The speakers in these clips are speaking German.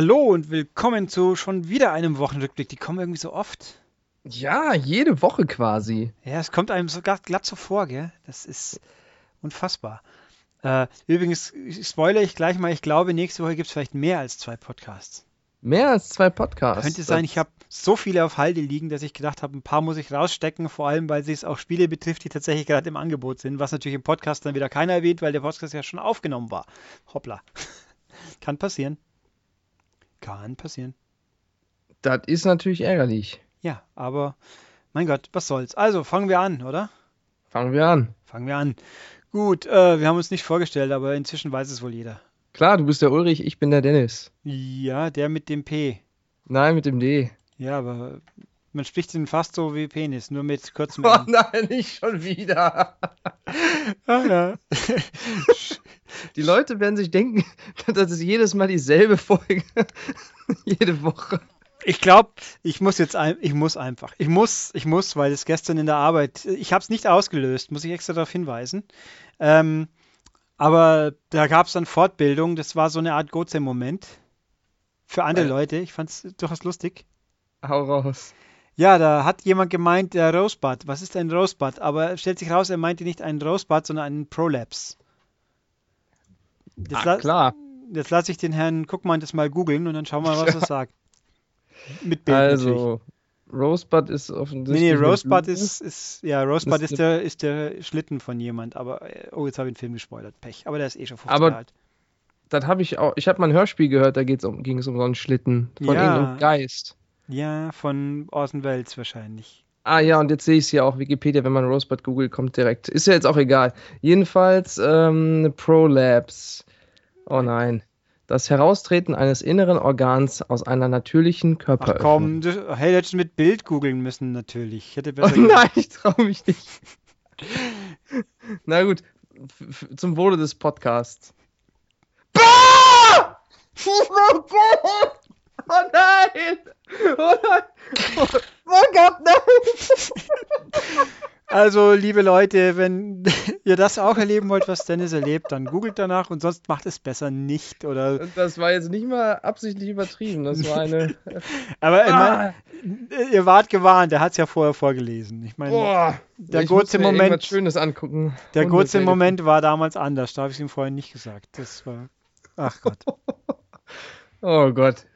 Hallo und willkommen zu schon wieder einem Wochenrückblick. Die kommen irgendwie so oft. Ja, jede Woche quasi. Ja, es kommt einem sogar glatt so vor, gell? Das ist unfassbar. Äh, übrigens spoilere ich gleich mal, ich glaube, nächste Woche gibt es vielleicht mehr als zwei Podcasts. Mehr als zwei Podcasts. Könnte sein, ich habe so viele auf Halde liegen, dass ich gedacht habe, ein paar muss ich rausstecken, vor allem weil es auch Spiele betrifft, die tatsächlich gerade im Angebot sind, was natürlich im Podcast dann wieder keiner erwähnt, weil der Podcast ja schon aufgenommen war. Hoppla. Kann passieren. Kann passieren. Das ist natürlich ärgerlich. Ja, aber mein Gott, was soll's. Also, fangen wir an, oder? Fangen wir an. Fangen wir an. Gut, äh, wir haben uns nicht vorgestellt, aber inzwischen weiß es wohl jeder. Klar, du bist der Ulrich, ich bin der Dennis. Ja, der mit dem P. Nein, mit dem D. Ja, aber man spricht ihn fast so wie Penis, nur mit kurzem Oh nein, nicht schon wieder. Ah, ja. Die Leute werden sich denken, das ist jedes Mal dieselbe Folge. Jede Woche. Ich glaube, ich muss jetzt, ein, ich muss einfach, ich muss, ich muss, weil es gestern in der Arbeit, ich habe es nicht ausgelöst, muss ich extra darauf hinweisen. Ähm, aber da gab es dann Fortbildung, das war so eine Art Goze-Moment für andere. Leute. Ich fand es durchaus lustig. Hau raus. Ja, da hat jemand gemeint, der Rosebud. Was ist ein Rosebud? Aber stellt sich raus, er meinte nicht einen Rosebud, sondern einen Prolapse. Jetzt, Ah, la klar. jetzt lasse ich den Herrn Guckmann das mal googeln und dann schauen wir mal, was er sagt. Mit Bild natürlich. Also, Rosebud ist Nee, offensichtlich. nee, eine Rosebud ist, ist, ja, Rosebud ist ist der, ist der Schlitten von jemand, aber, äh, oh, jetzt habe ich den Film gespoilert, Pech, aber der ist eh schon 15 Aber alt. Das habe ich auch. Ich habe mal ein Hörspiel gehört, da geht's um, ging es um so einen Schlitten. Von Ja. irgendeinem Geist. Ja, von Orson Welles wahrscheinlich. Ah ja, und jetzt sehe ich es hier auch, Wikipedia, wenn man Rosebud googelt, kommt direkt. Ist ja jetzt auch egal. Jedenfalls ähm, Prolapse. Oh nein. Das Heraustreten eines inneren Organs aus einer natürlichen Ach Körperöffnung. komm, du hey, hättest mit Bild googeln müssen natürlich. Ich hätte Oh besser nein, ich traue mich nicht. Na gut, zum Wohle des Podcasts. Bah! Oh Gott! Oh nein! Oh nein! Oh, oh Gott, nein! Also, liebe Leute, wenn ihr das auch erleben wollt, was Dennis erlebt, dann googelt danach und sonst macht es besser nicht. Oder, Das war jetzt nicht mal absichtlich übertrieben. Das war eine. aber Ah, mein, ihr wart gewarnt, der hat es ja vorher vorgelesen. Ich meine, boah! der ich kurze Moment- Schönes angucken. der kurze Moment war damals anders. Da habe ich es ihm vorher nicht gesagt. Das war. Ach Gott. Oh Gott.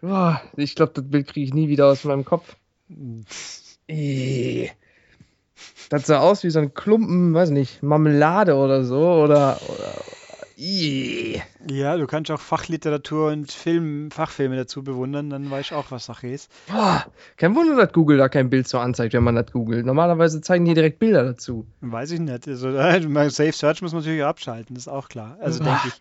Ich glaube, das Bild kriege ich nie wieder aus meinem Kopf. Ih. Das sah aus wie so ein Klumpen, weiß nicht, Marmelade oder so. Oder. oder Ih. Ja, du kannst auch Fachliteratur und Film, Fachfilme dazu bewundern, dann weißt du auch, was Sache ist. Boah, kein Wunder, dass Google da kein Bild so anzeigt, wenn man das googelt. Normalerweise zeigen die direkt Bilder dazu. Weiß ich nicht. Also, mein Safe Search muss man natürlich abschalten, das ist auch klar. Also denke ich.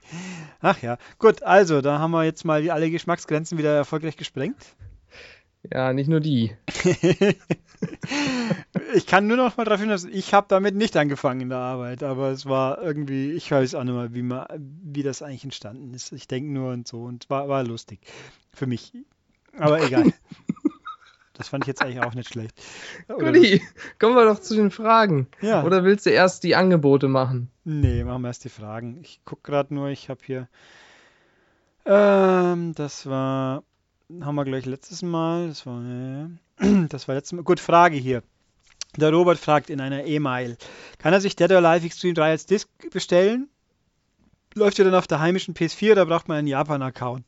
Ach ja. Gut, also, da haben wir jetzt mal alle Geschmacksgrenzen wieder erfolgreich gesprengt. Ja, nicht nur die. Ich kann nur noch mal darauf hinweisen, ich habe damit nicht angefangen in der Arbeit, aber es war irgendwie, ich weiß auch nicht mal, wie, man, wie das eigentlich entstanden ist. Ich denke nur und so und war, war lustig für mich. Aber egal. Das fand ich jetzt eigentlich auch nicht schlecht. Guti, kommen wir doch zu den Fragen. Ja. Oder willst du erst die Angebote machen? Nee, machen wir erst die Fragen. Ich gucke gerade nur, ich habe hier. Ähm, das war. Haben wir gleich letztes Mal. Das war. Äh, das war letztes Mal. Gut, Frage hier. Der Robert fragt in einer E-Mail: Kann er sich Dead or Alive Extreme 3 als Disc bestellen? Läuft er dann auf der heimischen PS4 oder braucht man einen Japan-Account?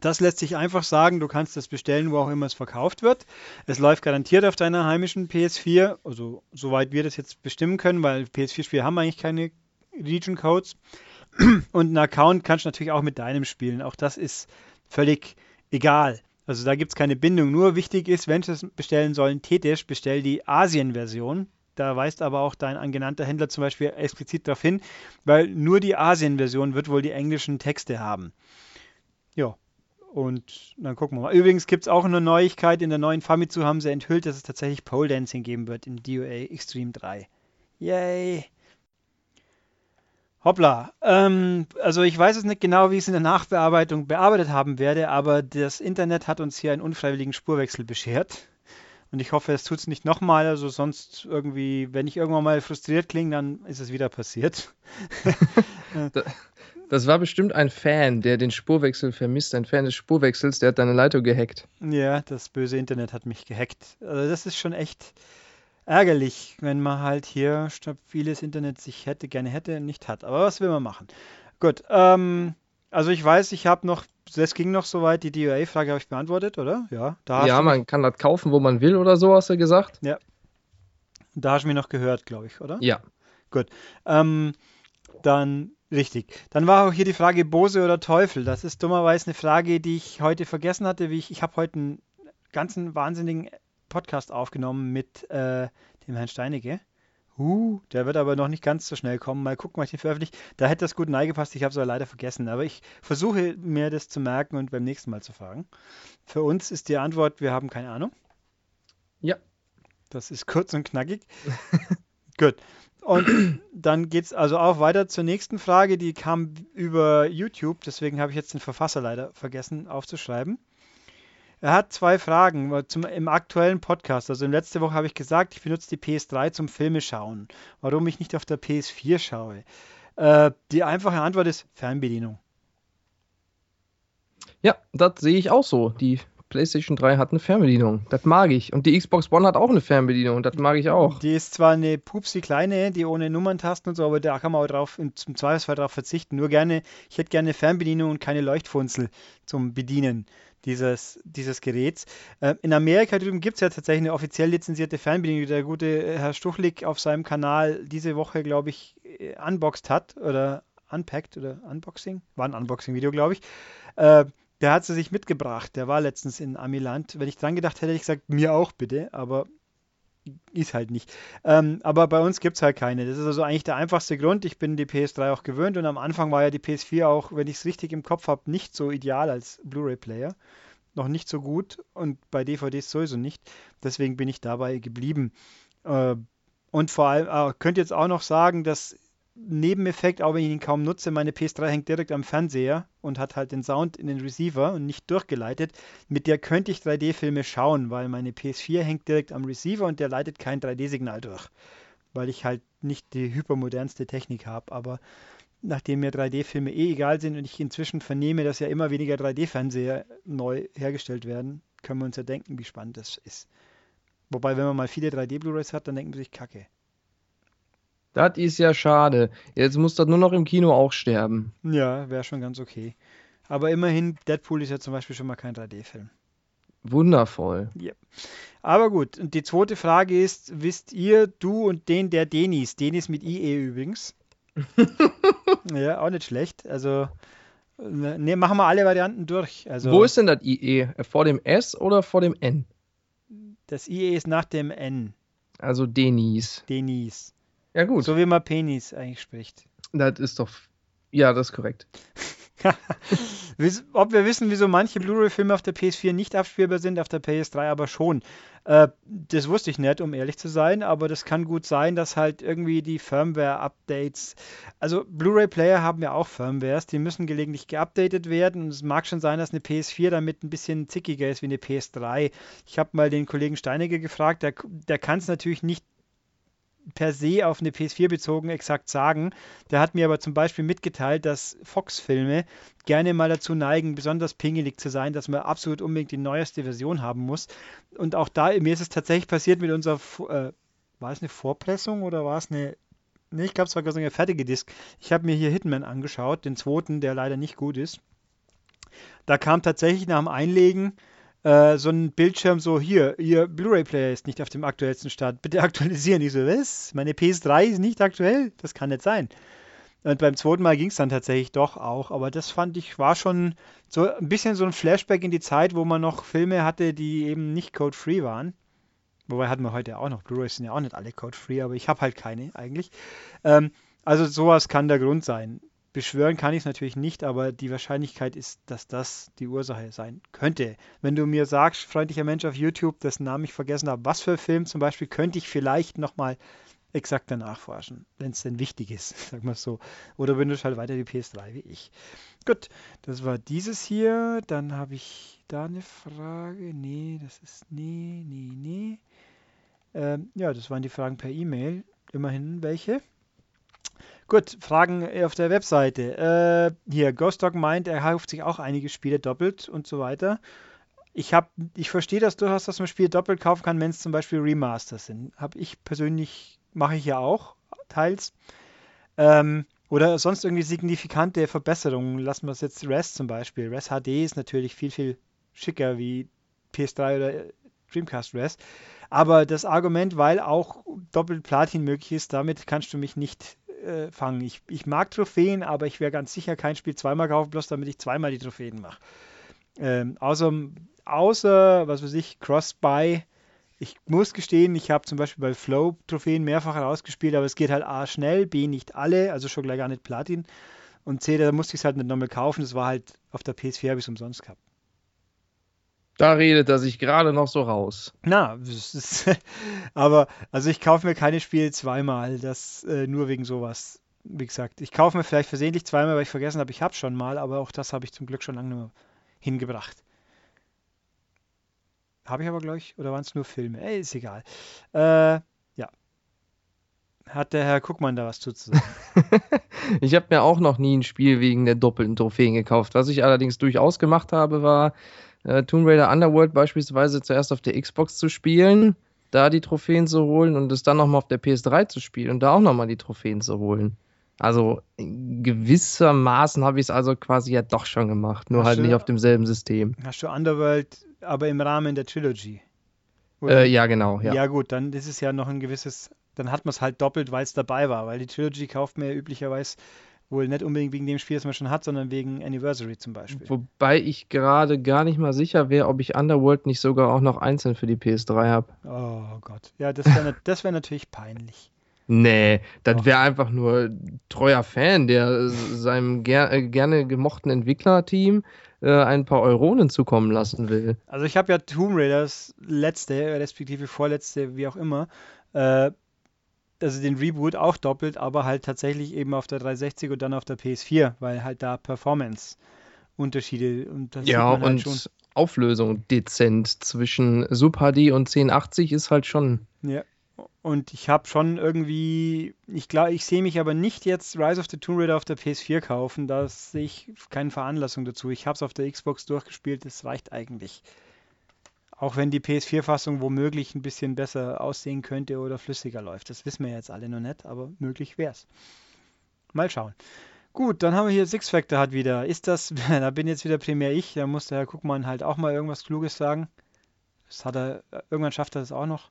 Das lässt sich einfach sagen, du kannst das bestellen, wo auch immer es verkauft wird. Es läuft garantiert auf deiner heimischen PS4, also soweit wir das jetzt bestimmen können, weil PS4-Spiele haben eigentlich keine Region Codes. Und einen Account kannst du natürlich auch mit deinem spielen. Auch das ist völlig egal. Also da gibt es keine Bindung. Nur wichtig ist, wenn du es bestellen sollen, Tetisch, bestell die Asien-Version. Da weist aber auch dein angenannter Händler zum Beispiel explizit darauf hin, weil nur die Asien-Version wird wohl die englischen Texte haben. Ja, und dann gucken wir mal. Übrigens gibt es auch eine Neuigkeit. In der neuen Famitsu haben sie enthüllt, dass es tatsächlich Pole Dancing geben wird in DOA Extreme 3. Yay! Hoppla. Ähm, also ich weiß es nicht genau, wie ich es in der Nachbearbeitung bearbeitet haben werde, aber das Internet hat uns hier einen unfreiwilligen Spurwechsel beschert. Und ich hoffe, es tut es nicht nochmal. Also sonst irgendwie, wenn ich irgendwann mal frustriert klinge, dann ist es wieder passiert. Das war bestimmt ein Fan, der den Spurwechsel vermisst. Ein Fan des Spurwechsels, der hat deine Leitung gehackt. Ja, das böse Internet hat mich gehackt. Also das ist schon echt ärgerlich, wenn man halt hier stabiles Internet sich hätte, gerne hätte, nicht hat. Aber was will man machen? Gut, ähm, also ich weiß, ich habe noch, das ging noch soweit, die DOA-Frage habe ich beantwortet, oder? Ja, da ja man kann das kaufen, wo man will oder so, hast du gesagt? Ja. Da hast du mich noch gehört, glaube ich, oder? Ja. Gut. Ähm, dann richtig. Dann war auch hier die Frage Bose oder Teufel. Das ist dummerweise eine Frage, die ich heute vergessen hatte. Wie ich ich habe heute einen ganzen wahnsinnigen Podcast aufgenommen mit äh, dem Herrn Steinecke. Uh, der wird aber noch nicht ganz so schnell kommen. Mal gucken, was ich den veröffentliche. Da hätte das gut neigepasst. Ich habe es aber leider vergessen. Aber ich versuche mir das zu merken und beim nächsten Mal zu fragen. Für uns ist die Antwort, wir haben keine Ahnung. Ja. Das ist kurz und knackig. gut. Und dann geht es also auch weiter zur nächsten Frage. Die kam über YouTube. Deswegen habe ich jetzt den Verfasser leider vergessen aufzuschreiben. Er hat zwei Fragen äh, zum, im aktuellen Podcast. Also in letzter Woche habe ich gesagt, ich benutze die PS3 zum Filme schauen. Warum ich nicht auf der PS4 schaue? Äh, die einfache Antwort ist Fernbedienung. Ja, das sehe ich auch so. Die PlayStation 3 hat eine Fernbedienung. Das mag ich. Und die Xbox One hat auch eine Fernbedienung. Das mag ich auch. Die ist zwar eine pupsi kleine, die ohne Nummerntasten und so, aber da kann man auch drauf, zum Zweifelsfall darauf verzichten. Nur gerne, ich hätte gerne eine Fernbedienung und keine Leuchtfunzel zum Bedienen dieses, dieses Geräts. Äh, in Amerika drüben gibt es ja tatsächlich eine offiziell lizenzierte Fernbedienung, die der gute Herr Stuchlik auf seinem Kanal diese Woche, glaube ich, äh, unboxed hat oder unpacked oder Unboxing. War ein Unboxing-Video, glaube ich. Äh, der hat sie sich mitgebracht. Der war letztens in Amiland. Wenn ich dran gedacht hätte, hätte ich gesagt, mir auch bitte, aber ist halt nicht. Ähm, aber bei uns gibt es halt keine. Das ist also eigentlich der einfachste Grund. Ich bin die PS3 auch gewöhnt und am Anfang war ja die PS4 auch, wenn ich es richtig im Kopf habe, nicht so ideal als Blu-ray-Player. Noch nicht so gut und bei DVDs sowieso nicht. Deswegen bin ich dabei geblieben. Äh, und vor allem, äh, könnt jetzt auch noch sagen, dass Nebeneffekt, auch wenn ich ihn kaum nutze, meine PS3 hängt direkt am Fernseher und hat halt den Sound in den Receiver und nicht durchgeleitet. Mit der könnte ich 3D-Filme schauen, weil meine PS4 hängt direkt am Receiver und der leitet kein 3D-Signal durch, weil ich halt nicht die hypermodernste Technik habe. Aber nachdem mir 3D-Filme eh egal sind und ich inzwischen vernehme, dass ja immer weniger 3D-Fernseher neu hergestellt werden, können wir uns ja denken, wie spannend das ist. Wobei, wenn man mal viele 3D-Blu-rays hat, dann denkt man sich, kacke. Das ist ja schade. Jetzt muss das nur noch im Kino auch sterben. Ja, wäre schon ganz okay. Aber immerhin, Deadpool ist ja zum Beispiel schon mal kein 3D-Film. Wundervoll. Ja. Aber gut, und die zweite Frage ist, wisst ihr, du und den, der Denis, Denis mit IE übrigens. ja, auch nicht schlecht. Also, ne, machen wir alle Varianten durch. Also, Wo ist denn das IE? Vor dem S oder vor dem N? Das IE ist nach dem N. Also Denis. Denis. Ja, gut. So wie man Penis eigentlich spricht. Das ist doch. Ja, das ist korrekt. Ob wir wissen, wieso manche Blu-ray-Filme auf der PS4 nicht abspielbar sind, auf der PS3 aber schon. Äh, das wusste ich nicht, um ehrlich zu sein, aber das kann gut sein, dass halt irgendwie die Firmware-Updates. Also Blu-ray-Player haben ja auch Firmwares, die müssen gelegentlich geupdatet werden und es mag schon sein, dass eine PS4 damit ein bisschen zickiger ist wie eine PS3. Ich habe mal den Kollegen Steinecke gefragt, der, der kann es natürlich nicht per se auf eine PS4 bezogen exakt sagen. Der hat mir aber zum Beispiel mitgeteilt, dass Fox-Filme gerne mal dazu neigen, besonders pingelig zu sein, dass man absolut unbedingt die neueste Version haben muss. Und auch da, mir ist es tatsächlich passiert mit unserer, äh, war es eine Vorpressung oder war es eine, ne, ich glaube, es war sogar eine fertige Disc. Ich habe mir hier Hitman angeschaut, den zweiten, der leider nicht gut ist. Da kam tatsächlich nach dem Einlegen äh, so ein Bildschirm so, hier, Ihr Blu-ray-Player ist nicht auf dem aktuellsten Stand, bitte aktualisieren. Ich so, was? Meine PS3 ist nicht aktuell? Das kann nicht sein. Und beim zweiten Mal ging es dann tatsächlich doch auch, aber das fand ich, war schon so ein bisschen so ein Flashback in die Zeit, wo man noch Filme hatte, die eben nicht code-free waren. Wobei hatten wir heute auch noch. Blu-rays sind ja auch nicht alle code-free, aber ich habe halt keine eigentlich. Ähm, also sowas kann der Grund sein. Beschwören kann ich es natürlich nicht, aber die Wahrscheinlichkeit ist, dass das die Ursache sein könnte. Wenn du mir sagst, freundlicher Mensch auf YouTube, dessen Namen ich vergessen habe, was für Film zum Beispiel, könnte ich vielleicht nochmal exakter nachforschen, wenn es denn wichtig ist, sag mal so. Oder benutzt halt weiter die PS3 wie ich. Gut, das war dieses hier. Dann habe ich da eine Frage. Nee, das ist nee, nee, nee. Ähm, ja, das waren die Fragen per E-Mail. Immerhin welche. Gut, Fragen auf der Webseite. Äh, hier, Ghost Dog meint, er kauft sich auch einige Spiele doppelt und so weiter. Ich, hab, ich verstehe das durchaus, dass man Spiele doppelt kaufen kann, wenn es zum Beispiel Remasters sind. Habe ich persönlich, mache ich ja auch, teils. Ähm, oder sonst irgendwie signifikante Verbesserungen. Lassen wir es jetzt Res zum Beispiel. Res HD ist natürlich viel, viel schicker wie PS3 oder Dreamcast Res. Aber das Argument, weil auch doppelt Platin möglich ist, damit kannst du mich nicht äh, fangen. Ich, ich mag Trophäen, aber ich wäre ganz sicher kein Spiel zweimal kaufen, bloß damit ich zweimal die Trophäen mache. Ähm, außer, außer, was weiß ich, Cross-Buy. Ich muss gestehen, ich habe zum Beispiel bei Flow Trophäen mehrfach herausgespielt, aber es geht halt A schnell, B nicht alle, also schon gleich gar nicht Platin. Und C, da musste ich es halt nicht nochmal kaufen. Das war halt auf der PS4 habe ich es umsonst gehabt. Da redet er sich gerade noch so raus. Na, ist, aber also ich kaufe mir keine Spiele zweimal, das äh, nur wegen sowas. Wie gesagt, ich kaufe mir vielleicht versehentlich zweimal, weil ich vergessen habe, ich habe schon mal, aber auch das habe ich zum Glück schon lange nur hingebracht. Habe ich aber, glaube ich, oder waren es nur Filme? Ey, ist egal. Äh, ja. Hat der Herr Guckmann da was zu sagen? ich habe mir auch noch nie ein Spiel wegen der doppelten Trophäen gekauft. Was ich allerdings durchaus gemacht habe, war äh, Tomb Raider Underworld beispielsweise zuerst auf der Xbox zu spielen, da die Trophäen zu holen und es dann nochmal auf der PS3 zu spielen und da auch nochmal die Trophäen zu holen. Also gewissermaßen habe ich es also quasi ja doch schon gemacht, nur hast halt du, nicht auf demselben System. Hast du Underworld aber im Rahmen der Trilogy? Äh, ja, genau. Ja. ja, gut, dann ist es ja noch ein gewisses, dann hat man es halt doppelt, weil es dabei war, weil die Trilogy kauft man ja üblicherweise wohl nicht unbedingt wegen dem Spiel, das man schon hat, sondern wegen Anniversary zum Beispiel. Wobei ich gerade gar nicht mal sicher wäre, ob ich Underworld nicht sogar auch noch einzeln für die PS3 habe. Oh Gott. Ja, das wäre das wär natürlich peinlich. Nee, das wäre einfach nur treuer Fan, der seinem ger äh, gerne gemochten Entwicklerteam äh, ein paar Euronen zukommen lassen will. Also ich habe ja Tomb Raiders letzte, respektive vorletzte, wie auch immer, äh, also den Reboot auch doppelt, aber halt tatsächlich eben auf der 360 und dann auf der PS4, weil halt da Performance-Unterschiede und das Ja, halt und schon. Auflösung dezent zwischen Super HD und 1080 ist halt schon. Ja. Und ich habe schon irgendwie, ich glaube, ich sehe mich aber nicht jetzt Rise of the Tomb Raider auf der PS4 kaufen. Da sehe ich keine Veranlassung dazu. Ich habe es auf der Xbox durchgespielt, das reicht eigentlich. Auch wenn die PS4-Fassung womöglich ein bisschen besser aussehen könnte oder flüssiger läuft. Das wissen wir jetzt alle noch nicht, aber möglich wäre es. Mal schauen. Gut, dann haben wir hier Six Factor hat wieder. Ist das, da bin jetzt wieder primär ich, da muss der Herr Guckmann halt auch mal irgendwas Kluges sagen. Das hat er, irgendwann schafft er das auch noch.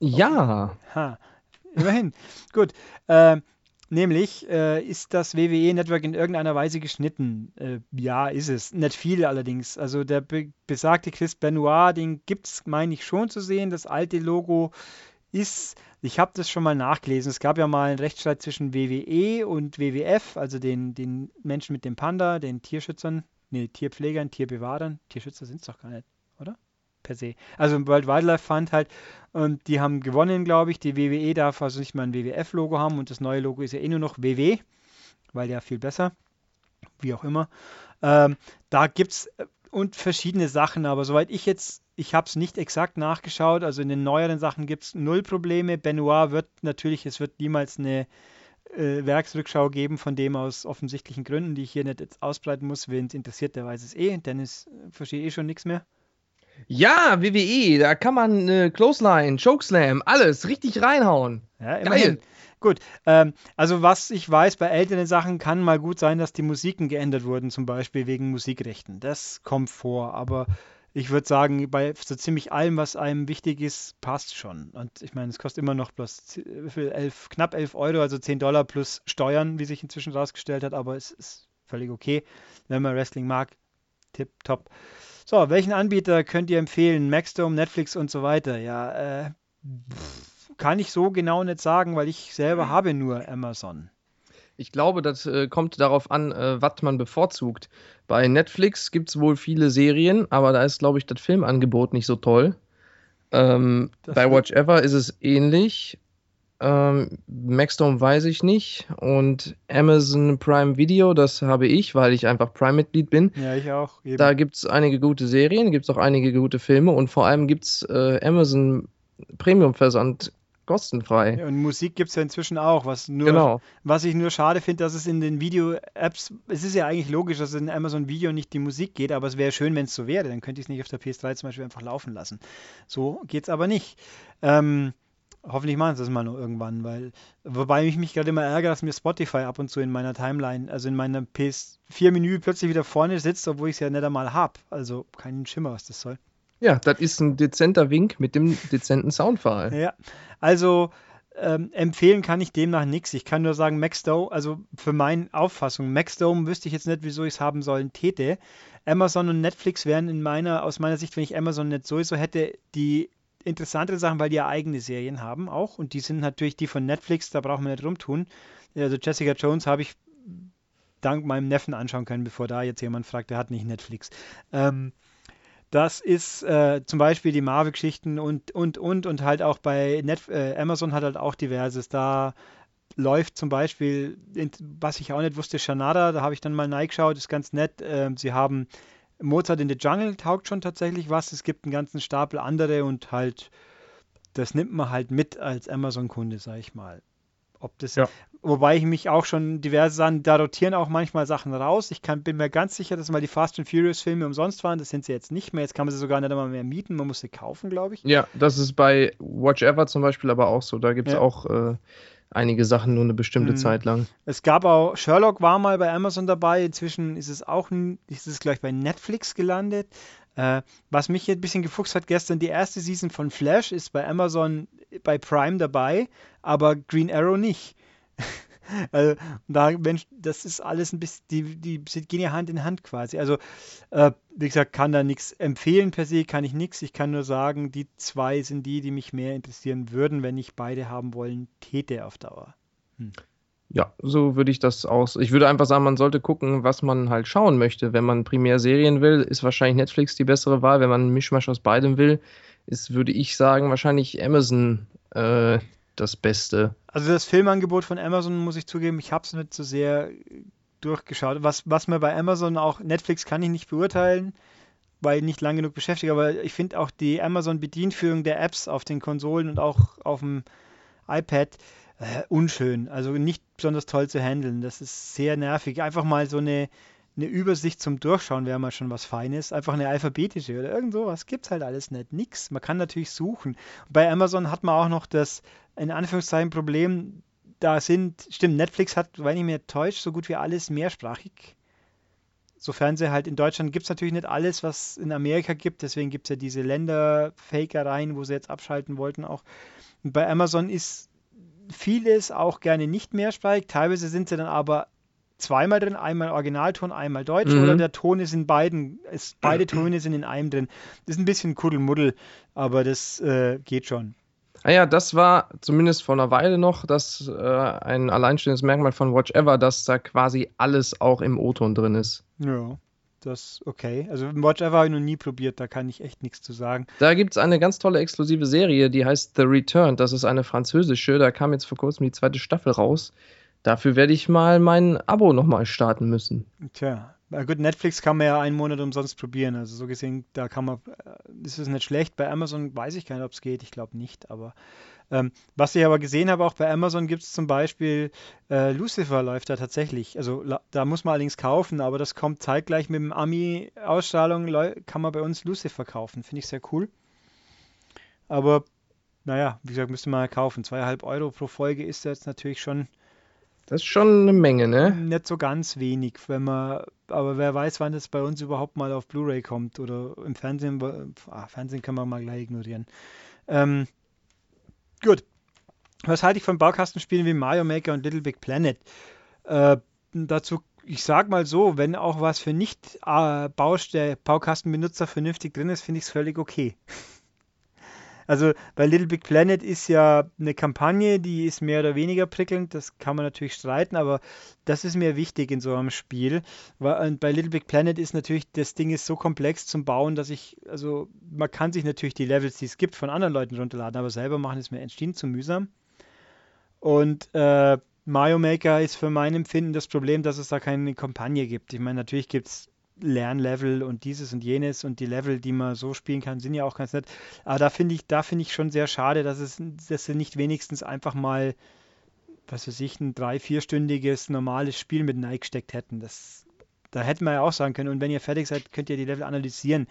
Ja. Ha, immerhin. Gut. Äh, Nämlich äh, ist das WWE-Network in irgendeiner Weise geschnitten. Äh, ja, ist es. Nicht viel allerdings. Also der be besagte Chris Benoit, den gibt es, meine ich, schon zu sehen. Das alte Logo ist, ich habe das schon mal nachgelesen. Es gab ja mal einen Rechtsstreit zwischen WWE und WWF, also den, den Menschen mit dem Panda, den Tierschützern, nee, Tierpflegern, Tierbewahrern. Tierschützer sind es doch gar nicht, oder? Per se. Also im World Wildlife Fund halt. Und die haben gewonnen, glaube ich. Die WWE darf also nicht mal ein WWF-Logo haben und das neue Logo ist ja eh nur noch WW, weil ja viel besser. Wie auch immer. Ähm, da gibt es äh, und verschiedene Sachen, aber soweit ich jetzt, ich habe es nicht exakt nachgeschaut, also in den neueren Sachen gibt es null Probleme. Benoit wird natürlich, es wird niemals eine äh, Werksrückschau geben, von dem aus offensichtlichen Gründen, die ich hier nicht jetzt ausbreiten muss. Wen es interessiert, der weiß es eh. Dennis äh, versteht eh schon nichts mehr. Ja, WWE, da kann man äh, Clothesline, Chokeslam, alles richtig reinhauen. Ja, immerhin. Geil. Gut, ähm, also was ich weiß, bei älteren Sachen kann mal gut sein, dass die Musiken geändert wurden, zum Beispiel wegen Musikrechten. Das kommt vor, aber ich würde sagen, bei so ziemlich allem, was einem wichtig ist, passt schon. Und ich meine, es kostet immer noch bloß elf, knapp 11 Euro, also 10 Dollar plus Steuern, wie sich inzwischen rausgestellt hat, aber es ist völlig okay, wenn man Wrestling mag. Tip, top. So, welchen Anbieter könnt ihr empfehlen? Maxdome, Netflix und so weiter? Ja, äh, kann ich so genau nicht sagen, weil ich selber habe nur Amazon. Ich glaube, das äh, kommt darauf an, äh, was man bevorzugt. Bei Netflix gibt es wohl viele Serien, aber da ist, glaube ich, das Filmangebot nicht so toll. Ähm, bei Watch Ever ist es ähnlich. Ähm, Maxdome weiß ich nicht. Und Amazon Prime Video, das habe ich, weil ich einfach Prime-Mitglied bin. Ja, ich auch. Eben. Da gibt es einige gute Serien, gibt es auch einige gute Filme und vor allem gibt es äh, Amazon Premium-Versand kostenfrei. Ja, und Musik gibt es ja inzwischen auch, was nur, Genau. was ich nur schade finde, dass es in den Video-Apps, es ist ja eigentlich logisch, dass in Amazon Video nicht die Musik geht, aber es wäre schön, wenn es so wäre, dann könnte ich es nicht auf der PS3 zum Beispiel einfach laufen lassen. So geht es aber nicht. Ähm, hoffentlich machen sie das mal noch irgendwann, weil, wobei ich mich gerade immer ärgere, dass mir Spotify ab und zu in meiner Timeline, also in meinem PS4-Menü plötzlich wieder vorne sitzt, obwohl ich es ja nicht einmal habe. Also keinen Schimmer, was das soll. Ja, das ist ein dezenter Wink mit dem dezenten Soundfall. Ja, also ähm, empfehlen kann ich demnach nichts. Ich kann nur sagen, Maxdome, also für meine Auffassung, Maxdome wüsste ich jetzt nicht, wieso ich es haben sollen täte. Amazon und Netflix wären in meiner, aus meiner Sicht, wenn ich Amazon nicht sowieso hätte, die interessantere Sachen, weil die ja eigene Serien haben auch. Und die sind natürlich die von Netflix, da brauchen wir nicht rumtun. Also Jessica Jones habe ich dank meinem Neffen anschauen können, bevor da jetzt jemand fragt, der hat nicht Netflix. Ähm, das ist äh, zum Beispiel die Marvel-Geschichten und, und, und, und halt auch bei Net äh, Amazon hat halt auch diverses. Da läuft zum Beispiel, was ich auch nicht wusste, Shanada, da habe ich dann mal reingeschaut, ist ganz nett. Ähm, sie haben Mozart in the Jungle, taugt schon tatsächlich was. Es gibt einen ganzen Stapel andere und halt, das nimmt man halt mit als Amazon-Kunde, sag ich mal. Ob das, Ja. wobei ich mich auch schon diverse Sachen, da rotieren auch manchmal Sachen raus. Ich kann, bin mir ganz sicher, dass mal die Fast and Furious Filme umsonst waren. Das sind sie jetzt nicht mehr. Jetzt kann man sie sogar nicht einmal mehr mieten. Man muss sie kaufen, glaube ich. Ja, das ist bei Watch Ever zum Beispiel aber auch so. Da gibt es Ja. auch äh, einige Sachen nur eine bestimmte Mhm. Zeit lang. Es gab auch, Sherlock war mal bei Amazon dabei. Inzwischen ist es auch, ist es gleich bei Netflix gelandet. Äh, was mich hier ein bisschen gefuchst hat gestern, die erste Season von Flash ist bei Amazon bei Prime dabei, aber Green Arrow nicht. Also, da, Mensch, das ist alles ein bisschen, die, die gehen ja Hand in Hand quasi. Also, äh, wie gesagt, kann da nichts empfehlen per se, kann ich nichts. Ich kann nur sagen, die zwei sind die, die mich mehr interessieren würden, wenn ich beide haben wollen täte auf Dauer. Ja, so würde ich das aus. Ich würde einfach sagen, man sollte gucken, was man halt schauen möchte. Wenn man primär Serien will, ist wahrscheinlich Netflix die bessere Wahl. Wenn man einen Mischmasch aus beidem will, ist, würde ich sagen, wahrscheinlich Amazon äh, das Beste. Also das Filmangebot von Amazon, muss ich zugeben, ich habe es nicht so sehr äh, durchgeschaut. Was, was mir bei Amazon auch, Netflix kann ich nicht beurteilen, weil ich nicht lang genug beschäftigt, aber ich finde auch die Amazon-Bedienführung der Apps auf den Konsolen und auch auf dem iPad äh, unschön. Also nicht besonders toll zu handeln. Das ist sehr nervig. Einfach mal so eine, eine Übersicht zum Durchschauen wäre mal schon was Feines. Einfach eine alphabetische oder irgend sowas gibt es halt alles nicht. Nix. Man kann natürlich suchen. Bei Amazon hat man auch noch das, in Anführungszeichen, Problem, da sind, stimmt, Netflix hat, wenn ich mir täusche, so gut wie alles mehrsprachig. Sofern sie halt in Deutschland gibt es natürlich nicht alles, was in Amerika gibt. Deswegen gibt es ja diese Länder-Fakereien, wo sie jetzt abschalten wollten auch. Und bei Amazon ist vieles auch gerne nicht mehrsprachig. Teilweise sind sie dann aber zweimal drin, einmal Originalton, einmal Deutsch Mhm. oder der Ton ist in beiden, ist, beide Töne sind in einem drin. Das ist ein bisschen Kuddelmuddel, aber das äh, geht schon. Ah ja, das war zumindest vor einer Weile noch das äh, ein alleinstehendes Merkmal von Watch Ever, dass da quasi alles auch im O-Ton drin ist. Ja, das okay. Also Watch Ever habe ich noch nie probiert, da kann ich echt nichts zu sagen. Da gibt es eine ganz tolle exklusive Serie, die heißt The Return. Das ist eine französische. Da kam jetzt vor kurzem die zweite Staffel raus. Dafür werde ich mal mein Abo nochmal starten müssen. Tja, na gut, Netflix kann man ja einen Monat umsonst probieren. Also so gesehen, da kann man, äh, ist es nicht schlecht. Bei Amazon weiß ich gar nicht, ob es geht. Ich glaube nicht. Aber ähm, was ich aber gesehen habe, auch bei Amazon gibt es zum Beispiel äh, Lucifer läuft da tatsächlich. Also da muss man allerdings kaufen, aber das kommt zeitgleich mit dem Ami-Ausstrahlung, kann man bei uns Lucifer kaufen. Finde ich sehr cool. Aber naja, wie gesagt, müsste man kaufen. Zweieinhalb Euro pro Folge ist jetzt natürlich schon Das ist schon eine Menge, ne? nicht so ganz wenig, wenn man, aber wer weiß, wann das bei uns überhaupt mal auf Blu-ray kommt oder im Fernsehen, ah, Fernsehen kann man mal gleich ignorieren. Ähm, gut. Was halte ich von Baukastenspielen wie Mario Maker und Little Big Planet? Äh, dazu, ich sag mal so, wenn auch was für nicht äh, Baukastenbenutzer vernünftig drin ist, finde ich es völlig okay. Also bei Little Big Planet ist ja eine Kampagne, die ist mehr oder weniger prickelnd, das kann man natürlich streiten, aber das ist mir wichtig in so einem Spiel. Und bei Little Big Planet ist natürlich, das Ding ist so komplex zum Bauen, dass ich, also man kann sich natürlich die Levels, die es gibt, von anderen Leuten runterladen, aber selber machen ist mir entschieden zu mühsam. Und äh, Mario Maker ist für mein Empfinden das Problem, dass es da keine Kampagne gibt. Ich meine, natürlich gibt es Lernlevel und dieses und jenes und die Level, die man so spielen kann, sind ja auch ganz nett. Aber da finde ich, da finde ich schon sehr schade, dass es, dass sie nicht wenigstens einfach mal, was weiß ich, ein drei-, vierstündiges normales Spiel mit gesteckt hätten. Das, da hätten wir ja auch sagen können, und wenn ihr fertig seid, könnt ihr die Level analysieren.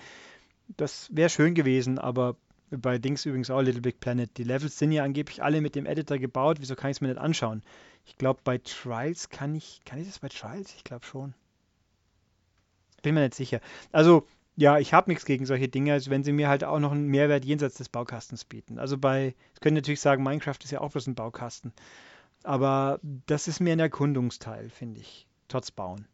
Das wäre schön gewesen, aber bei Dings übrigens auch Little Big Planet. Die Levels sind ja angeblich alle mit dem Editor gebaut. Wieso kann ich es mir nicht anschauen? Ich glaube, bei Trials kann ich. Kann ich das bei Trials? Ich glaube schon. Bin mir nicht sicher. Also, ja, ich habe nichts gegen solche Dinge, also wenn sie mir halt auch noch einen Mehrwert jenseits des Baukastens bieten. Also bei, ich könnte natürlich sagen, Minecraft ist ja auch bloß ein Baukasten. Aber das ist mehr ein Erkundungsteil, finde ich. Trotz Bauen.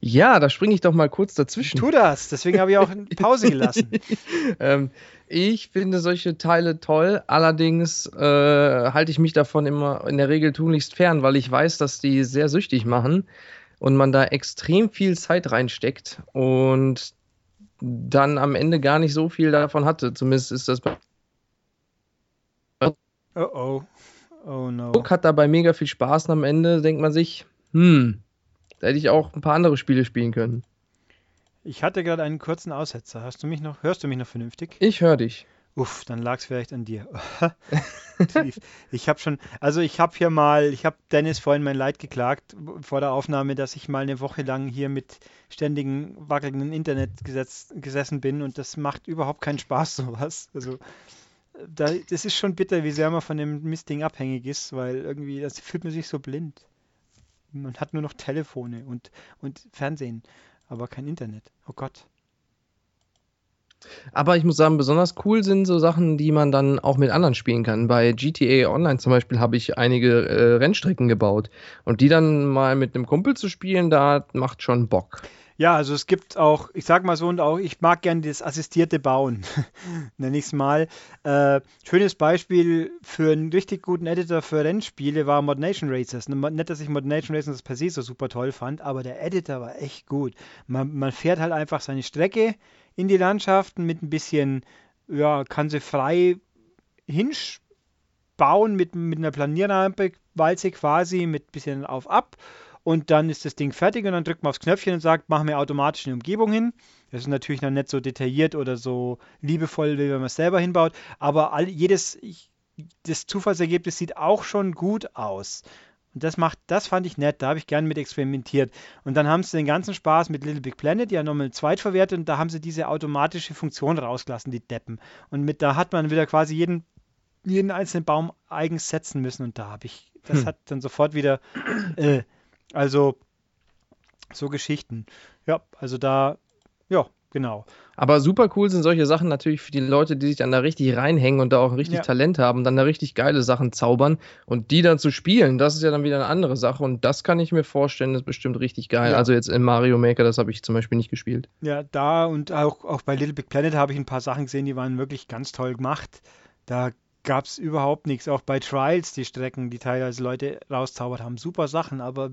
Ja, da springe ich doch mal kurz dazwischen. Tu das, deswegen habe ich auch eine Pause gelassen. ähm, ich finde solche Teile toll, allerdings äh, halte ich mich davon immer in der Regel tunlichst fern, weil ich weiß, dass die sehr süchtig machen und man da extrem viel Zeit reinsteckt und dann am Ende gar nicht so viel davon hatte. Zumindest ist das bei. Oh oh. Oh no. Hat dabei mega viel Spaß und am Ende denkt man sich, hm, da hätte ich auch ein paar andere Spiele spielen können. Ich hatte gerade einen kurzen Aussetzer. Hast du mich noch, hörst du mich noch vernünftig? Ich höre dich. Uff, dann lag es vielleicht an dir. ich habe schon, also ich habe hier mal, ich habe Dennis vorhin mein Leid geklagt vor der Aufnahme, dass ich mal eine Woche lang hier mit ständigen wackelnden Internet gesetz, gesessen bin und das macht überhaupt keinen Spaß, sowas. Also da, das ist schon bitter, wie sehr man von dem Mistding abhängig ist, weil irgendwie, das fühlt man sich so blind. Man hat nur noch Telefone und, und Fernsehen, aber kein Internet. Oh Gott. Aber ich muss sagen, besonders cool sind so Sachen, die man dann auch mit anderen spielen kann. Bei GTA Online zum Beispiel habe ich einige äh, Rennstrecken gebaut. Und die dann mal mit einem Kumpel zu spielen, da macht schon Bock. Ja, also es gibt auch, ich sag mal so, und auch, ich mag gerne das assistierte Bauen, nenne ich es mal. Äh, schönes Beispiel für einen richtig guten Editor für Rennspiele war Mod Nation Racers. Nicht, dass ich Mod Nation Racers per se so super toll fand, aber der Editor war echt gut. Man, man fährt halt einfach seine Strecke, in die Landschaften mit ein bisschen, ja, kann sie frei hinbauen mit, mit einer Planierrampe, Walze quasi, mit ein bisschen auf-ab. Und dann ist das Ding fertig und dann drückt man aufs Knöpfchen und sagt, machen wir automatisch eine Umgebung hin. Das ist natürlich noch nicht so detailliert oder so liebevoll, wie wenn man es selber hinbaut. Aber all, jedes, das Zufallsergebnis sieht auch schon gut aus. Und das macht, das fand ich nett, da habe ich gern mit experimentiert. Und dann haben sie den ganzen Spaß mit Little Big Planet ja nochmal zweitverwertet und da haben sie diese automatische Funktion rausgelassen, die Deppen. Und mit da hat man wieder quasi jeden, jeden einzelnen Baum eigens setzen müssen und da habe ich, das hm. hat dann sofort wieder, äh, also so Geschichten. Ja, also da, ja, Genau. Aber super cool sind solche Sachen natürlich für die Leute, die sich dann da richtig reinhängen und da auch richtig ja. Talent haben, dann da richtig geile Sachen zaubern und die dann zu spielen, das ist ja dann wieder eine andere Sache und das kann ich mir vorstellen, das ist bestimmt richtig geil. Ja. Also jetzt in Mario Maker, das habe ich zum Beispiel nicht gespielt. Ja, da und auch, auch bei Little Big Planet habe ich ein paar Sachen gesehen, die waren wirklich ganz toll gemacht. Da gab es überhaupt nichts. Auch bei Trials, die Strecken, die teilweise Leute rauszaubert haben, super Sachen, aber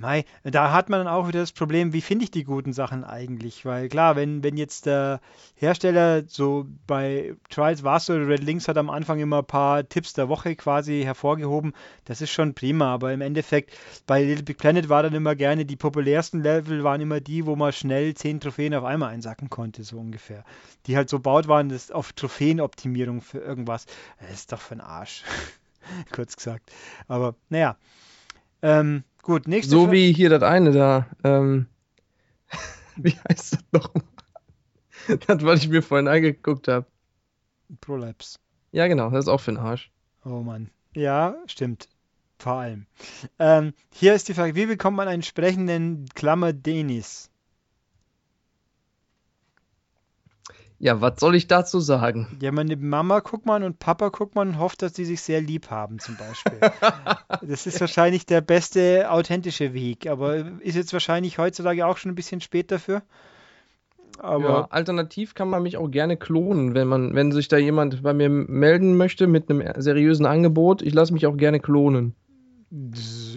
Mei, da hat man dann auch wieder das Problem, wie finde ich die guten Sachen eigentlich? Weil klar, wenn, wenn jetzt der Hersteller so bei Trials war es so, Red Links hat am Anfang immer ein paar Tipps der Woche quasi hervorgehoben, das ist schon prima, aber im Endeffekt bei Little Big Planet war dann immer gerne, die populärsten Level waren immer die, wo man schnell zehn Trophäen auf einmal einsacken konnte, so ungefähr. Die halt so baut waren, das auf Trophäenoptimierung für irgendwas. Das ist doch für ein Arsch. Kurz gesagt. Aber naja. Ähm, Gut, nächste So Frage. wie hier das eine da. Ähm, wie heißt das nochmal? das, was ich mir vorhin angeguckt habe. Prolapse. Ja, genau, das ist auch für den Arsch. Oh Mann. Ja, stimmt. Vor allem. Ähm, hier ist die Frage: Wie bekommt man einen sprechenden Klammer Denis? Ja, was soll ich dazu sagen? Ja, meine Mama guckt man und Papa guckt man und hofft, dass die sich sehr lieb haben, zum Beispiel. das ist wahrscheinlich der beste, authentische Weg, aber ist jetzt wahrscheinlich heutzutage auch schon ein bisschen spät dafür. Aber ja, alternativ kann man mich auch gerne klonen, wenn man, wenn sich da jemand bei mir melden möchte mit einem seriösen Angebot. Ich lasse mich auch gerne klonen.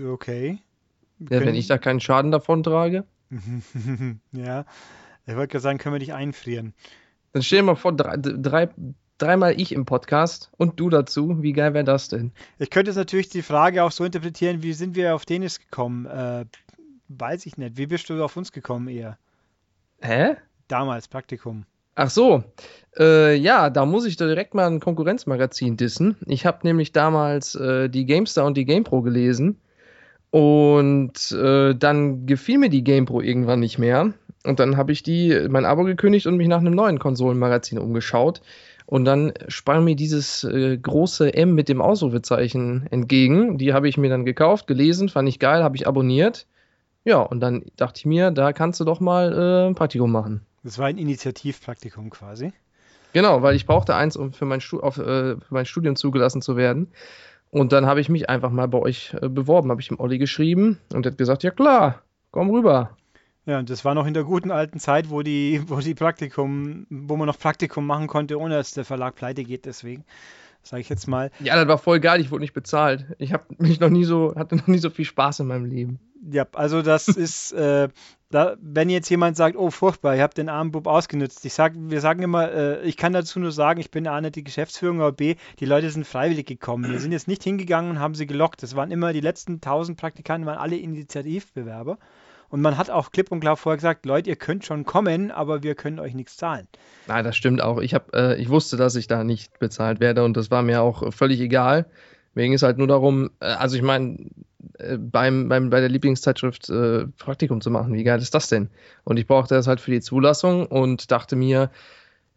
Okay. Ja, wenn ich da keinen Schaden davon trage. ja, ich wollte gerade sagen, können wir dich einfrieren. Dann stell dir mal vor, drei, drei, dreimal ich im Podcast und du dazu. Wie geil wäre das denn? Ich könnte jetzt natürlich die Frage auch so interpretieren, wie sind wir auf Dennis gekommen? Äh, weiß ich nicht. Wie bist du auf uns gekommen eher? Hä? Damals, Praktikum. Ach so, äh, ja, da muss ich doch direkt mal ein Konkurrenzmagazin dissen. Ich habe nämlich damals äh, die GameStar und die GamePro gelesen und äh, dann gefiel mir die GamePro irgendwann nicht mehr und dann habe ich die mein Abo gekündigt und mich nach einem neuen Konsolenmagazin umgeschaut und dann sprang mir dieses äh, große M mit dem Ausrufezeichen entgegen. Die habe ich mir dann gekauft, gelesen, fand ich geil, habe ich abonniert. Ja, und dann dachte ich mir, da kannst du doch mal äh, ein Praktikum machen. Das war ein Initiativpraktikum quasi. Genau, weil ich brauchte eins, um für mein, auf, äh, für mein Studium zugelassen zu werden. Und dann habe ich mich einfach mal bei euch äh, beworben, habe ich dem Olli geschrieben und er hat gesagt, ja klar, komm rüber. Ja, und das war noch in der guten alten Zeit, wo die, wo die Praktikum, wo man noch Praktikum machen konnte, ohne dass der Verlag pleite geht, deswegen. Sage ich jetzt mal. Ja, das war voll geil, ich wurde nicht bezahlt. Ich habe mich noch nie so, hatte noch nie so viel Spaß in meinem Leben. Ja, also das ist, äh, da, wenn jetzt jemand sagt, oh furchtbar, ich habe den armen Bub ausgenutzt. Ich sag, wir sagen immer, äh, ich kann dazu nur sagen, ich bin A nicht die Geschäftsführung, aber B, die Leute sind freiwillig gekommen. Wir sind jetzt nicht hingegangen und haben sie gelockt. Das waren immer die letzten 1000 Praktikanten, waren alle Initiativbewerber. Und man hat auch klipp und klar vorher gesagt, Leute, ihr könnt schon kommen, aber wir können euch nichts zahlen. Nein, das stimmt auch. Ich, hab, äh, ich wusste, dass ich da nicht bezahlt werde und das war mir auch völlig egal. Mir ging es halt nur darum, äh, also ich meine, äh, beim, beim, bei der Lieblingszeitschrift äh, Praktikum zu machen, wie geil ist das denn? Und ich brauchte das halt für die Zulassung und dachte mir,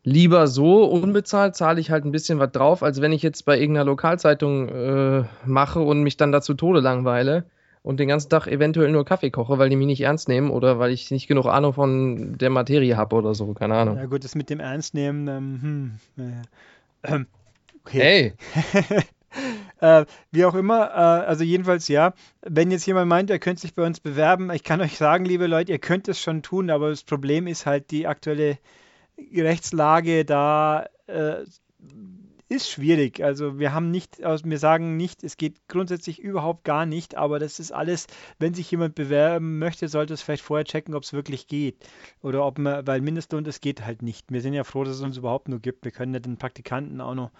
lieber so unbezahlt zahle ich halt ein bisschen was drauf, als wenn ich jetzt bei irgendeiner Lokalzeitung äh, mache und mich dann dazu Tode langweile und den ganzen Tag eventuell nur Kaffee koche, weil die mich nicht ernst nehmen oder weil ich nicht genug Ahnung von der Materie habe oder so, keine Ahnung. Ja gut, das mit dem Ernst nehmen, ähm, hm, äh, okay. Hey! äh, wie auch immer, äh, also jedenfalls ja, wenn jetzt jemand meint, er könnte sich bei uns bewerben, ich kann euch sagen, liebe Leute, ihr könnt es schon tun, aber das Problem ist halt die aktuelle Rechtslage da äh, ist schwierig. Also wir haben nicht, also wir sagen nicht, es geht grundsätzlich überhaupt gar nicht, aber das ist alles, wenn sich jemand bewerben möchte, sollte es vielleicht vorher checken, ob es wirklich geht. Oder ob man, weil Mindestlohn, das geht halt nicht. Wir sind ja froh, dass es uns überhaupt nur gibt. Wir können ja den Praktikanten auch noch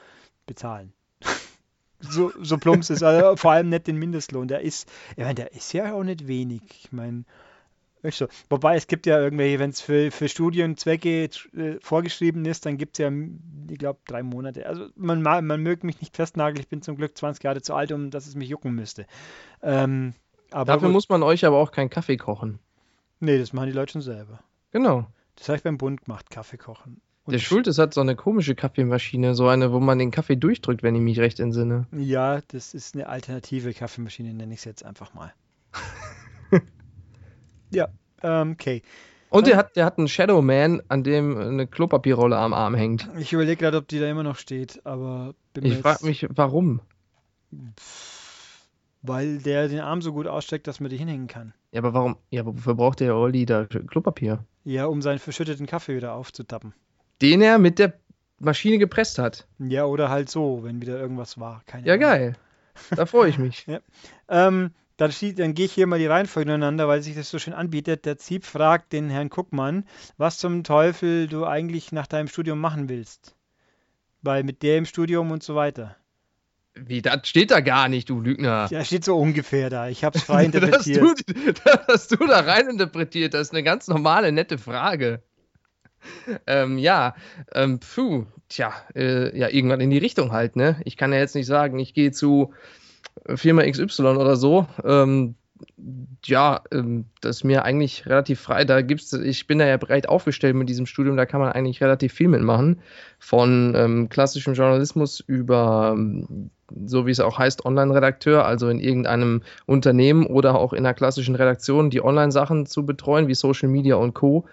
bezahlen. so, so plumps ist, also vor allem nicht den Mindestlohn. Der ist, ich meine, der ist ja auch nicht wenig. Ich meine, so. Wobei es gibt ja irgendwelche, wenn es für, für Studienzwecke äh, vorgeschrieben ist, dann gibt es ja, ich glaube, drei Monate. Also man, man möge mich nicht festnageln, ich bin zum Glück 20 Jahre zu alt, um dass es mich jucken müsste. Ähm, Dafür gut. muss man euch aber auch keinen Kaffee kochen. Nee, das machen die Leute schon selber. Genau. Das habe ich beim Bund gemacht, Kaffee kochen. Und der Schultes hat so eine komische Kaffeemaschine, so eine, wo man den Kaffee durchdrückt, wenn ich mich recht entsinne. Ja, das ist eine alternative Kaffeemaschine, nenne ich es jetzt einfach mal. Ja, ähm, okay. Und der hat, der hat einen Shadow Man, an dem eine Klopapierrolle am Arm hängt. Ich überlege gerade, ob die da immer noch steht, aber Ich frage mich, warum? Weil der den Arm so gut aussteckt, dass man die hinhängen kann. Ja, aber warum? Ja, aber wofür braucht der Olli da Klopapier? Ja, um seinen verschütteten Kaffee wieder aufzutappen. Den er mit der Maschine gepresst hat. Ja, oder halt so, wenn wieder irgendwas war. Keine ja, Ahnung. geil. Da freue ich mich. ja. Ähm, dann, dann gehe ich hier mal die Reihenfolge ineinander, weil sich das so schön anbietet. Der Zieb fragt den Herrn Kuckmann, was zum Teufel du eigentlich nach deinem Studium machen willst. Weil mit dem Studium und so weiter. Wie, das steht da gar nicht, du Lügner. Ja, steht so ungefähr da. Ich habe es frei interpretiert. das, du, hast du da rein interpretiert. Das ist eine ganz normale, nette Frage. Ähm, ja, ähm, puh, tja, äh, ja, irgendwann in die Richtung halt, ne? Ich kann ja jetzt nicht sagen, ich gehe zu Firma XY oder so. Ähm, ja, ähm, das ist mir eigentlich relativ frei. Da gibt's, ich bin da ja breit aufgestellt mit diesem Studium, da kann man eigentlich relativ viel mitmachen. Von ähm, klassischem Journalismus über, ähm, so wie es auch heißt, Online-Redakteur, also in irgendeinem Unternehmen oder auch in einer klassischen Redaktion, die Online-Sachen zu betreuen, wie Social Media und Co.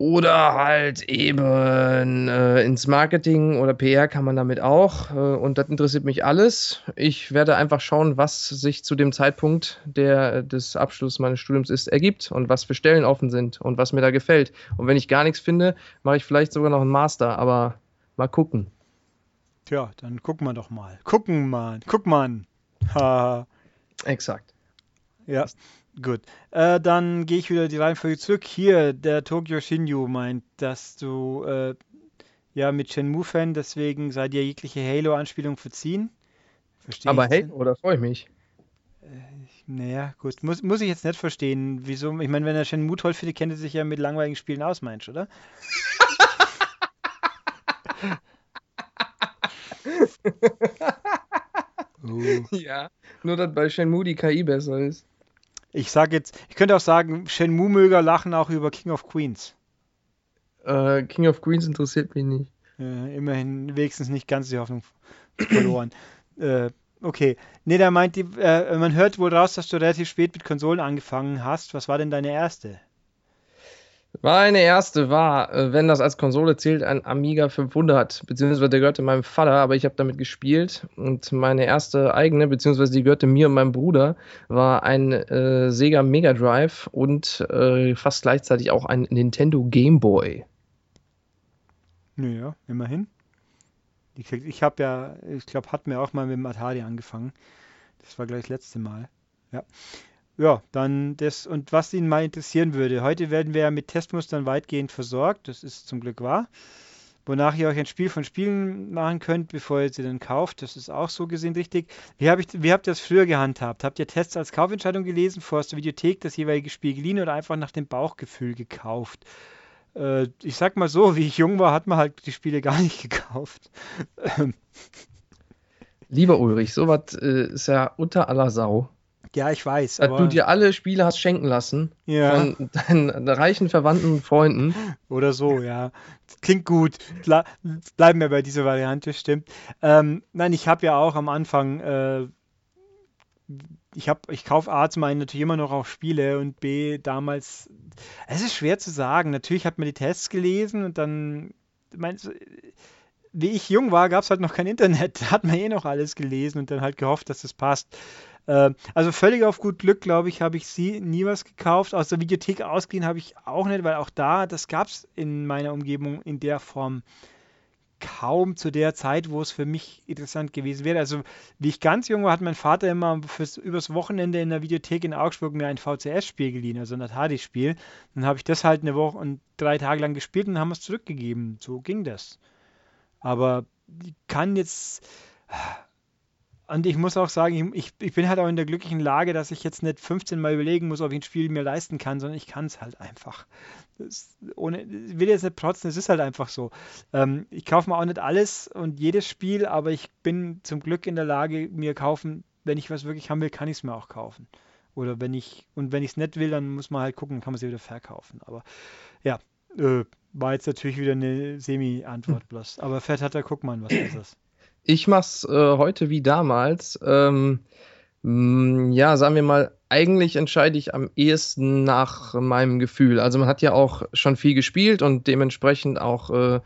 Oder halt eben äh, ins Marketing oder PR kann man damit auch. Äh, und das interessiert mich alles. Ich werde einfach schauen, was sich zu dem Zeitpunkt der, des Abschlusses meines Studiums ist, ergibt und was für Stellen offen sind und was mir da gefällt. Und wenn ich gar nichts finde, mache ich vielleicht sogar noch einen Master, aber mal gucken. Tja, dann gucken wir doch mal. Gucken mal. Guck mal. Ha. Exakt. Ja. Gut, äh, dann gehe ich wieder die Reihenfolge zurück. Hier, der Tokyo Shinju meint, dass du äh, ja mit Shenmue-Fan, deswegen sei dir jegliche Halo-Anspielung verziehen. Verstehe Aber Halo, oder freue ich mich? Äh, naja, gut. Muss, muss ich jetzt nicht verstehen. Wieso? Ich meine, wenn er Shenmue toll findet, kennt er sich ja mit langweiligen Spielen aus, meinst du, oder? uh. Ja, nur dass bei Shenmue die KI besser ist. Ich sage jetzt, ich könnte auch sagen, Shenmue-Möger lachen auch über King of Queens. Äh, King of Queens interessiert mich nicht. Äh, immerhin wenigstens nicht ganz die Hoffnung verloren. äh, okay. Nee, der meint, die, äh, man hört wohl raus, dass du relativ spät mit Konsolen angefangen hast. Was war denn deine erste? Meine erste war, äh, wenn das als Konsole zählt, ein Amiga 500, beziehungsweise der gehörte meinem Vater, aber ich habe damit gespielt. Und meine erste eigene, beziehungsweise die gehörte mir und meinem Bruder, war ein äh, Sega Mega Drive und äh, fast gleichzeitig auch ein Nintendo Game Boy. Naja, immerhin. Ich, habe ja, ich glaube, hat mir auch mal mit dem Atari angefangen. Das war gleich das letzte Mal. Ja. Ja, dann das und was ihn mal interessieren würde. Heute werden wir ja mit Testmustern weitgehend versorgt. Das ist zum Glück wahr. Wonach ihr euch ein Spiel von Spielen machen könnt, bevor ihr sie dann kauft. Das ist auch so gesehen richtig. Wie, hab ich, wie habt ihr das früher gehandhabt? Habt ihr Tests als Kaufentscheidung gelesen, vor der Videothek das jeweilige Spiel geliehen oder einfach nach dem Bauchgefühl gekauft? äh, ich sag mal so, wie ich jung war, hat man halt die Spiele gar nicht gekauft. Lieber Ulrich, sowas äh, ist ja unter aller Sau. Ja, ich weiß. Dass du dir alle Spiele hast schenken lassen ja. von deinen reichen Verwandten und Freunden. Oder so, ja. Klingt gut. Bleiben wir bei dieser Variante, stimmt. Ähm, nein, ich habe ja auch am Anfang äh, ich habe, ich kaufe A zum einen natürlich immer noch auch Spiele und B damals, es ist schwer zu sagen. Natürlich hat man die Tests gelesen und dann, meinst du, wie ich jung war, gab es halt noch kein Internet. Da hat man eh noch alles gelesen und dann halt gehofft, dass es das passt. Äh, also völlig auf gut Glück, glaube ich, habe ich sie nie was gekauft. Aus der Videothek ausgeliehen habe ich auch nicht, weil auch da, das gab es in meiner Umgebung in der Form kaum zu der Zeit, wo es für mich interessant gewesen wäre. Also, wie ich ganz jung war, hat mein Vater immer fürs, übers Wochenende in der Videothek in Augsburg mir ein VCS-Spiel geliehen, also ein Atari-Spiel. Dann habe ich das halt eine Woche und drei Tage lang gespielt und haben es zurückgegeben. So ging das. Aber ich kann jetzt und ich muss auch sagen, ich, ich bin halt auch in der glücklichen Lage, dass ich jetzt nicht 15 Mal überlegen muss, ob ich ein Spiel mir leisten kann, sondern ich kann es halt einfach. Das, ohne, ich will jetzt nicht protzen, es ist halt einfach so. Ähm, ich kaufe mir auch nicht alles und jedes Spiel, aber ich bin zum Glück in der Lage, mir kaufen, wenn ich was wirklich haben will, kann ich es mir auch kaufen. Oder wenn ich, und wenn ich es nicht will, dann muss man halt gucken, kann man sie wieder verkaufen. Aber ja, äh, war jetzt natürlich wieder eine Semi-Antwort bloß. Aber Fett hat er, guck mal, was ist das? Ich mach's äh, heute wie damals. Ähm, mh, mm, ja, sagen wir mal, eigentlich entscheide ich am ehesten nach meinem Gefühl. Also man hat ja auch schon viel gespielt und dementsprechend auch äh,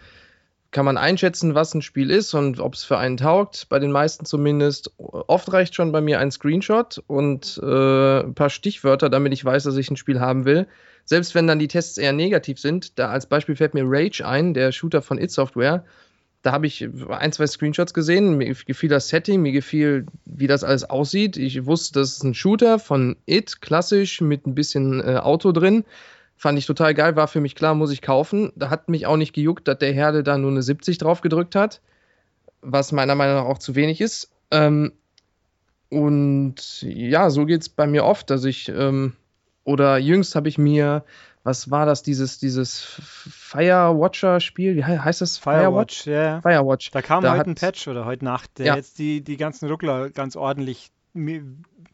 kann man einschätzen, was ein Spiel ist und ob es für einen taugt. Bei den meisten zumindest. Oft reicht schon bei mir ein Screenshot und äh, ein paar Stichwörter, damit ich weiß, dass ich ein Spiel haben will. Selbst wenn dann die Tests eher negativ sind, da als Beispiel fällt mir Rage ein, der Shooter von It Software da habe ich ein, zwei Screenshots gesehen. Mir gefiel das Setting, mir gefiel, wie das alles aussieht. Ich wusste, das ist ein Shooter von It, klassisch, mit ein bisschen äh, Auto drin. Fand ich total geil, war für mich klar, muss ich kaufen. Da hat mich auch nicht gejuckt, dass der Herde da nur eine 70 drauf gedrückt hat, was meiner Meinung nach auch zu wenig ist. Ähm, und ja, so geht es bei mir oft. Also ich, ähm, oder jüngst habe ich mir was war das, dieses, dieses Firewatcher-Spiel? Wie heißt das? Firewatch, ja. Yeah. Firewatch. Da kam da heute ein Patch oder heute Nacht, der ja. jetzt die, die ganzen Ruckler ganz ordentlich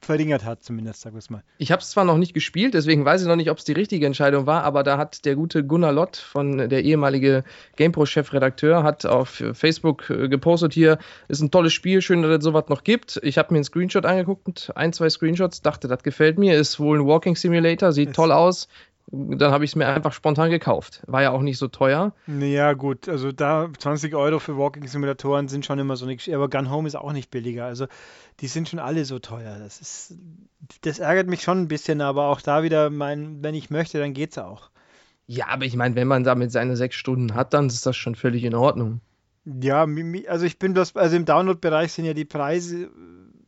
verringert hat, zumindest, sag ich mal. Ich habe es zwar noch nicht gespielt, deswegen weiß ich noch nicht, ob es die richtige Entscheidung war, aber da hat der gute Gunnar Lott von der ehemalige GamePro-Chefredakteur hat auf Facebook äh, gepostet hier, ist ein tolles Spiel, schön, dass es sowas noch gibt. Ich habe mir einen Screenshot angeguckt, ein, zwei Screenshots, dachte, das gefällt mir, ist wohl ein Walking Simulator, sieht es toll aus, dann habe ich es mir einfach spontan gekauft. War ja auch nicht so teuer. Ja, gut, also da 20 Euro für Walking-Simulatoren sind schon immer so eine Geschichte. Aber Gun Home ist auch nicht billiger. Also die sind schon alle so teuer. Das ist, das ärgert mich schon ein bisschen, aber auch da wieder, mein, wenn ich möchte, dann geht's auch. Ja, aber ich meine, wenn man damit seine sechs Stunden hat, dann ist das schon völlig in Ordnung. Ja, also ich bin bloß, also im Download-Bereich sind ja die Preise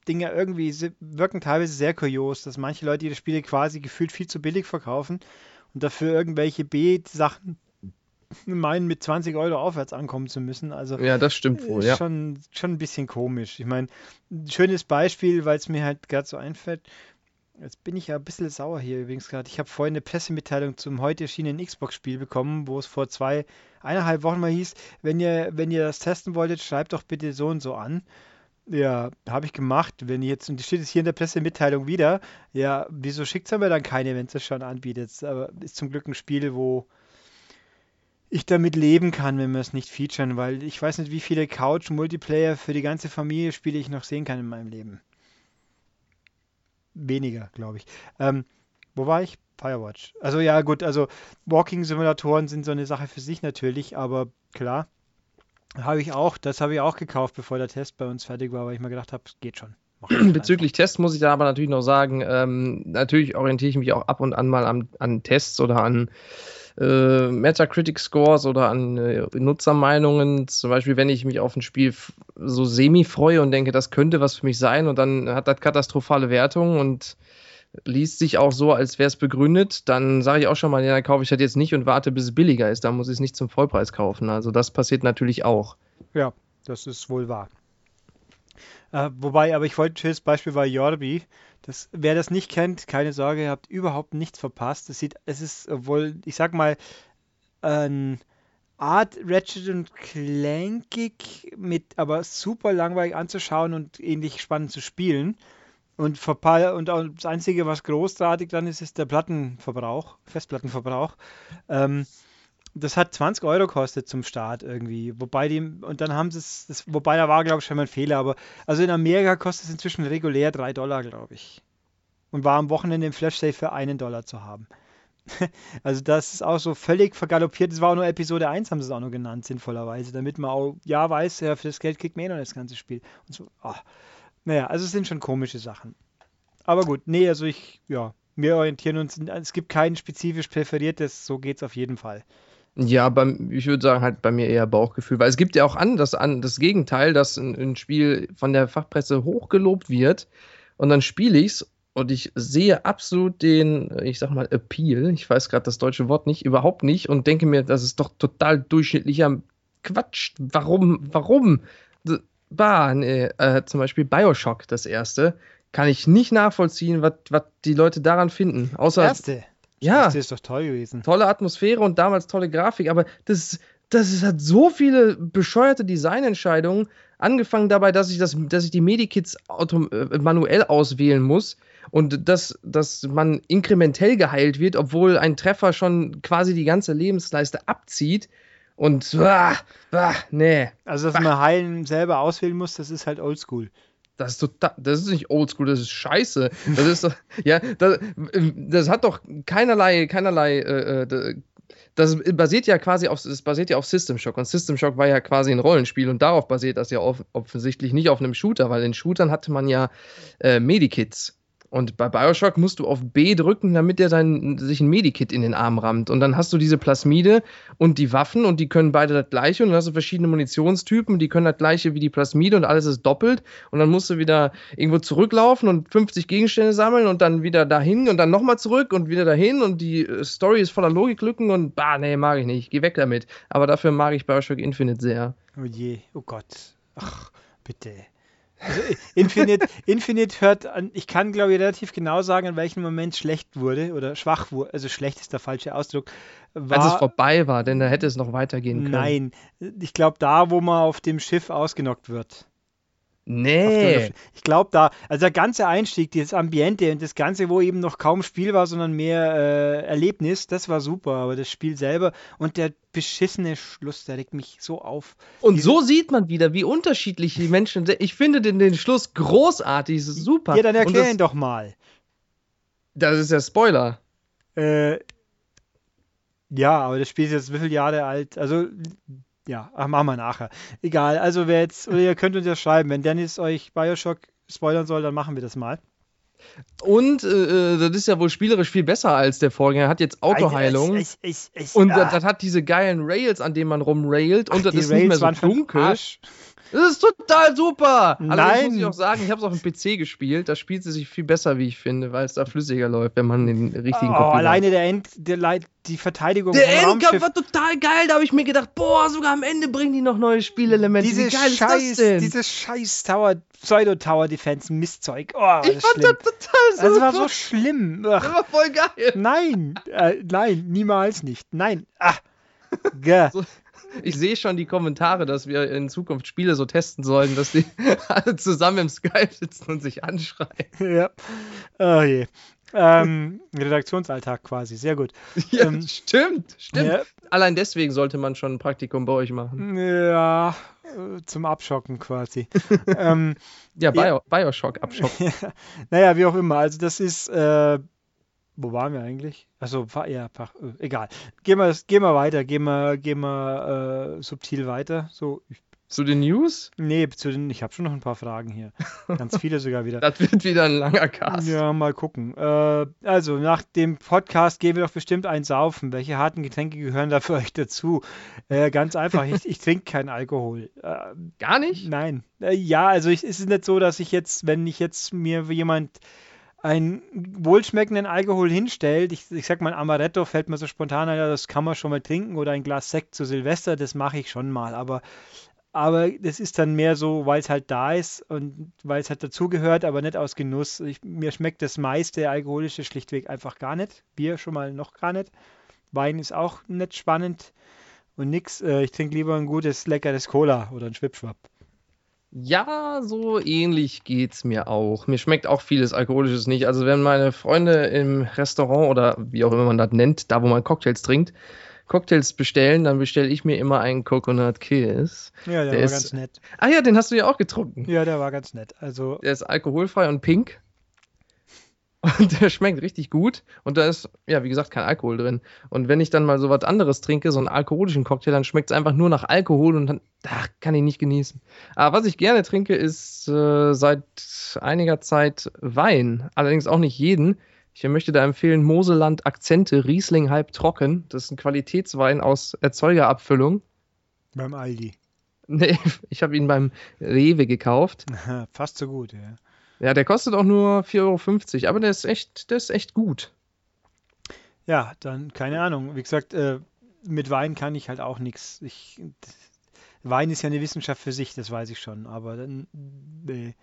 Dinge irgendwie wirken teilweise sehr kurios, dass manche Leute ihre Spiele quasi gefühlt viel zu billig verkaufen und dafür irgendwelche B-Sachen meinen, mit 20 Euro aufwärts ankommen zu müssen. Also ja, das stimmt wohl. Ja. Schon, schon ein bisschen komisch. Ich meine, ein schönes Beispiel, weil es mir halt gerade so einfällt. Jetzt bin ich ja ein bisschen sauer hier übrigens gerade. Ich habe vorhin eine Pressemitteilung zum heute erschienenen Xbox-Spiel bekommen, wo es vor zwei, eineinhalb Wochen mal hieß, wenn ihr, wenn ihr das testen wolltet, schreibt doch bitte so und so an. Ja, habe ich gemacht. Wenn jetzt, und steht jetzt hier in der Pressemitteilung wieder, ja, wieso schickt es mir dann keine, wenn es das schon anbietet? Aber ist zum Glück ein Spiel, wo ich damit leben kann, wenn wir es nicht featuren, weil ich weiß nicht, wie viele Couch-Multiplayer für die ganze Familie Spiele ich noch sehen kann in meinem Leben. Weniger, glaube ich. Ähm, wo war ich? Firewatch. Also ja, gut, also Walking-Simulatoren sind so eine Sache für sich natürlich, aber klar, habe ich auch, das habe ich auch gekauft, bevor der Test bei uns fertig war, weil ich mir gedacht habe, es geht schon. Bezüglich Tests muss ich da aber natürlich noch sagen, ähm, natürlich orientiere ich mich auch ab und an mal an, an Tests oder an äh, Metacritic-Scores oder an äh, Nutzermeinungen. Zum Beispiel, wenn ich mich auf ein Spiel so semi freue und denke, das könnte was für mich sein und dann hat das katastrophale Wertungen und liest sich auch so, als wäre es begründet, dann sage ich auch schon mal, ja, dann kaufe ich das jetzt nicht und warte, bis es billiger ist. Da muss ich es nicht zum Vollpreis kaufen. Also das passiert natürlich auch. Ja, das ist wohl wahr. Äh, wobei, aber ich wollte, schönes Beispiel war Jorbi. Das, wer das nicht kennt, keine Sorge, ihr habt überhaupt nichts verpasst. Es sieht, es ist wohl, ich sag mal, ein Art Ratchet und Clankig mit, aber super langweilig anzuschauen und ähnlich spannend zu spielen. Und, und das Einzige, was großartig dann ist, ist der Plattenverbrauch, Festplattenverbrauch. Ähm, das hat 20 Euro kostet zum Start irgendwie. Wobei die, und dann haben sie es, wobei da war, glaube ich, schon mal ein Fehler, aber also in Amerika kostet es inzwischen regulär 3 Dollar, glaube ich. Und war am Wochenende im Flash Sale für einen Dollar zu haben. also das ist auch so völlig vergaloppiert. Das war auch nur Episode 1, haben sie es auch nur genannt, sinnvollerweise, damit man auch, ja, weiß, ja, für das Geld kriegt man eh noch das ganze Spiel. Und so, oh. Naja, also es sind schon komische Sachen. Aber gut, nee, also ich, ja, wir orientieren uns, es gibt kein spezifisch präferiertes, so geht es auf jeden Fall. Ja, beim, ich würde sagen, halt bei mir eher Bauchgefühl, weil es gibt ja auch an, das, an, das Gegenteil, dass ein, ein Spiel von der Fachpresse hochgelobt wird und dann spiele ich es und ich sehe absolut den, ich sag mal, Appeal, ich weiß gerade das deutsche Wort nicht, überhaupt nicht und denke mir, das ist doch total durchschnittlicher Quatsch. Warum, warum? Bah, nee, äh, zum Beispiel Bioshock, das erste, kann ich nicht nachvollziehen, was die Leute daran finden. Außer, das erste? Ja. Das ist doch toll gewesen. Tolle Atmosphäre und damals tolle Grafik, aber das, das hat so viele bescheuerte Designentscheidungen. Angefangen dabei, dass ich, das, dass ich die Medikits äh, manuell auswählen muss und dass, dass man inkrementell geheilt wird, obwohl ein Treffer schon quasi die ganze Lebensleiste abzieht. Und, ah, ah, nee. Also, dass bah. man Heilen selber auswählen muss, das ist halt oldschool. Das ist total, das ist nicht oldschool, das ist scheiße. Das ist doch, ja, das, das, hat doch keinerlei, keinerlei, äh, äh das basiert ja quasi auf, das basiert ja auf System Shock und System Shock war ja quasi ein Rollenspiel und darauf basiert das ja offensichtlich nicht auf einem Shooter, weil in Shootern hatte man ja äh, Medikits und bei Bioshock musst du auf B drücken, damit der sein, sich ein Medikit in den Arm rammt. Und dann hast du diese Plasmide und die Waffen und die können beide das gleiche. Und dann hast du verschiedene Munitionstypen, die können das gleiche wie die Plasmide und alles ist doppelt. Und dann musst du wieder irgendwo zurücklaufen und 50 Gegenstände sammeln und dann wieder dahin und dann nochmal zurück und wieder dahin. Und die äh, Story ist voller Logiklücken und bah, nee, mag ich nicht. Geh weg damit. Aber dafür mag ich Bioshock Infinite sehr. Oh je, oh Gott. Ach, bitte. Also Infinite, Infinite hört an, ich kann glaube ich relativ genau sagen, in welchem Moment schlecht wurde oder schwach wurde, also schlecht ist der falsche Ausdruck. War, Als es vorbei war, denn da hätte es noch weitergehen können. Nein, ich glaube da, wo man auf dem Schiff ausgenockt wird. Nee. Ich glaube da, also der ganze Einstieg, dieses Ambiente und das Ganze, wo eben noch kaum Spiel war, sondern mehr äh, Erlebnis, das war super. Aber das Spiel selber und der beschissene Schluss, der regt mich so auf. Und Diese so sieht man wieder, wie unterschiedlich die Menschen sind. Ich finde den, den Schluss großartig, super. Ja, dann erklär ihn doch mal. Das ist ja Spoiler. Äh, ja, aber das Spiel ist jetzt wie viele Jahre alt? Also ja, ach, machen wir nachher. Egal, also wer jetzt, ihr könnt uns ja schreiben, wenn Dennis euch Bioshock spoilern soll, dann machen wir das mal. Und äh, äh das ist ja wohl spielerisch viel besser als der Vorgänger. Hat jetzt Autoheilung. Ich, ich, ich, und ah. das, das, hat diese geilen Rails, an denen man rumrailt. und das ist Rails nicht mehr so dunkel. Das ist total super. Nein. Allerdings muss ich auch sagen, ich habe es auf dem PC gespielt. Da spielt sie sich viel besser, wie ich finde, weil es da flüssiger läuft, wenn man den richtigen Oh, Kopf alleine der End, der, die Verteidigung Der Endkampf war total geil. Da habe ich mir gedacht, boah, sogar am Ende bringen die noch neue Spielelemente. Diese scheiß, ist das denn? dieses scheiß Tower, Pseudo-Tower-Defense, Mistzeug. Oh, ich das fand schlimm. das total super. Das war so schlimm. Ach, Das war voll geil. nein, äh, nein, niemals nicht. Nein. Ah. So. Ich sehe schon die Kommentare, dass wir in Zukunft Spiele so testen sollen, dass die alle zusammen im Skype sitzen und sich anschreien. ja. Oh je. Ähm, Redaktionsalltag quasi, sehr gut. Ja, Ähm, stimmt, stimmt. Ja, Allein deswegen sollte man schon ein Praktikum bei euch machen. ja äh, zum Abschocken quasi. ähm, Ja, Bio, Ja. Bioshock abschocken. naja, wie auch immer. Also das ist, äh, wo waren wir eigentlich? Also ja, äh, egal. Gehen wir, gehen wir weiter, gehen wir, gehen wir äh, subtil weiter. So, ich, Zu den News? nee, zu den, ich habe schon noch ein paar Fragen hier. Ganz viele sogar wieder. Das wird wieder ein langer Cast. Ja, mal gucken. Äh, also, nach dem Podcast gehen wir doch bestimmt ein Saufen. Welche harten Getränke gehören da für euch dazu? Äh, ganz einfach, ich, ich trinke keinen Alkohol. Äh, Gar nicht? nein. Äh, ja, also ich, es ist nicht so, dass ich jetzt, wenn ich jetzt mir jemand einen wohlschmeckenden Alkohol hinstellt, ich, ich sag mal, Amaretto fällt mir so spontan ein, das kann man schon mal trinken oder ein Glas Sekt zu Silvester, das mache ich schon mal, aber aber das ist dann mehr so, weil es halt da ist und weil es halt dazugehört, aber nicht aus Genuss. Ich, mir schmeckt das meiste Alkoholische schlichtweg einfach gar nicht. Bier schon mal noch gar nicht. Wein ist auch nicht spannend und nix. Äh, ich trinke lieber ein gutes, leckeres Cola oder ein Schwipschwapp. Ja, so ähnlich geht's mir auch. Mir schmeckt auch vieles Alkoholisches nicht. Also wenn meine Freunde im Restaurant oder wie auch immer man das nennt, da wo man Cocktails trinkt, Cocktails bestellen, dann bestelle ich mir immer einen Coconut Kiss. Ja, der, Der war ist- ganz nett. Ah ja, den hast du ja auch getrunken. Ja, der war ganz nett. Also, Der ist alkoholfrei und pink. Und der schmeckt richtig gut. Und da ist, ja, wie gesagt, kein Alkohol drin. Und wenn ich dann mal so was anderes trinke, so einen alkoholischen Cocktail, dann schmeckt es einfach nur nach Alkohol und dann ach, kann ich nicht genießen. Aber was ich gerne trinke, ist äh, seit einiger Zeit Wein. Allerdings auch nicht jeden. Ich möchte da empfehlen Moseland Akzente Riesling halb trocken. Das ist ein Qualitätswein aus Erzeugerabfüllung. beim Aldi. Nee, ich habe ihn beim Rewe gekauft. Fast so gut, ja. Ja, der kostet auch nur 4,50 Euro, aber der ist echt, der ist echt gut. Ja, dann keine Ahnung. Wie gesagt, äh, mit Wein kann ich halt auch nichts. Ich, Wein ist ja eine Wissenschaft für sich, das weiß ich schon, aber dann, nee,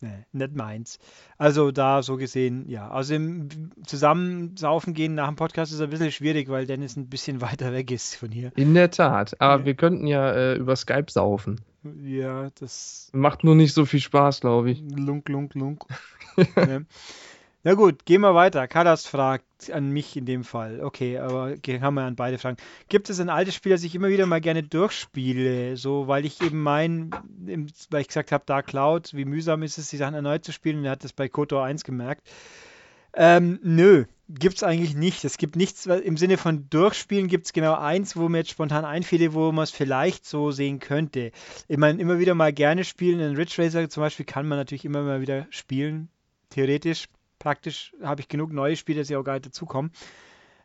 nee, nicht meins. Also da so gesehen, ja. Außerdem zusammen saufen gehen nach dem Podcast ist ein bisschen schwierig, weil Dennis ein bisschen weiter weg ist von hier. In der Tat. Aber Ja. wir könnten ja äh, über Skype saufen. Ja, das Macht nur nicht so viel Spaß, glaube ich. Lunk, lunk, lunk. ja. Na gut, gehen wir weiter. Kadas fragt an mich in dem Fall. Okay, aber kann man an beide fragen. Gibt es ein altes Spiel, das ich immer wieder mal gerne durchspiele? So, weil ich eben mein, weil ich gesagt habe, da Cloud, wie mühsam ist es, die Sachen erneut zu spielen? Und er hat das bei KOTOR 1 gemerkt. Ähm, nö, gibt's eigentlich nicht. Es gibt nichts, im Sinne von Durchspielen gibt es genau eins, wo mir jetzt spontan einfiele, wo man es vielleicht so sehen könnte. Ich meine, immer wieder mal gerne spielen. In Ridge Racer zum Beispiel kann man natürlich immer mal wieder spielen. Theoretisch, praktisch habe ich genug neue Spiele, ich auch gar nicht dazukommen.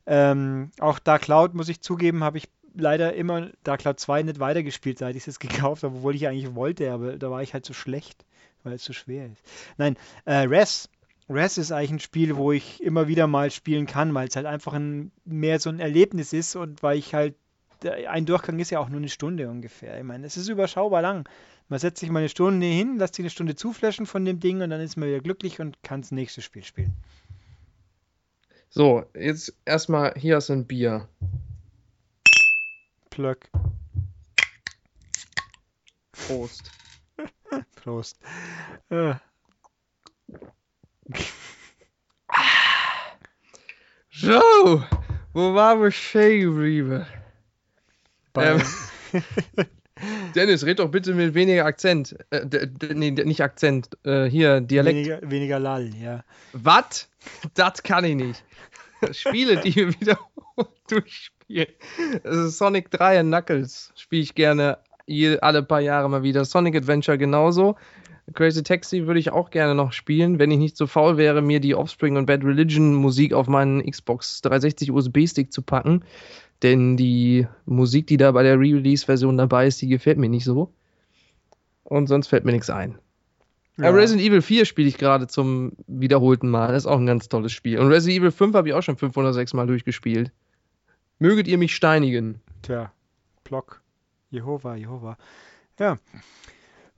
Ähm, auch Dark Cloud, muss ich zugeben, habe ich leider immer Dark Cloud 2 nicht weitergespielt, seit ich es gekauft habe, obwohl ich eigentlich wollte, aber da war ich halt so schlecht, weil es so schwer ist. Nein, äh, Res. Res ist eigentlich ein Spiel, wo ich immer wieder mal spielen kann, weil es halt einfach ein, mehr so ein Erlebnis ist und weil ich halt, ein Durchgang ist ja auch nur eine Stunde ungefähr. Ich meine, es ist überschaubar lang. Man setzt sich mal eine Stunde hin, lässt sich eine Stunde zuflashen von dem Ding und dann ist man wieder glücklich und kann das nächste Spiel spielen. So, jetzt erstmal, hier ist ein Bier. Plöck. Prost. Prost. Äh, So, wo waren wir stehen geblieben? bei, Ähm, Dennis, red doch bitte mit weniger Akzent. Äh, nee, nicht Akzent. Äh, hier, Dialekt. weniger, weniger Lall, ja. Was? Das kann ich nicht. Spiele, die wir wieder durchspielen. Ist Sonic 3 und Knuckles. Spiele ich gerne je, alle paar Jahre mal wieder. Sonic Adventure genauso. Crazy Taxi würde ich auch gerne noch spielen, wenn ich nicht so faul wäre, mir die Offspring und Bad Religion Musik auf meinen Xbox 360 USB-Stick zu packen. Denn die Musik, die da bei der Re-Release-Version dabei ist, die gefällt mir nicht so. Und sonst fällt mir nichts ein. Ja. Resident Evil 4 spiele ich gerade zum wiederholten Mal. Das ist auch ein ganz tolles Spiel. Und Resident Evil 5 habe ich auch schon 506 Mal durchgespielt. Möget ihr mich steinigen. Tja, Block. Jehova, Jehova. Ja.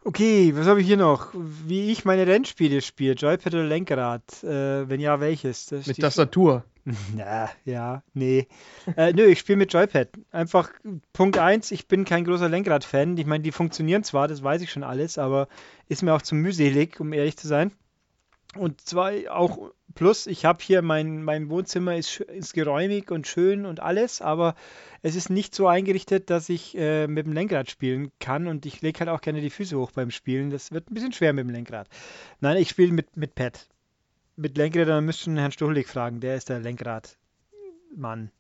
Okay, was habe ich hier noch? Wie ich meine Rennspiele spiele. Joypad oder Lenkrad? Äh, wenn ja, welches? Das Mit Tastatur. Na, ja, nee. äh, nö, ich spiele mit Joypad. Einfach Punkt 1, ich bin kein großer Lenkrad-Fan. Ich meine, die funktionieren zwar, das weiß ich schon alles, aber ist mir auch zu mühselig, um ehrlich zu sein. Und zwar auch plus, ich habe hier mein, mein Wohnzimmer ist, ist geräumig und schön und alles, aber es ist nicht so eingerichtet, dass ich äh, mit dem Lenkrad spielen kann und ich lege halt auch gerne die Füße hoch beim Spielen. Das wird ein bisschen schwer mit dem Lenkrad. Nein, ich spiele mit, mit Pad mit Lenkrädern müssten Herrn Stuchlik fragen. Der ist der Lenkradmann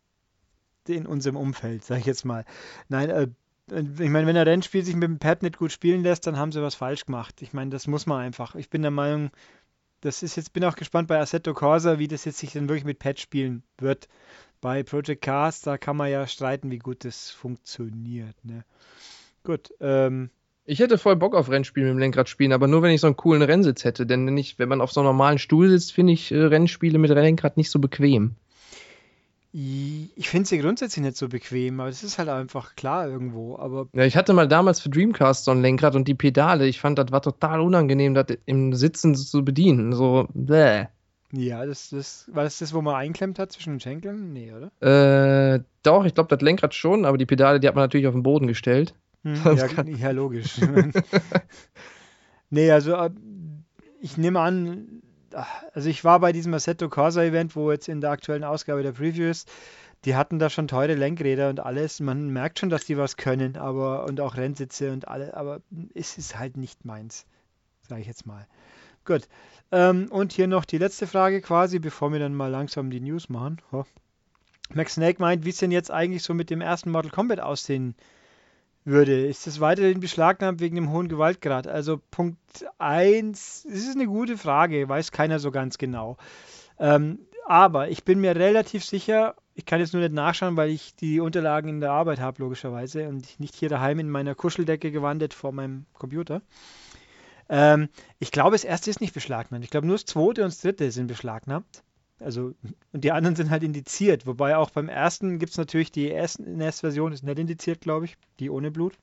in unserem Umfeld, sag ich jetzt mal. Nein, äh, ich meine, wenn ein Rennspiel sich mit dem Pad nicht gut spielen lässt, dann haben sie was falsch gemacht. Ich meine, das muss man einfach. Ich bin der Meinung, das ist jetzt, bin auch gespannt bei Assetto Corsa, wie das jetzt sich dann wirklich mit Pad spielen wird. Bei Project Cars, da kann man ja streiten, wie gut das funktioniert. Ne? Gut, ähm, ich hätte voll Bock auf Rennspiele mit dem Lenkrad spielen, aber nur wenn ich so einen coolen Rennsitz hätte. Denn wenn, ich, wenn man auf so einem normalen Stuhl sitzt, finde ich äh, Rennspiele mit Lenkrad nicht so bequem. Ich finde sie grundsätzlich nicht so bequem, aber es ist halt einfach klar irgendwo. Aber ja, ich hatte mal damals für Dreamcast so ein Lenkrad und die Pedale. Ich fand, das war total unangenehm, das im Sitzen zu bedienen. So, bäh. Ja, das, das, war das das, wo man einklemmt hat zwischen den Schenkeln? Nee, oder? Äh, doch, ich glaube, das Lenkrad schon, aber die Pedale, die hat man natürlich auf den Boden gestellt. Hm, ja, ja, logisch. nee, also äh, ich nehme an, also ich war bei diesem Assetto Corsa Event, wo jetzt in der aktuellen Ausgabe der Previews, die hatten da schon teure Lenkräder und alles. Man merkt schon, dass die was können, aber und auch Rennsitze und alles, aber es ist halt nicht meins, sage ich jetzt mal. Gut. Ähm, und hier noch die letzte Frage quasi, bevor wir dann mal langsam die News machen. Oh. Max Snake meint, wie es denn jetzt eigentlich so mit dem ersten Mortal Kombat aussehen würde. Ist das weiterhin beschlagnahmt wegen dem hohen Gewaltgrad? Also Punkt 1, das ist eine gute Frage, weiß keiner so ganz genau. Ähm, aber ich bin mir relativ sicher, ich kann jetzt nur nicht nachschauen, weil ich die Unterlagen in der Arbeit habe, logischerweise, und nicht hier daheim in meiner Kuscheldecke gewandert vor meinem Computer. Ähm, ich glaube, das erste ist nicht beschlagnahmt. Ich glaube, nur das zweite und das dritte sind beschlagnahmt. Also, und die anderen sind halt indiziert. Wobei auch beim ersten gibt es natürlich die NES-Version, ist nicht indiziert, glaube ich, die ohne Blut.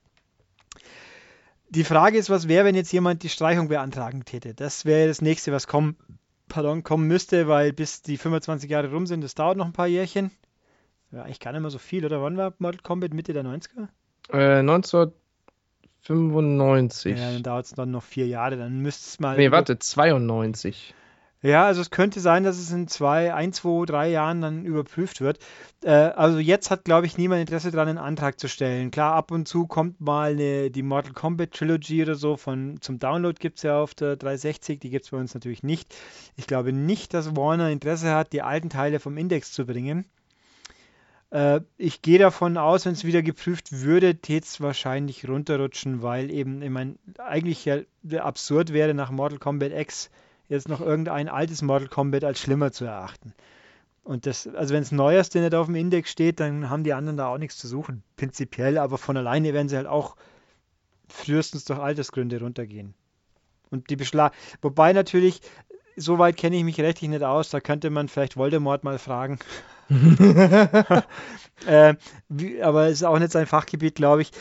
Die Frage ist, was wäre, wenn jetzt jemand die Streichung beantragen täte? Das wäre das nächste, was kommen, pardon, kommen müsste, weil bis die 25 Jahre rum sind, das dauert noch ein paar Jährchen. Ja, eigentlich gar nicht mehr so viel, oder? Wann war Mortal Kombat? Mitte der 90er? Äh, 1995. Ja, dann dauert es dann noch vier Jahre, dann müsste es mal. Nee, warte, 92. Ja, also es könnte sein, dass es in zwei, ein, zwei, drei Jahren dann überprüft wird. Äh, also jetzt hat, glaube ich, niemand Interesse daran, einen Antrag zu stellen. Klar, ab und zu kommt mal eine, die Mortal Kombat Trilogy oder so von zum Download gibt es ja auf der 360, die gibt es bei uns natürlich nicht. Ich glaube nicht, dass Warner Interesse hat, die alten Teile vom Index zu bringen. Äh, ich gehe davon aus, wenn es wieder geprüft würde, täte es wahrscheinlich runterrutschen, weil eben, ich meine, eigentlich ja absurd wäre nach Mortal Kombat X jetzt noch irgendein altes Mortal Kombat als schlimmer zu erachten. Und das, also wenn es neueste nicht auf dem Index steht, dann haben die anderen da auch nichts zu suchen, prinzipiell, aber von alleine werden sie halt auch frühestens durch Altersgründe runtergehen. Und die Beschlag, wobei natürlich, soweit kenne ich mich rechtlich nicht aus, da könnte man vielleicht Voldemort mal fragen. äh, wie, aber es ist auch nicht sein Fachgebiet, glaube ich.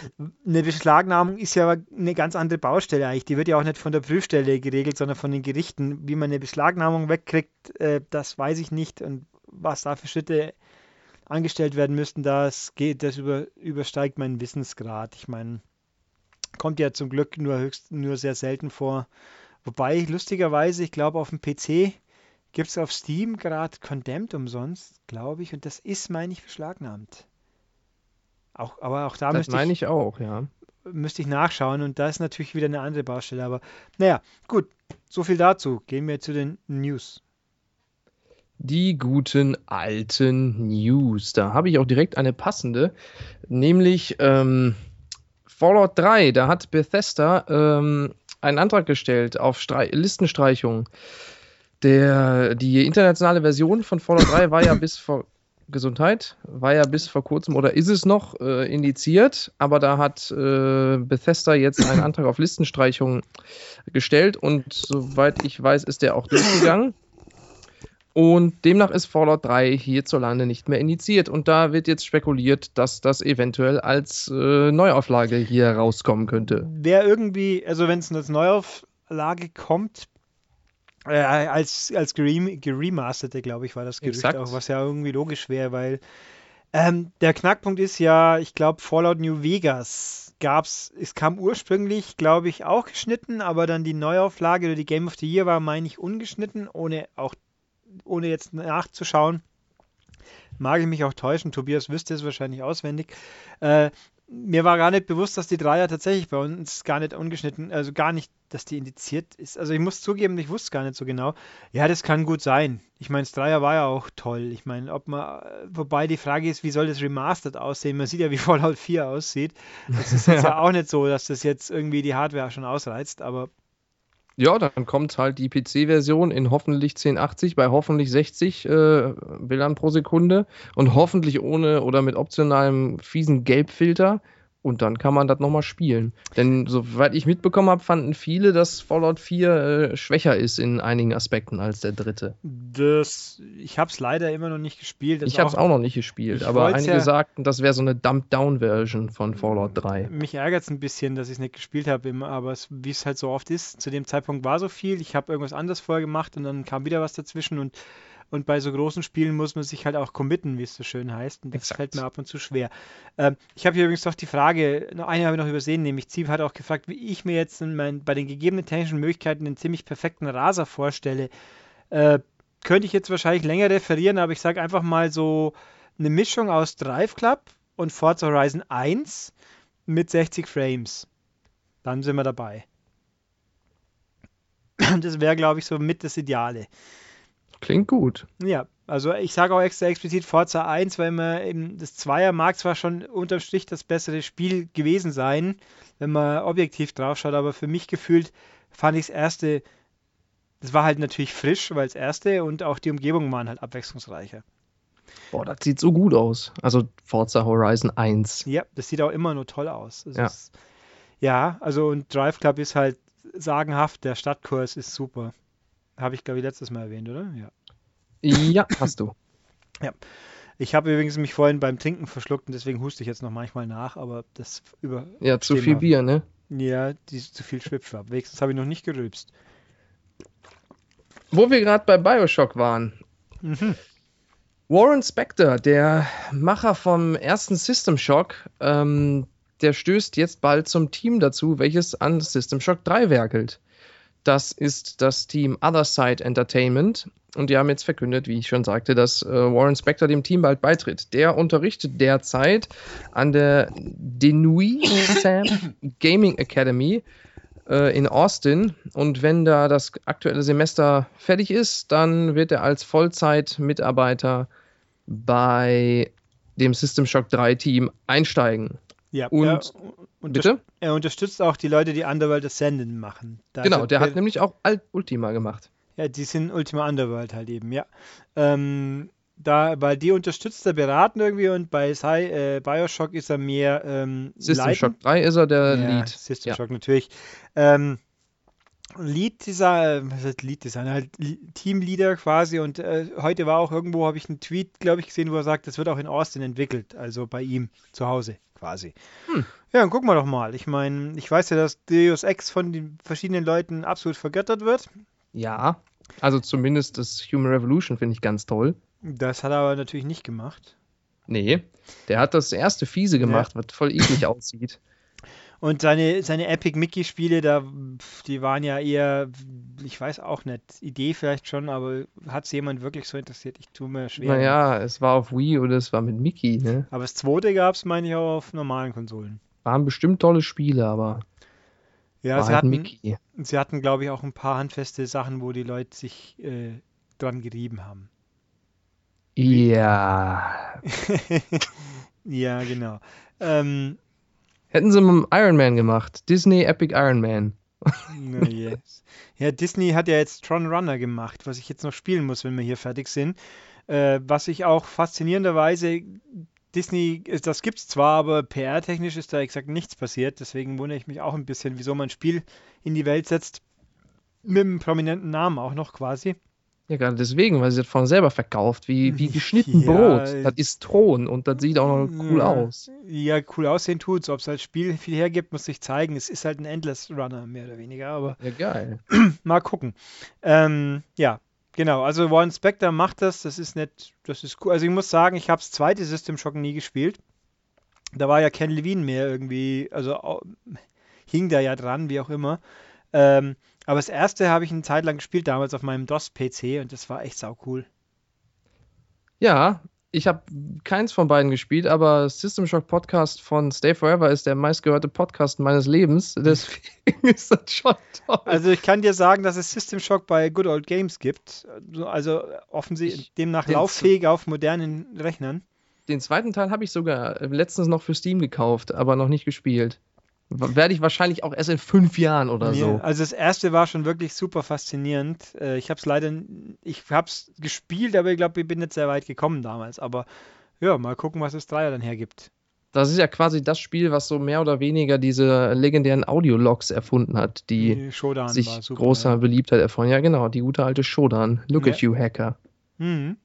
Eine Beschlagnahmung ist ja eine ganz andere Baustelle eigentlich. Die wird ja auch nicht von der Prüfstelle geregelt, sondern von den Gerichten. Wie man eine Beschlagnahmung wegkriegt, äh, das weiß ich nicht. Und was da für Schritte angestellt werden müssten, das geht, das über, übersteigt meinen Wissensgrad. Ich meine, kommt ja zum Glück nur höchst, nur sehr selten vor. Wobei, lustigerweise, ich glaube, auf dem PC Gibt es auf Steam gerade Condemned umsonst, glaube ich, und das ist, meine ich, beschlagnahmt. Auch, aber auch da das müsste meine ich, ich auch, ja. Müsste ich nachschauen und da ist natürlich wieder eine andere Baustelle. Aber naja, gut, so viel dazu. Gehen wir zu den News. Die guten alten News. Da habe ich auch direkt eine passende, nämlich ähm, Fallout 3. Da hat Bethesda ähm, einen Antrag gestellt auf Strei Listenstreichung. Der, die internationale Version von Fallout 3 war ja bis vor Gesundheit, war ja bis vor kurzem oder ist es noch äh, indiziert, aber da hat äh, Bethesda jetzt einen Antrag auf Listenstreichung gestellt und soweit ich weiß, ist der auch durchgegangen. Und demnach ist Fallout 3 hierzulande nicht mehr indiziert. Und da wird jetzt spekuliert, dass das eventuell als äh, Neuauflage hier rauskommen könnte. Wäre irgendwie, also wenn es als Neuauflage kommt, äh, als, als geremasterte, glaube ich, war das Gerücht Exakt. auch, was ja irgendwie logisch wäre, weil ähm, der Knackpunkt ist ja, ich glaube, Fallout New Vegas gab's, es kam ursprünglich, glaube ich, auch geschnitten, aber dann die Neuauflage oder die Game of the Year war, meine ich, ungeschnitten, ohne auch ohne jetzt nachzuschauen, mag ich mich auch täuschen. Tobias wüsste es wahrscheinlich auswendig. Äh, mir war gar nicht bewusst, dass die Dreier tatsächlich bei uns gar nicht ungeschnitten, also gar nicht, dass die indiziert ist. Also ich muss zugeben, ich wusste gar nicht so genau. Ja, das kann gut sein. Ich meine, das Dreier war ja auch toll. Ich meine, ob man, wobei die Frage ist, wie soll das Remastered aussehen? Man sieht ja, wie Fallout 4 aussieht. Das ist jetzt ja. ja auch nicht so, dass das jetzt irgendwie die Hardware schon ausreizt, aber ja, dann kommt halt die PC-Version in hoffentlich 1080 bei hoffentlich 60 äh, Bildern pro Sekunde und hoffentlich ohne oder mit optionalem fiesen Gelbfilter. Und dann kann man das nochmal spielen. Denn soweit ich mitbekommen habe, fanden viele, dass Fallout 4 äh, schwächer ist in einigen Aspekten als der dritte. Das, ich habe es leider immer noch nicht gespielt. ich habe es auch noch nicht gespielt, aber einige ja, sagten, das wäre so eine Dumped-Down-Version von Fallout 3. Mich ärgert es ein bisschen, dass ich es nicht gespielt habe, aber wie es halt so oft ist, zu dem Zeitpunkt war so viel. Ich habe irgendwas anderes vorher gemacht und dann kam wieder was dazwischen und und bei so großen Spielen muss man sich halt auch committen, wie es so schön heißt. Und das Exakt. fällt mir ab und zu schwer. Ähm, ich habe hier übrigens noch die Frage, noch eine habe ich noch übersehen, nämlich Ziv hat auch gefragt, wie ich mir jetzt mein, bei den gegebenen technischen Möglichkeiten einen ziemlich perfekten Raser vorstelle. Äh, könnte ich jetzt wahrscheinlich länger referieren, aber ich sage einfach mal so eine Mischung aus Drive Club und Forza Horizon 1 mit 60 Frames. Dann sind wir dabei. Das wäre, glaube ich, so mit das Ideale. Klingt gut. Ja, also ich sage auch extra explizit Forza 1, weil man eben das Zweier mag zwar schon unterm Strich das bessere Spiel gewesen sein, wenn man objektiv drauf schaut, aber für mich gefühlt fand ich das erste, das war halt natürlich frisch, weil das erste und auch die Umgebungen waren halt abwechslungsreicher. Boah, das sieht so gut aus. Also Forza Horizon 1. Ja, das sieht auch immer nur toll aus. ja. Ist, ja, also und Drive Club ist halt sagenhaft, der Stadtkurs ist super. Habe ich, glaube ich, letztes Mal erwähnt, oder? Ja. Ja, hast du. ja. Ich habe übrigens mich vorhin beim Trinken verschluckt und deswegen huste ich jetzt noch manchmal nach, aber das über. Ja, zu viel Bier, ne? Ja, die, zu viel Schwipschwapp. Wenigstens habe ich noch nicht gerülpst. Wo wir gerade bei Bioshock waren. Mhm. Warren Spector, der Macher vom ersten System Shock, ähm, der stößt jetzt bald zum Team dazu, welches an System Shock 3 werkelt. Das ist das Team Otherside Entertainment. Und die haben jetzt verkündet, wie ich schon sagte, dass äh, Warren Spector dem Team bald beitritt. Der unterrichtet derzeit an der Denui Sam Gaming Academy äh, in Austin. Und wenn da das aktuelle Semester fertig ist, dann wird er als Vollzeit-Mitarbeiter bei dem System Shock 3 Team einsteigen. Ja, und er, bitte? Er unterstützt auch die Leute, die Underworld Ascendant machen. Da genau, der hat nämlich auch Alt Ultima gemacht. Ja, die sind Ultima Underworld halt eben, ja. Ähm, da, weil die unterstützt er beraten irgendwie und bei Sci, äh, Bioshock ist er mehr ähm, System Leiten. Shock 3 ist er der ja, Lead. System ja. Shock natürlich. Ähm, Lead was heißt Lead Designer, halt Teamleader quasi und äh, heute war auch irgendwo, habe ich einen Tweet, glaube ich, gesehen, wo er sagt, das wird auch in Austin entwickelt, also bei ihm zu Hause quasi. Hm. Ja, dann gucken wir doch mal. Ich meine, ich weiß ja, dass Deus Ex von den verschiedenen Leuten absolut vergöttert wird. Ja, also zumindest das Human Revolution finde ich ganz toll. Das hat er aber natürlich nicht gemacht. Nee, der hat das erste Fiese gemacht, ja. was voll eklig aussieht. Und seine, seine Epic Mickey-Spiele, da, die waren ja eher, ich weiß auch nicht, Idee vielleicht schon, aber hat es jemand wirklich so interessiert? Ich tue mir schwer. Naja, es war auf Wii oder es war mit Mickey, ne? Aber das zweite gab es, meine ich, auch auf normalen Konsolen. Waren bestimmt tolle Spiele, aber. Ja, sie, halt hatten, Mickey. sie hatten, glaube ich, auch ein paar handfeste Sachen, wo die Leute sich äh, dran gerieben haben. Ja. ja, genau. Ähm, Hätten sie mit Iron Man gemacht. Disney Epic Iron Man. no, yes. Ja, Disney hat ja jetzt Tron Runner gemacht, was ich jetzt noch spielen muss, wenn wir hier fertig sind. Äh, was ich auch faszinierenderweise Disney, das gibt es zwar, aber PR-technisch ist da exakt nichts passiert. Deswegen wundere ich mich auch ein bisschen, wieso man ein Spiel in die Welt setzt mit einem prominenten Namen auch noch quasi. Ja, gerade deswegen, weil sie das von selber verkauft, wie, wie geschnitten ja, Brot. Das ist Thron und das sieht auch noch cool aus. Ja, cool aussehen tut's. Ob es als Spiel viel hergibt, muss sich zeigen. Es ist halt ein Endless Runner, mehr oder weniger, aber. Ja, geil. mal gucken. Ähm, ja, genau. Also Warren Spector macht das, das ist nett, das ist cool. Also ich muss sagen, ich habe das zweite System Shock nie gespielt. Da war ja Ken Levine mehr irgendwie, also hing da ja dran, wie auch immer. Ähm, aber das erste habe ich eine Zeit lang gespielt, damals auf meinem DOS-PC und das war echt sau cool. Ja, ich habe keins von beiden gespielt, aber System Shock Podcast von Stay Forever ist der meistgehörte Podcast meines Lebens. Deswegen ist das schon toll. Also ich kann dir sagen, dass es System Shock bei Good Old Games gibt. Also offensichtlich demnach lauffähig auf modernen Rechnern. Den zweiten Teil habe ich sogar letztens noch für Steam gekauft, aber noch nicht gespielt. Werde ich wahrscheinlich auch erst in fünf Jahren oder nee, so. Also das erste war schon wirklich super faszinierend. Äh, ich habe es leider, ich habe es gespielt, aber ich glaube, ich bin nicht sehr weit gekommen damals. Aber ja, mal gucken, was das Dreier dann hergibt. Das ist ja quasi das Spiel, was so mehr oder weniger diese legendären Audiologs erfunden hat, die, die sich super, großer ja. Beliebtheit erfreuen. Ja, genau, die gute alte Shodan. Look ja. at you, Hacker. Mhm.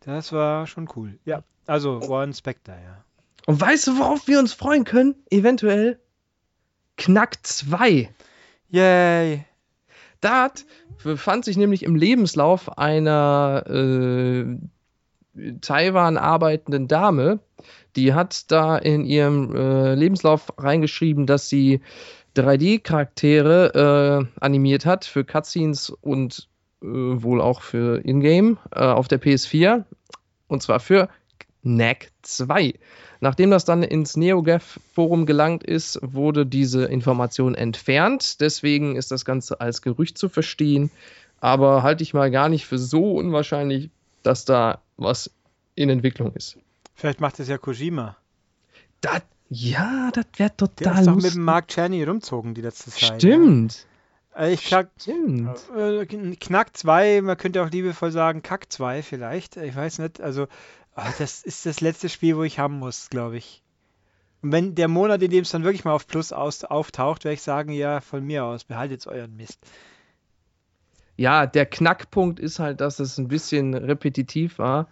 Das war schon cool. Ja, also Warren Spectre, ja. Und weißt du, worauf wir uns freuen können? Eventuell Knack 2. Yay. Da befand sich nämlich im Lebenslauf einer äh, Taiwan arbeitenden Dame, die hat da in ihrem äh, Lebenslauf reingeschrieben, dass sie 3D-Charaktere äh, animiert hat für Cutscenes und äh, wohl auch für Ingame äh, auf der PS4. Und zwar für Knack 2. Nachdem das dann ins NeoGAF-Forum gelangt ist, wurde diese Information entfernt. Deswegen ist das Ganze als Gerücht zu verstehen. Aber halte ich mal gar nicht für so unwahrscheinlich, dass da was in Entwicklung ist. Vielleicht macht es ja Kojima. Das, ja, das wäre total Der ist doch mit dem Mark Czerny rumzogen die letzte Zeit. Stimmt. Ja. Ich knack, äh, Knack 2, man könnte auch liebevoll sagen Kack 2 vielleicht. Ich weiß nicht. Also Oh, das ist das letzte Spiel, wo ich haben muss, glaube ich. Und wenn der Monat, in dem es dann wirklich mal auf Plus aus, auftaucht, werde ich sagen, ja, von mir aus, behaltet euren Mist. Ja, der Knackpunkt ist halt, dass es ein bisschen repetitiv war.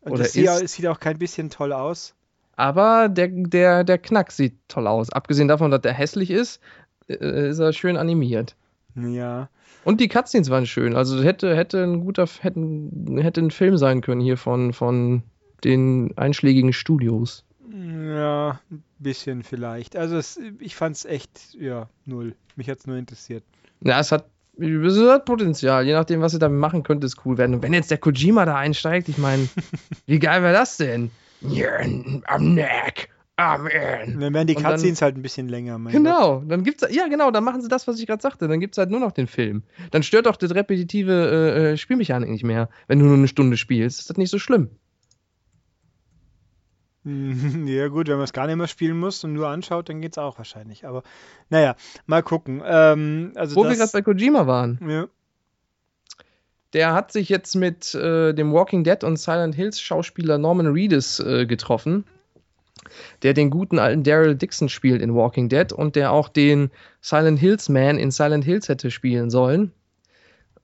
Und oder es sieht, auch, sieht auch kein bisschen toll aus. Aber der, der, der Knack sieht toll aus. Abgesehen davon, dass der hässlich ist, äh, ist er schön animiert. Ja. Und die Cutscenes waren schön. Also hätte, hätte ein guter, hätten, hätte ein Film sein können hier von, von den einschlägigen Studios. Ja, ein bisschen vielleicht. Also es, ich fand es echt, ja, null. Mich hat es nur interessiert. Ja, es hat, es hat Potenzial. Je nachdem, was ihr damit machen könnt, es cool werden. Und wenn jetzt der Kojima da einsteigt, ich meine, wie geil wäre das denn? Am neck. Amen. Dann werden die Cutscenes halt ein bisschen länger. Genau, Gott. dann gibt's ja genau, dann machen sie das, was ich gerade sagte. Dann gibt es halt nur noch den Film. Dann stört auch das repetitive äh, äh, Spielmechanik nicht mehr, wenn du nur eine Stunde spielst. Ist das nicht so schlimm? Ja, gut, wenn man es gar nicht mehr spielen muss und nur anschaut, dann geht es auch wahrscheinlich. Aber naja, mal gucken. Ähm, also Wo das, wir gerade bei Kojima waren. Ja. Der hat sich jetzt mit äh, dem Walking Dead und Silent Hills Schauspieler Norman Reedus äh, getroffen, der den guten alten Daryl Dixon spielt in Walking Dead und der auch den Silent Hills Man in Silent Hills hätte spielen sollen.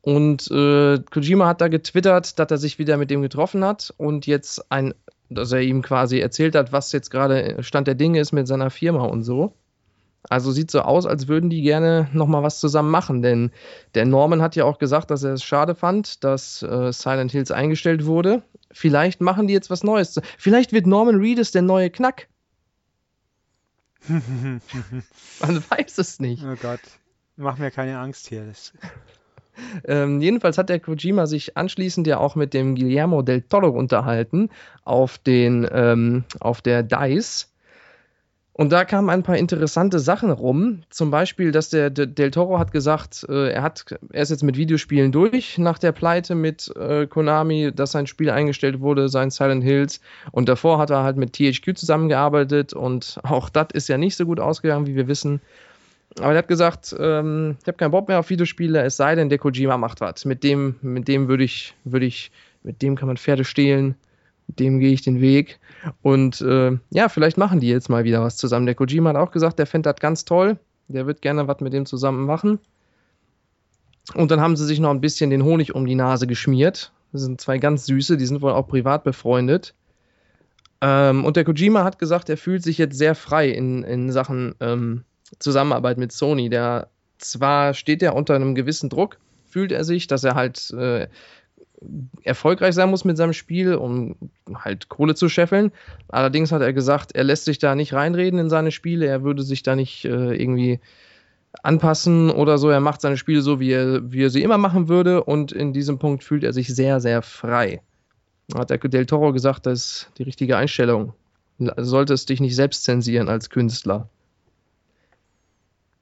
Und äh, Kojima hat da getwittert, dass er sich wieder mit dem getroffen hat und jetzt ein dass er ihm quasi erzählt hat, was jetzt gerade Stand der Dinge ist mit seiner Firma und so. Also sieht so aus, als würden die gerne nochmal was zusammen machen, denn der Norman hat ja auch gesagt, dass er es schade fand, dass äh, Silent Hills eingestellt wurde. Vielleicht machen die jetzt was Neues. Vielleicht wird Norman Reedus der neue Knack. Man weiß es nicht. Oh Gott, mach mir keine Angst hier. Das ähm, jedenfalls hat der Kojima sich anschließend ja auch mit dem Guillermo del Toro unterhalten auf, den, ähm, auf der DICE. Und da kamen ein paar interessante Sachen rum. Zum Beispiel, dass der, der Del Toro hat gesagt, äh, er, hat, er ist jetzt mit Videospielen durch nach der Pleite mit äh, Konami, dass sein Spiel eingestellt wurde, sein Silent Hills. Und davor hat er halt mit THQ zusammengearbeitet und auch das ist ja nicht so gut ausgegangen, wie wir wissen. Aber er hat gesagt, ähm, ich habe keinen Bock mehr auf Videospiele, es sei denn, der Kojima macht was. Mit dem, mit dem würde ich, würd ich mit dem kann man Pferde stehlen, mit dem gehe ich den Weg. Und äh, ja, vielleicht machen die jetzt mal wieder was zusammen. Der Kojima hat auch gesagt, der fände das ganz toll. Der wird gerne was mit dem zusammen machen. Und dann haben sie sich noch ein bisschen den Honig um die Nase geschmiert. Das sind zwei ganz süße, die sind wohl auch privat befreundet. Ähm, und der Kojima hat gesagt, er fühlt sich jetzt sehr frei in, in Sachen ähm, Zusammenarbeit mit Sony. Der zwar steht er unter einem gewissen Druck, fühlt er sich, dass er halt äh, erfolgreich sein muss mit seinem Spiel, um halt Kohle zu scheffeln. Allerdings hat er gesagt, er lässt sich da nicht reinreden in seine Spiele, er würde sich da nicht äh, irgendwie anpassen oder so. Er macht seine Spiele so, wie er, wie er sie immer machen würde und in diesem Punkt fühlt er sich sehr, sehr frei. Hat der Del Toro gesagt, das ist die richtige Einstellung. Solltest dich nicht selbst zensieren als Künstler.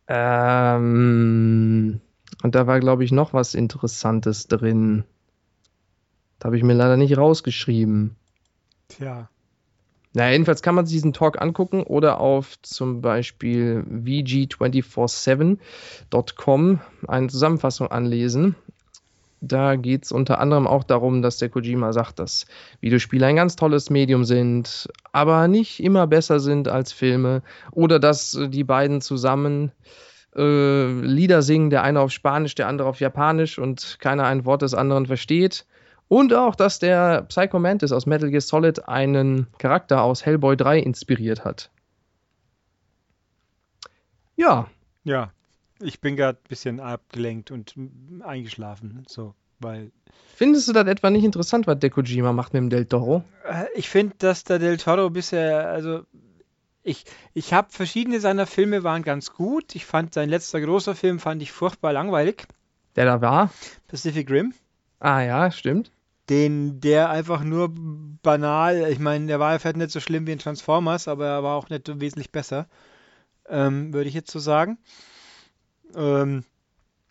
Ähm, und da war, glaube ich, noch was Interessantes drin. Da habe ich mir leider nicht rausgeschrieben. Tja. Naja, jedenfalls kann man sich diesen Talk angucken oder auf zum Beispiel vg247.com eine Zusammenfassung anlesen. Da geht es unter anderem auch darum, dass der Kojima sagt, dass Videospiele ein ganz tolles Medium sind, aber nicht immer besser sind als Filme. Oder dass die beiden zusammen äh, Lieder singen, der eine auf Spanisch, der andere auf Japanisch und keiner ein Wort des anderen versteht. Und auch, dass der Psycho Mantis aus Metal Gear Solid einen Charakter aus Hellboy 3 inspiriert hat. Ja. Ja, ich bin gerade ein bisschen abgelenkt und eingeschlafen, so, weil. Findest du das etwa nicht interessant, was der Kojima macht mit dem Del Toro? Äh, ich finde, dass der Del Toro bisher, also ich, ich habe verschiedene seiner Filme waren ganz gut. Ich fand sein letzter großer Film fand ich furchtbar langweilig. Der da war? Pacific Rim. Ah ja, stimmt den der einfach nur banal, ich meine, der war vielleicht nicht so schlimm wie in Transformers, aber er war auch nicht wesentlich besser, ähm, würde ich jetzt so sagen. Ähm,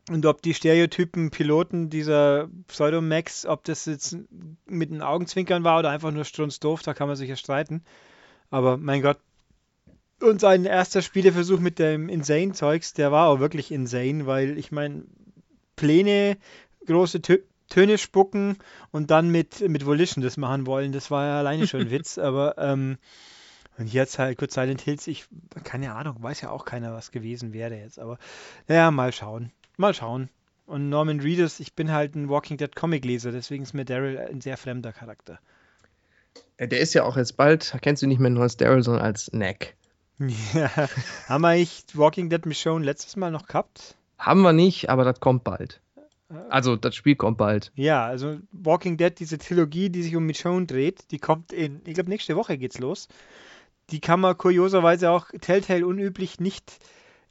und ob die Stereotypen Piloten dieser Pseudomax, ob das jetzt mit den Augenzwinkern war oder einfach nur strunzdoof, da kann man sich ja streiten. Aber mein Gott. Und sein erster Spieleversuch mit dem Insane-Zeugs, der war auch wirklich insane, weil ich meine, Pläne, große Typen, Töne spucken und dann mit, mit Volition das machen wollen. Das war ja alleine schon ein Witz, aber ähm, und jetzt halt kurz Silent Hills, ich, keine Ahnung, weiß ja auch keiner, was gewesen wäre jetzt, aber naja, mal schauen. Mal schauen. Und Norman Reedus, ich bin halt ein Walking Dead Comic-Leser, deswegen ist mir Daryl ein sehr fremder Charakter. Der ist ja auch jetzt bald, kennst du nicht mehr nur als Daryl, sondern als Neck. Ja, haben wir eigentlich Walking Dead Michonne letztes Mal noch gehabt? Haben wir nicht, aber das kommt bald. Also das Spiel kommt bald. Ja, also Walking Dead, diese Trilogie, die sich um Michonne dreht, die kommt in, ich glaube, nächste Woche geht's los. Die kann man kurioserweise auch Telltale unüblich nicht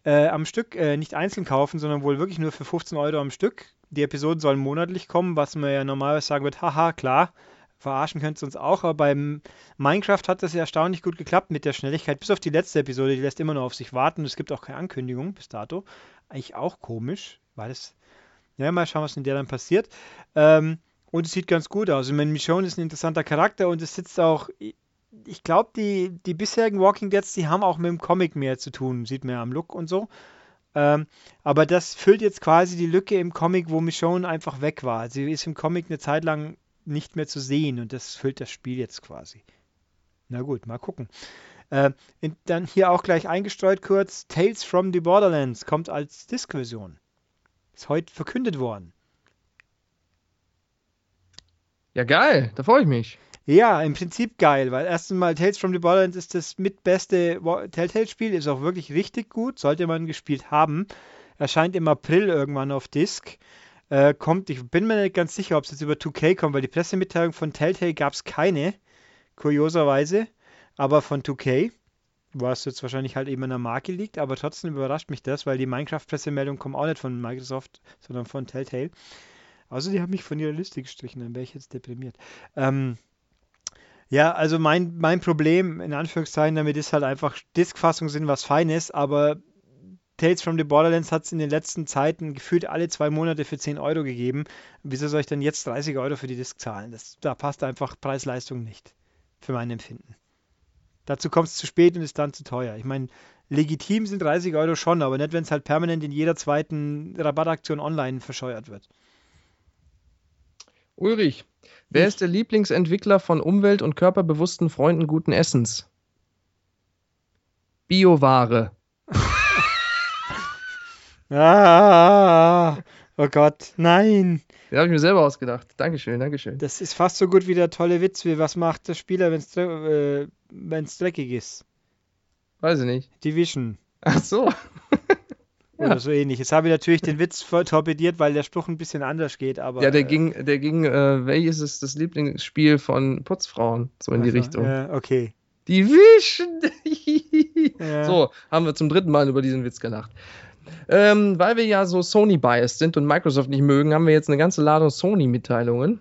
äh, am Stück, äh, nicht einzeln kaufen, sondern wohl wirklich nur für 15 Euro am Stück. Die Episoden sollen monatlich kommen, was man ja normalerweise sagen wird, haha, klar, verarschen könnt ihr uns auch, aber beim Minecraft hat das ja erstaunlich gut geklappt mit der Schnelligkeit, bis auf die letzte Episode, die lässt immer nur auf sich warten. Es gibt auch keine Ankündigung bis dato. Eigentlich auch komisch, weil es ja, mal schauen, was in der dann passiert. Ähm, und es sieht ganz gut aus. Ich meine, Michonne ist ein interessanter Charakter und es sitzt auch. Ich glaube, die, die bisherigen Walking Deads, die haben auch mit dem Comic mehr zu tun. Sieht man am Look und so. Ähm, aber das füllt jetzt quasi die Lücke im Comic, wo Michonne einfach weg war. Sie ist im Comic eine Zeit lang nicht mehr zu sehen und das füllt das Spiel jetzt quasi. Na gut, mal gucken. Äh, dann hier auch gleich eingestreut kurz: Tales from the Borderlands kommt als Disk-Version. Ist heute verkündet worden. Ja, geil, da freue ich mich. Ja, im Prinzip geil, weil erstens mal Tales from the Borderlands ist das mitbeste Telltale-Spiel, ist auch wirklich richtig gut, sollte man gespielt haben. Erscheint im April irgendwann auf Disc. Äh, kommt, ich bin mir nicht ganz sicher, ob es jetzt über 2K kommt, weil die Pressemitteilung von Telltale gab es keine, kurioserweise, aber von 2K was jetzt wahrscheinlich halt eben an der Marke liegt, aber trotzdem überrascht mich das, weil die Minecraft-Pressemeldungen kommen auch nicht von Microsoft, sondern von Telltale. Also die haben mich von ihrer Liste gestrichen, dann wäre ich jetzt deprimiert. Ähm, ja, also mein, mein Problem, in Anführungszeichen, damit ist halt einfach, Disk-Fassungen sind was Feines, aber Tales from the Borderlands hat es in den letzten Zeiten gefühlt alle zwei Monate für 10 Euro gegeben. Wieso soll ich dann jetzt 30 Euro für die Disk zahlen? Das, da passt einfach Preis-Leistung nicht. Für mein Empfinden. Dazu kommt es zu spät und ist dann zu teuer. Ich meine, legitim sind 30 Euro schon, aber nicht, wenn es halt permanent in jeder zweiten Rabattaktion online verscheuert wird. Ulrich, wer ist der Lieblingsentwickler von umwelt- und körperbewussten Freunden guten Essens? Bioware. Ah, oh Gott, nein. Den habe ich mir selber ausgedacht. Dankeschön, Dankeschön. Das ist fast so gut wie der tolle Witz, wie was macht der Spieler, wenn es äh, dreckig ist? Weiß ich nicht. Division Ach so. Oder Ja. so ähnlich. Jetzt habe ich natürlich den Witz torpediert, weil der Spruch ein bisschen anders geht, aber Ja, der äh, ging, der ging, äh, welches ist das Lieblingsspiel von Putzfrauen? So in die also, Richtung. äh, okay. Die wischen. Ja. So, haben wir zum dritten Mal über diesen Witz gelacht. Ähm, weil wir ja so Sony-biased sind und Microsoft nicht mögen, haben wir jetzt eine ganze Ladung Sony-Mitteilungen.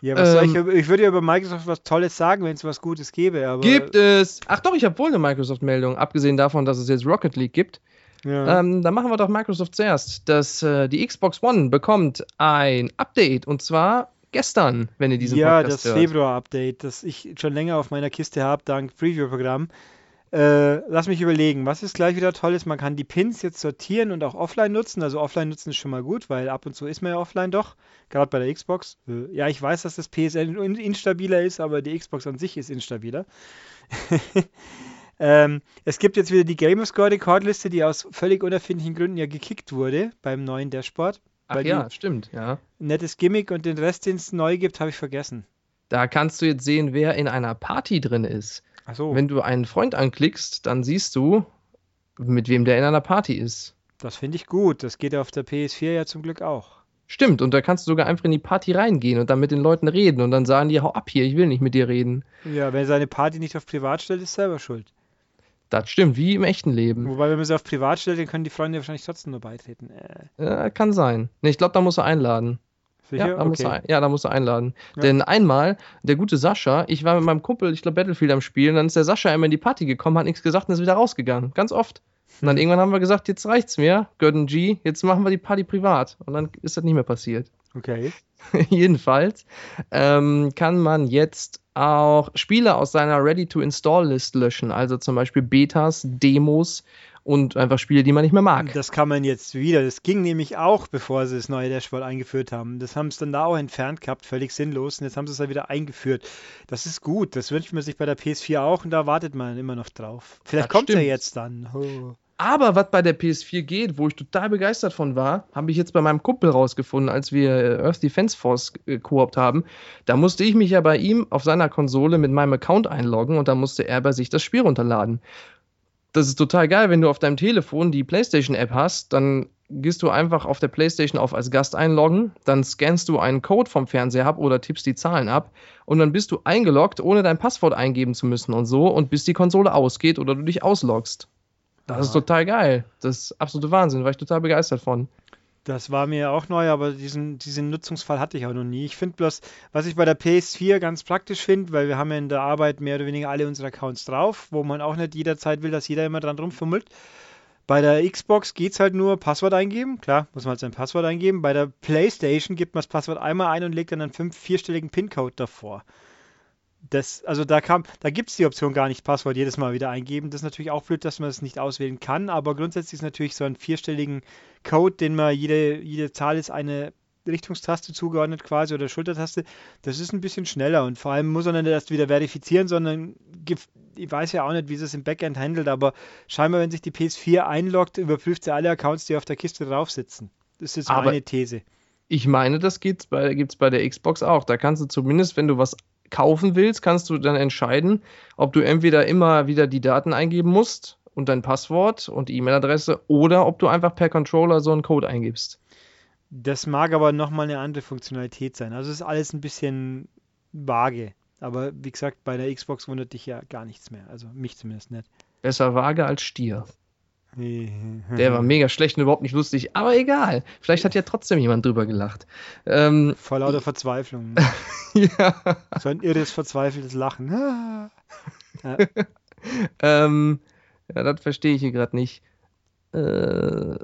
Ja, was soll ich, Ähm, über- ich würde ja über Microsoft was Tolles sagen, wenn es was Gutes gäbe, Gibt es. Ach doch, ich habe wohl eine Microsoft-Meldung, abgesehen davon, dass es jetzt Rocket League gibt. Ja. Ähm, dann machen wir doch Microsoft zuerst. Das, äh, die Xbox One bekommt ein Update und zwar gestern, wenn ihr diesen ja, Podcast das hört. Februar-Update, das ich schon länger auf meiner Kiste habe, dank Preview-Programm. Äh, lass mich überlegen, was ist gleich wieder Tolles? Man kann die Pins jetzt sortieren und auch offline nutzen. Also offline nutzen ist schon mal gut, weil ab und zu ist man ja offline doch, gerade bei der Xbox. Äh, ja, ich weiß, dass das PSN in- instabiler ist, aber die Xbox an sich ist instabiler. ähm, es gibt jetzt wieder die Gamerscore-Rekordliste, die aus völlig unerfindlichen Gründen ja gekickt wurde beim neuen Dashboard. Ach ja, stimmt, ja. Nettes Gimmick und den Rest, den es neu gibt, habe ich vergessen. Da kannst du jetzt sehen, wer in einer Party drin ist. Ach so. Wenn du einen Freund anklickst, dann siehst du, mit wem der in einer Party ist. Das finde ich gut. Das geht auf der PS4 ja zum Glück auch. Stimmt, und da kannst du sogar einfach in die Party reingehen und dann mit den Leuten reden und dann sagen die, hau ab hier, ich will nicht mit dir reden. Ja, wer seine Party nicht auf Privat stellt, ist selber schuld. Das stimmt, wie im echten Leben. Wobei, wenn man sie auf Privat stellt, dann können die Freunde wahrscheinlich trotzdem nur beitreten. Äh, Äh, kann sein. Ne, ich glaube, da muss er einladen. Sicher? Ja, da muss er, okay. ein- ja, da muss er einladen. Ja. Denn einmal, der gute Sascha, ich war mit meinem Kumpel, ich glaube, Battlefield am Spielen, dann ist der Sascha immer in die Party gekommen, hat nichts gesagt und ist wieder rausgegangen. Ganz oft. Und dann irgendwann haben wir gesagt, jetzt reicht's mir, Gordon G, jetzt machen wir die Party privat. Und dann ist das nicht mehr passiert. Okay. Jedenfalls ähm, kann man jetzt auch Spiele aus seiner Ready-to-Install-List löschen, also zum Beispiel Betas, Demos und einfach Spiele, die man nicht mehr mag. Das kann man jetzt wieder. Das ging nämlich auch, bevor sie das neue Dashboard eingeführt haben. Das haben sie dann da auch entfernt gehabt, völlig sinnlos. Und jetzt haben sie es ja wieder eingeführt. Das ist gut. Das wünscht man sich bei der PS4 auch und da wartet man immer noch drauf. Vielleicht Das kommt stimmt. jetzt dann. Oh. Aber was bei der PS4 geht, wo ich total begeistert von war, habe ich jetzt bei meinem Kumpel rausgefunden, als wir äh, Earth Defense Force äh, koopt haben. Da musste ich mich ja bei ihm auf seiner Konsole mit meinem Account einloggen und da musste er bei sich das Spiel runterladen. Das ist total geil, wenn du auf deinem Telefon die PlayStation-App hast, dann gehst du einfach auf der PlayStation auf als Gast einloggen, dann scannst du einen Code vom Fernseher ab oder tippst die Zahlen ab und dann bist du eingeloggt, ohne dein Passwort eingeben zu müssen und so und bis die Konsole ausgeht oder du dich ausloggst. Das ist total geil. Das ist absolute Wahnsinn, war ich total begeistert von. Das war mir auch neu, aber diesen, diesen Nutzungsfall hatte ich auch noch nie. Ich finde bloß, was ich bei der PS4 ganz praktisch finde, weil wir haben ja in der Arbeit mehr oder weniger alle unsere Accounts drauf, wo man auch nicht jederzeit will, dass jeder immer dran rumfummelt. Bei der Xbox geht es halt nur Passwort eingeben. Klar, muss man halt sein Passwort eingeben. Bei der PlayStation gibt man das Passwort einmal ein und legt dann einen fünf vierstelligen PIN-Code davor. Das, also da kam, da gibt es die Option gar nicht, Passwort jedes Mal wieder eingeben. Das ist natürlich auch blöd, dass man es nicht auswählen kann, aber grundsätzlich ist natürlich so ein vierstelligen Code, den man jede, jede Zahl ist eine Richtungstaste zugeordnet quasi oder Schultertaste. Das ist ein bisschen schneller und vor allem muss man nicht erst wieder verifizieren, sondern ich weiß ja auch nicht, wie es im Backend handelt, aber scheinbar, wenn sich die PS4 einloggt, überprüft sie alle Accounts, die auf der Kiste drauf sitzen. Das ist Aber- meine These. Ich meine, das gibt's bei, gibt's bei der Xbox auch. Da kannst du zumindest, wenn du was kaufen willst, kannst du dann entscheiden, ob du entweder immer wieder die Daten eingeben musst und dein Passwort und die E-Mail-Adresse oder ob du einfach per Controller so einen Code eingibst. Das mag aber nochmal eine andere Funktionalität sein. Also es ist alles ein bisschen vage. Aber wie gesagt, bei der Xbox wundert dich ja gar nichts mehr. Also mich zumindest nicht. Besser vage als Stier. Der war mega schlecht und überhaupt nicht lustig, aber egal. Vielleicht hat ja trotzdem jemand drüber gelacht. Ähm, Vor lauter Verzweiflung. ja. So ein irres, verzweifeltes Lachen. Ah. Ähm, ja, das verstehe ich hier gerade nicht. Äh,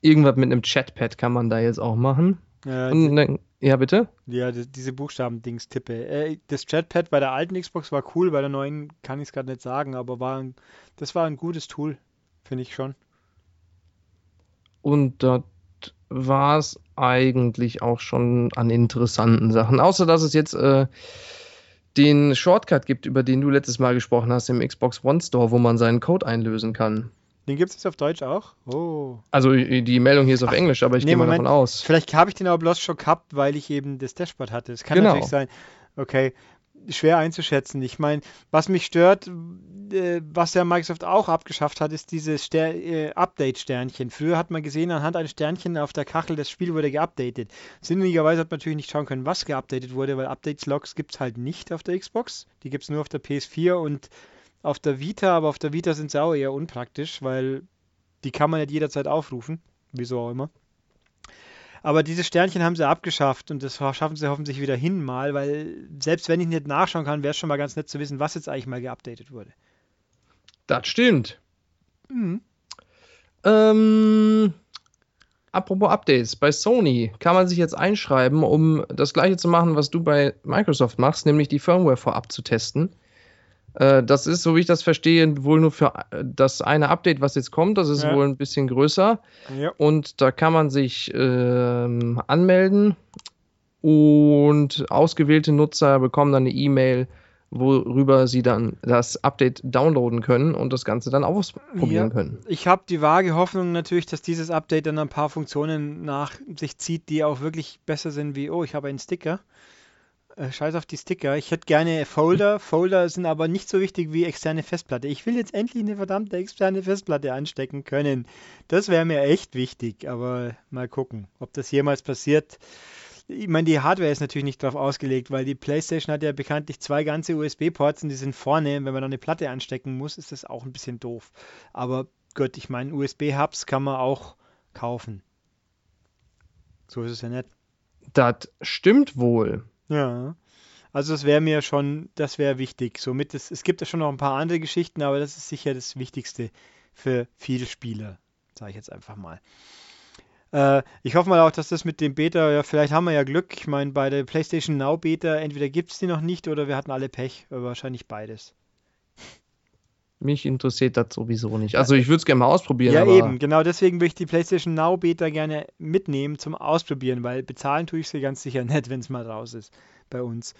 irgendwas mit einem Chatpad kann man da jetzt auch machen. Ja, Und dann, ja, bitte? ja, die- diese Buchstaben-Dings tippe. Äh, das Chatpad bei der alten Xbox war cool, bei der neuen kann ich es gerade nicht sagen, aber war ein, das war ein gutes Tool, finde ich schon. Und da war es eigentlich auch schon an interessanten Sachen. Außer dass es jetzt äh, den Shortcut gibt, über den du letztes Mal gesprochen hast im Xbox One Store, wo man seinen Code einlösen kann. Den gibt es jetzt auf Deutsch auch? Oh. Also die Meldung hier ist auf Ach, Englisch, aber ich nee, gehe mal Moment. davon aus. Vielleicht habe ich den aber bloß schon gehabt, weil ich eben das Dashboard hatte. Es kann genau. natürlich sein. Okay, schwer einzuschätzen. Ich meine, was mich stört, äh, was ja Microsoft auch abgeschafft hat, ist dieses Ster äh, Update-Sternchen. Früher hat man gesehen, anhand eines Sternchen auf der Kachel, das Spiel wurde geupdatet. Sinnigerweise hat man natürlich nicht schauen können, was geupdatet wurde, weil Updates-Logs gibt es halt nicht auf der Xbox. Die gibt es nur auf der PS4 und auf der Vita, aber auf der Vita sind sie auch eher unpraktisch, weil die kann man nicht jederzeit aufrufen. Wieso auch immer. Aber diese Sternchen haben sie abgeschafft und das schaffen sie hoffentlich wieder hin mal, weil selbst wenn ich nicht nachschauen kann, wäre es schon mal ganz nett zu wissen, was jetzt eigentlich mal geupdatet wurde. Das stimmt. Mhm. Ähm, apropos Updates, bei Sony kann man sich jetzt einschreiben, um das gleiche zu machen, was du bei Microsoft machst, nämlich die Firmware vorab zu testen. Äh, das ist, so wie ich das verstehe, wohl nur für äh, das eine Update, was jetzt kommt. Das ist ja. wohl ein bisschen größer. Ja. Und da kann man sich ähm, anmelden und ausgewählte Nutzer bekommen dann eine E-Mail, worüber sie dann das Update downloaden können und das Ganze dann ausprobieren ja. können. Ich habe die vage Hoffnung natürlich, dass dieses Update dann ein paar Funktionen nach sich zieht, die auch wirklich besser sind wie, oh, ich habe einen Sticker. Äh, scheiß auf die Sticker. Ich hätte gerne Folder. Folder sind aber nicht so wichtig wie externe Festplatte. Ich will jetzt endlich eine verdammte externe Festplatte anstecken können. Das wäre mir echt wichtig. Aber mal gucken, ob das jemals passiert. Ich meine, die Hardware ist natürlich nicht darauf ausgelegt, weil die PlayStation hat ja bekanntlich zwei ganze USB-Ports und die sind vorne. Wenn man dann eine Platte anstecken muss, ist das auch ein bisschen doof. Aber gut, ich meine, USB-Hubs kann man auch kaufen. So ist es ja nicht. Das stimmt wohl. Ja. Also das wäre mir schon, das wäre wichtig. Somit es, es gibt ja schon noch ein paar andere Geschichten, aber das ist sicher das Wichtigste für viele Spieler, sage ich jetzt einfach mal. Äh, ich hoffe mal auch, dass das mit dem Beta, ja, vielleicht haben wir ja Glück. Ich meine, bei der PlayStation Now Beta, entweder gibt es die noch nicht oder wir hatten alle Pech. Wahrscheinlich beides. Mich interessiert das sowieso nicht. Also ich würde es gerne mal ausprobieren. Ja, eben, genau deswegen würde ich die PlayStation Now Beta gerne mitnehmen zum Ausprobieren, weil bezahlen tue ich sie ganz sicher nicht, wenn es mal raus ist bei uns.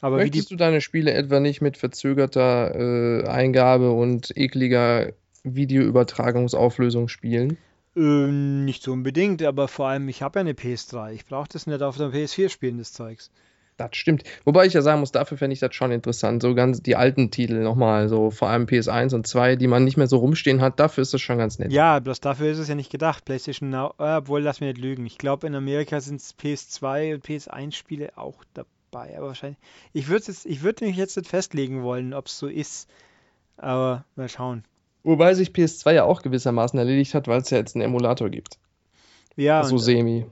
Aber Möchtest du deine Spiele etwa nicht mit verzögerter äh, Eingabe und ekliger Videoübertragungsauflösung spielen? Äh, nicht so unbedingt, aber vor allem, ich habe ja eine PS3. Ich brauche das nicht auf der PS4 spielen, das Zeugs. Das stimmt. Wobei ich ja sagen muss, dafür fände ich das schon interessant. So ganz die alten Titel nochmal, so vor allem PS1 und 2, die man nicht mehr so rumstehen hat, dafür ist das schon ganz nett. Ja, bloß dafür ist es ja nicht gedacht. PlayStation Now, äh, obwohl, lass mich nicht lügen. Ich glaube, in Amerika sind es PS2 und PS1-Spiele auch dabei, aber wahrscheinlich. Ich würde würd mich jetzt nicht festlegen wollen, ob es so ist. Aber mal schauen. Wobei sich PS2 ja auch gewissermaßen erledigt hat, weil es ja jetzt einen Emulator gibt. Ja. So semi.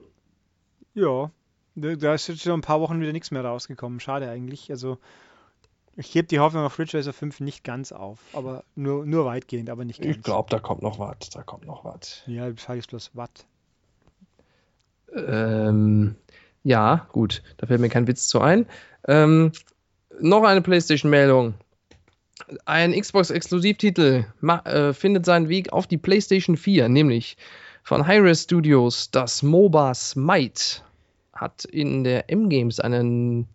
Ja, da ist jetzt schon ein paar Wochen wieder nichts mehr rausgekommen. Schade eigentlich. Also ich gebe die Hoffnung auf Ridge Racer 5 nicht ganz auf, aber nur, nur weitgehend, aber nicht ganz. Ich glaube, da kommt noch was. Da kommt noch was. Ja, die Frage ist bloß was. Ähm, ja, gut. Da fällt mir kein Witz zu ein. Ähm, noch eine PlayStation-Meldung. Ein Xbox-Exklusivtitel äh, findet seinen Weg auf die PlayStation 4, nämlich von Hi-Res Studios das MOBA Smite hat in der M-Games einen,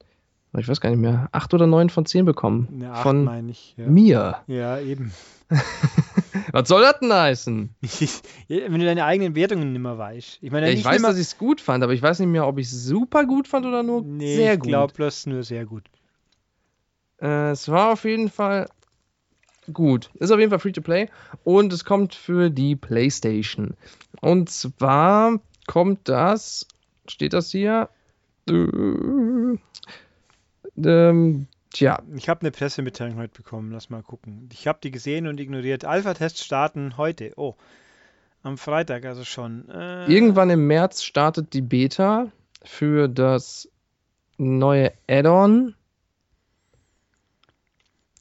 ich weiß gar nicht mehr, 8 oder 9 von 10 bekommen. Ja, von ich, ja. mir. Ja, eben. Was soll das denn heißen? Wenn du deine eigenen Wertungen nicht mehr weißt. Ich, meine, ja, ich weiß, dass ich es gut fand, aber ich weiß nicht mehr, ob ich es super gut fand oder nur nee, sehr gut. Ich glaube, bloß nur sehr gut. Äh, es war auf jeden Fall gut. Ist auf jeden Fall free to play und es kommt für die PlayStation. Und zwar kommt das Steht das hier? Äh, ähm, tja. Ich habe eine Pressemitteilung heute bekommen. Lass mal gucken. Ich habe die gesehen und ignoriert. Alpha-Tests starten heute. Oh, am Freitag also schon. Äh, Irgendwann im März startet die Beta für das neue Add-on.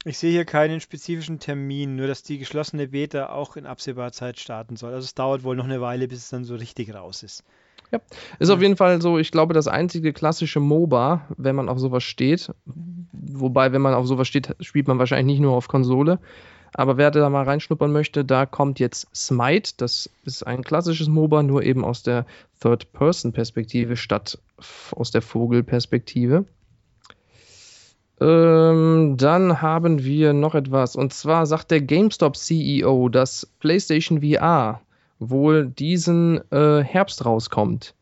Ich sehe hier keinen spezifischen Termin, nur dass die geschlossene Beta auch in absehbarer Zeit starten soll. Also es dauert wohl noch eine Weile, bis es dann so richtig raus ist. Ja, ist auf jeden Fall so, ich glaube, das einzige klassische MOBA, wenn man auf sowas steht. Wobei, wenn man auf sowas steht, spielt man wahrscheinlich nicht nur auf Konsole. Aber wer da mal reinschnuppern möchte, da kommt jetzt Smite. Das ist ein klassisches MOBA, nur eben aus der Third-Person-Perspektive statt aus der Vogelperspektive. Ähm, dann haben wir noch etwas. Und zwar sagt der GameStop-CEO, dass PlayStation VR wohl diesen äh, Herbst rauskommt.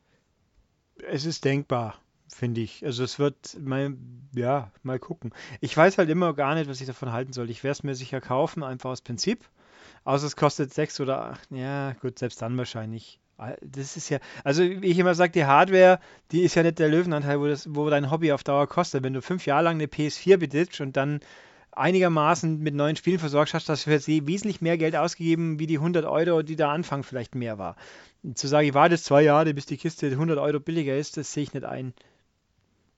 Es ist denkbar finde ich. Also es wird mal, ja, mal gucken. Ich weiß halt immer gar nicht, was ich davon halten soll. Ich werde es mir sicher kaufen, einfach aus Prinzip. Außer es kostet sechs oder acht. Ja, gut, selbst dann wahrscheinlich. Das ist ja, also wie ich immer sage, die Hardware, die ist ja nicht der Löwenanteil, wo, das, wo dein Hobby auf Dauer kostet. Wenn du fünf Jahre lang eine PS4 besitzt und dann einigermaßen mit neuen Spielen versorgt hast, hast du für sie wesentlich mehr Geld ausgegeben, wie die 100 Euro, die da Anfang vielleicht mehr war. Zu sagen, ich warte zwei Jahre, bis die Kiste 100 Euro billiger ist, das sehe ich nicht ein.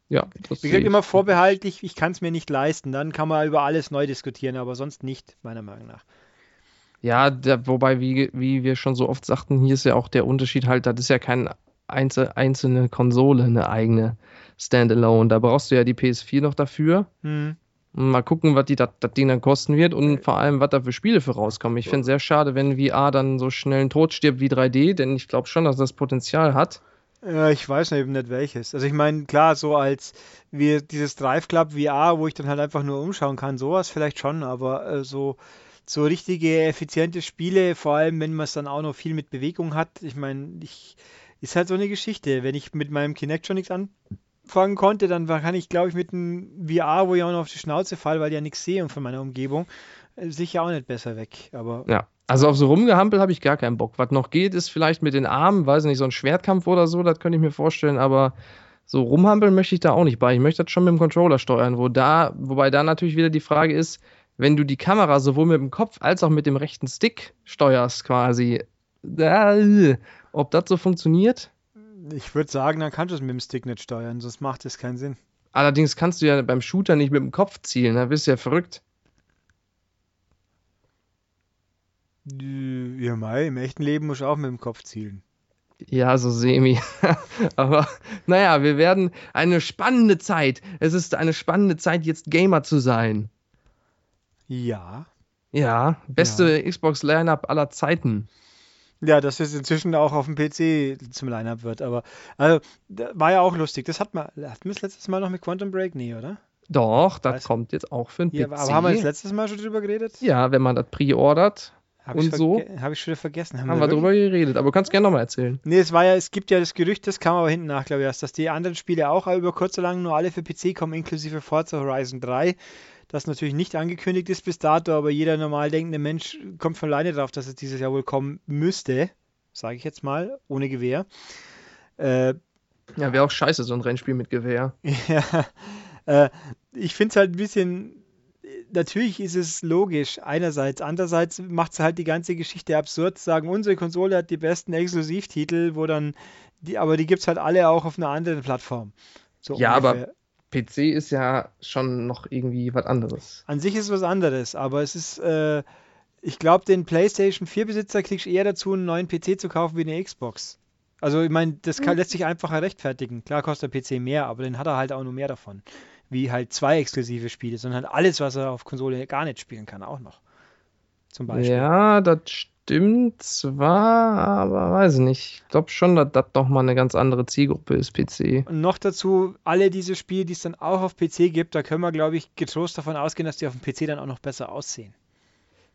Ja, das Wie gesagt, immer vorbehaltlich, ich kann es mir nicht leisten. Dann kann man über alles neu diskutieren, aber sonst nicht, meiner Meinung nach. Ja, der, wobei, wie, wie wir schon so oft sagten, hier ist ja auch der Unterschied halt, das ist ja keine einzel, einzelne Konsole, eine eigene Standalone. Da brauchst du ja die PS4 noch dafür. Hm. Mal gucken, was die, das, Ding dann kosten wird und vor allem, was da für Spiele für rauskommen. Ich finde es sehr schade, wenn VR dann so schnell einen Tod stirbt wie 3D, denn ich glaube schon, dass das Potenzial hat. Ja, ich weiß eben nicht welches. Also ich meine, klar, so als wie dieses Drive Club VR, wo ich dann halt einfach nur umschauen kann, sowas vielleicht schon, aber äh, so, so richtige effiziente Spiele, vor allem wenn man es dann auch noch viel mit Bewegung hat, ich meine, ich, ist halt so eine Geschichte. Wenn ich mit meinem Kinect schon nichts anfangen konnte, dann kann ich, glaube ich, mit einem VR, wo ich auch noch auf die Schnauze falle, weil ich ja nichts sehe von meiner Umgebung, äh, sicher auch nicht besser weg. Aber ja. Also auf so Rumgehampel habe ich gar keinen Bock. Was noch geht, ist vielleicht mit den Armen, weiß nicht, so ein Schwertkampf oder so, das könnte ich mir vorstellen, aber so rumhampeln möchte ich da auch nicht bei. Ich möchte das schon mit dem Controller steuern, wo da, wobei da natürlich wieder die Frage ist, wenn du die Kamera sowohl mit dem Kopf als auch mit dem rechten Stick steuerst, quasi, äh, ob das so funktioniert? Ich würde sagen, dann kannst du es mit dem Stick nicht steuern, sonst macht es keinen Sinn. Allerdings kannst du ja beim Shooter nicht mit dem Kopf zielen, da bist du ja verrückt. Ja, Mai, im echten Leben muss ich auch mit dem Kopf zielen. Ja, so semi. Aber naja, wir werden eine spannende Zeit. Es ist eine spannende Zeit, jetzt Gamer zu sein. Ja. Ja, beste ja. Xbox-Lineup aller Zeiten. Ja, dass es inzwischen auch auf dem PC zum Lineup wird. Aber also, war ja auch lustig. Das hat man, hatten wir das letztes Mal noch mit Quantum Break? Nee, oder? Doch, das kommt jetzt auch für den ja, PC. Aber haben wir das letztes Mal schon drüber geredet? Ja, wenn man das pre-ordert. Hab und so. Habe ich schon wieder vergessen. Haben, haben wir darüber geredet, aber du kannst gerne nochmal erzählen. Nee, es war ja, es gibt ja das Gerücht, das kam aber hinten nach, glaube ich, erst, dass die anderen Spiele auch über kurz oder lang nur alle für PC kommen, inklusive Forza Horizon 3. Das natürlich nicht angekündigt ist bis dato, aber jeder normal denkende Mensch kommt von alleine drauf, dass es dieses Jahr wohl kommen müsste, sage ich jetzt mal, ohne Gewehr. Äh, ja, wäre auch scheiße, so ein Rennspiel mit Gewehr. ja, äh, ich finde es halt ein bisschen natürlich ist es logisch, einerseits. Andererseits macht es halt die ganze Geschichte absurd, zu sagen, unsere Konsole hat die besten Exklusivtitel, wo dann, die, aber die gibt es halt alle auch auf einer anderen Plattform. So ja, ungefähr. aber PC ist ja schon noch irgendwie was anderes. An sich ist es was anderes, aber es ist, äh, ich glaube, den PlayStation 4-Besitzer kriegst du eher dazu, einen neuen PC zu kaufen wie eine Xbox. Also, ich meine, das kann, hm. lässt sich einfacher rechtfertigen. Klar kostet der PC mehr, aber den hat er halt auch nur mehr davon wie halt zwei exklusive Spiele, sondern alles, was er auf Konsole gar nicht spielen kann, auch noch. Zum Beispiel. Ja, das stimmt zwar, aber weiß nicht. Ich glaube schon, dass das doch mal eine ganz andere Zielgruppe ist, PC. Und noch dazu, alle diese Spiele, die es dann auch auf PC gibt, da können wir, glaube ich, getrost davon ausgehen, dass die auf dem PC dann auch noch besser aussehen.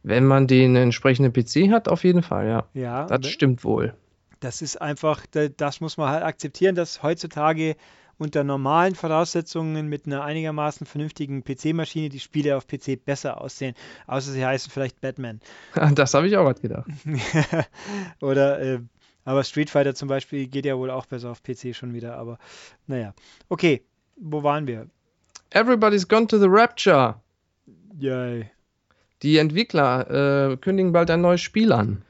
Wenn man den entsprechenden PC hat, auf jeden Fall, ja. Ja. Das stimmt wohl. Das ist einfach, das muss man halt akzeptieren, dass heutzutage unter normalen Voraussetzungen mit einer einigermaßen vernünftigen PC-Maschine die Spiele auf PC besser aussehen. Außer sie heißen vielleicht Batman. Das habe ich auch gerade gedacht. Oder, äh, aber Street Fighter zum Beispiel geht ja wohl auch besser auf PC schon wieder. Aber naja. Okay, wo waren wir? Everybody's gone to the Rapture. Yay. Die Entwickler äh, kündigen bald ein neues Spiel an.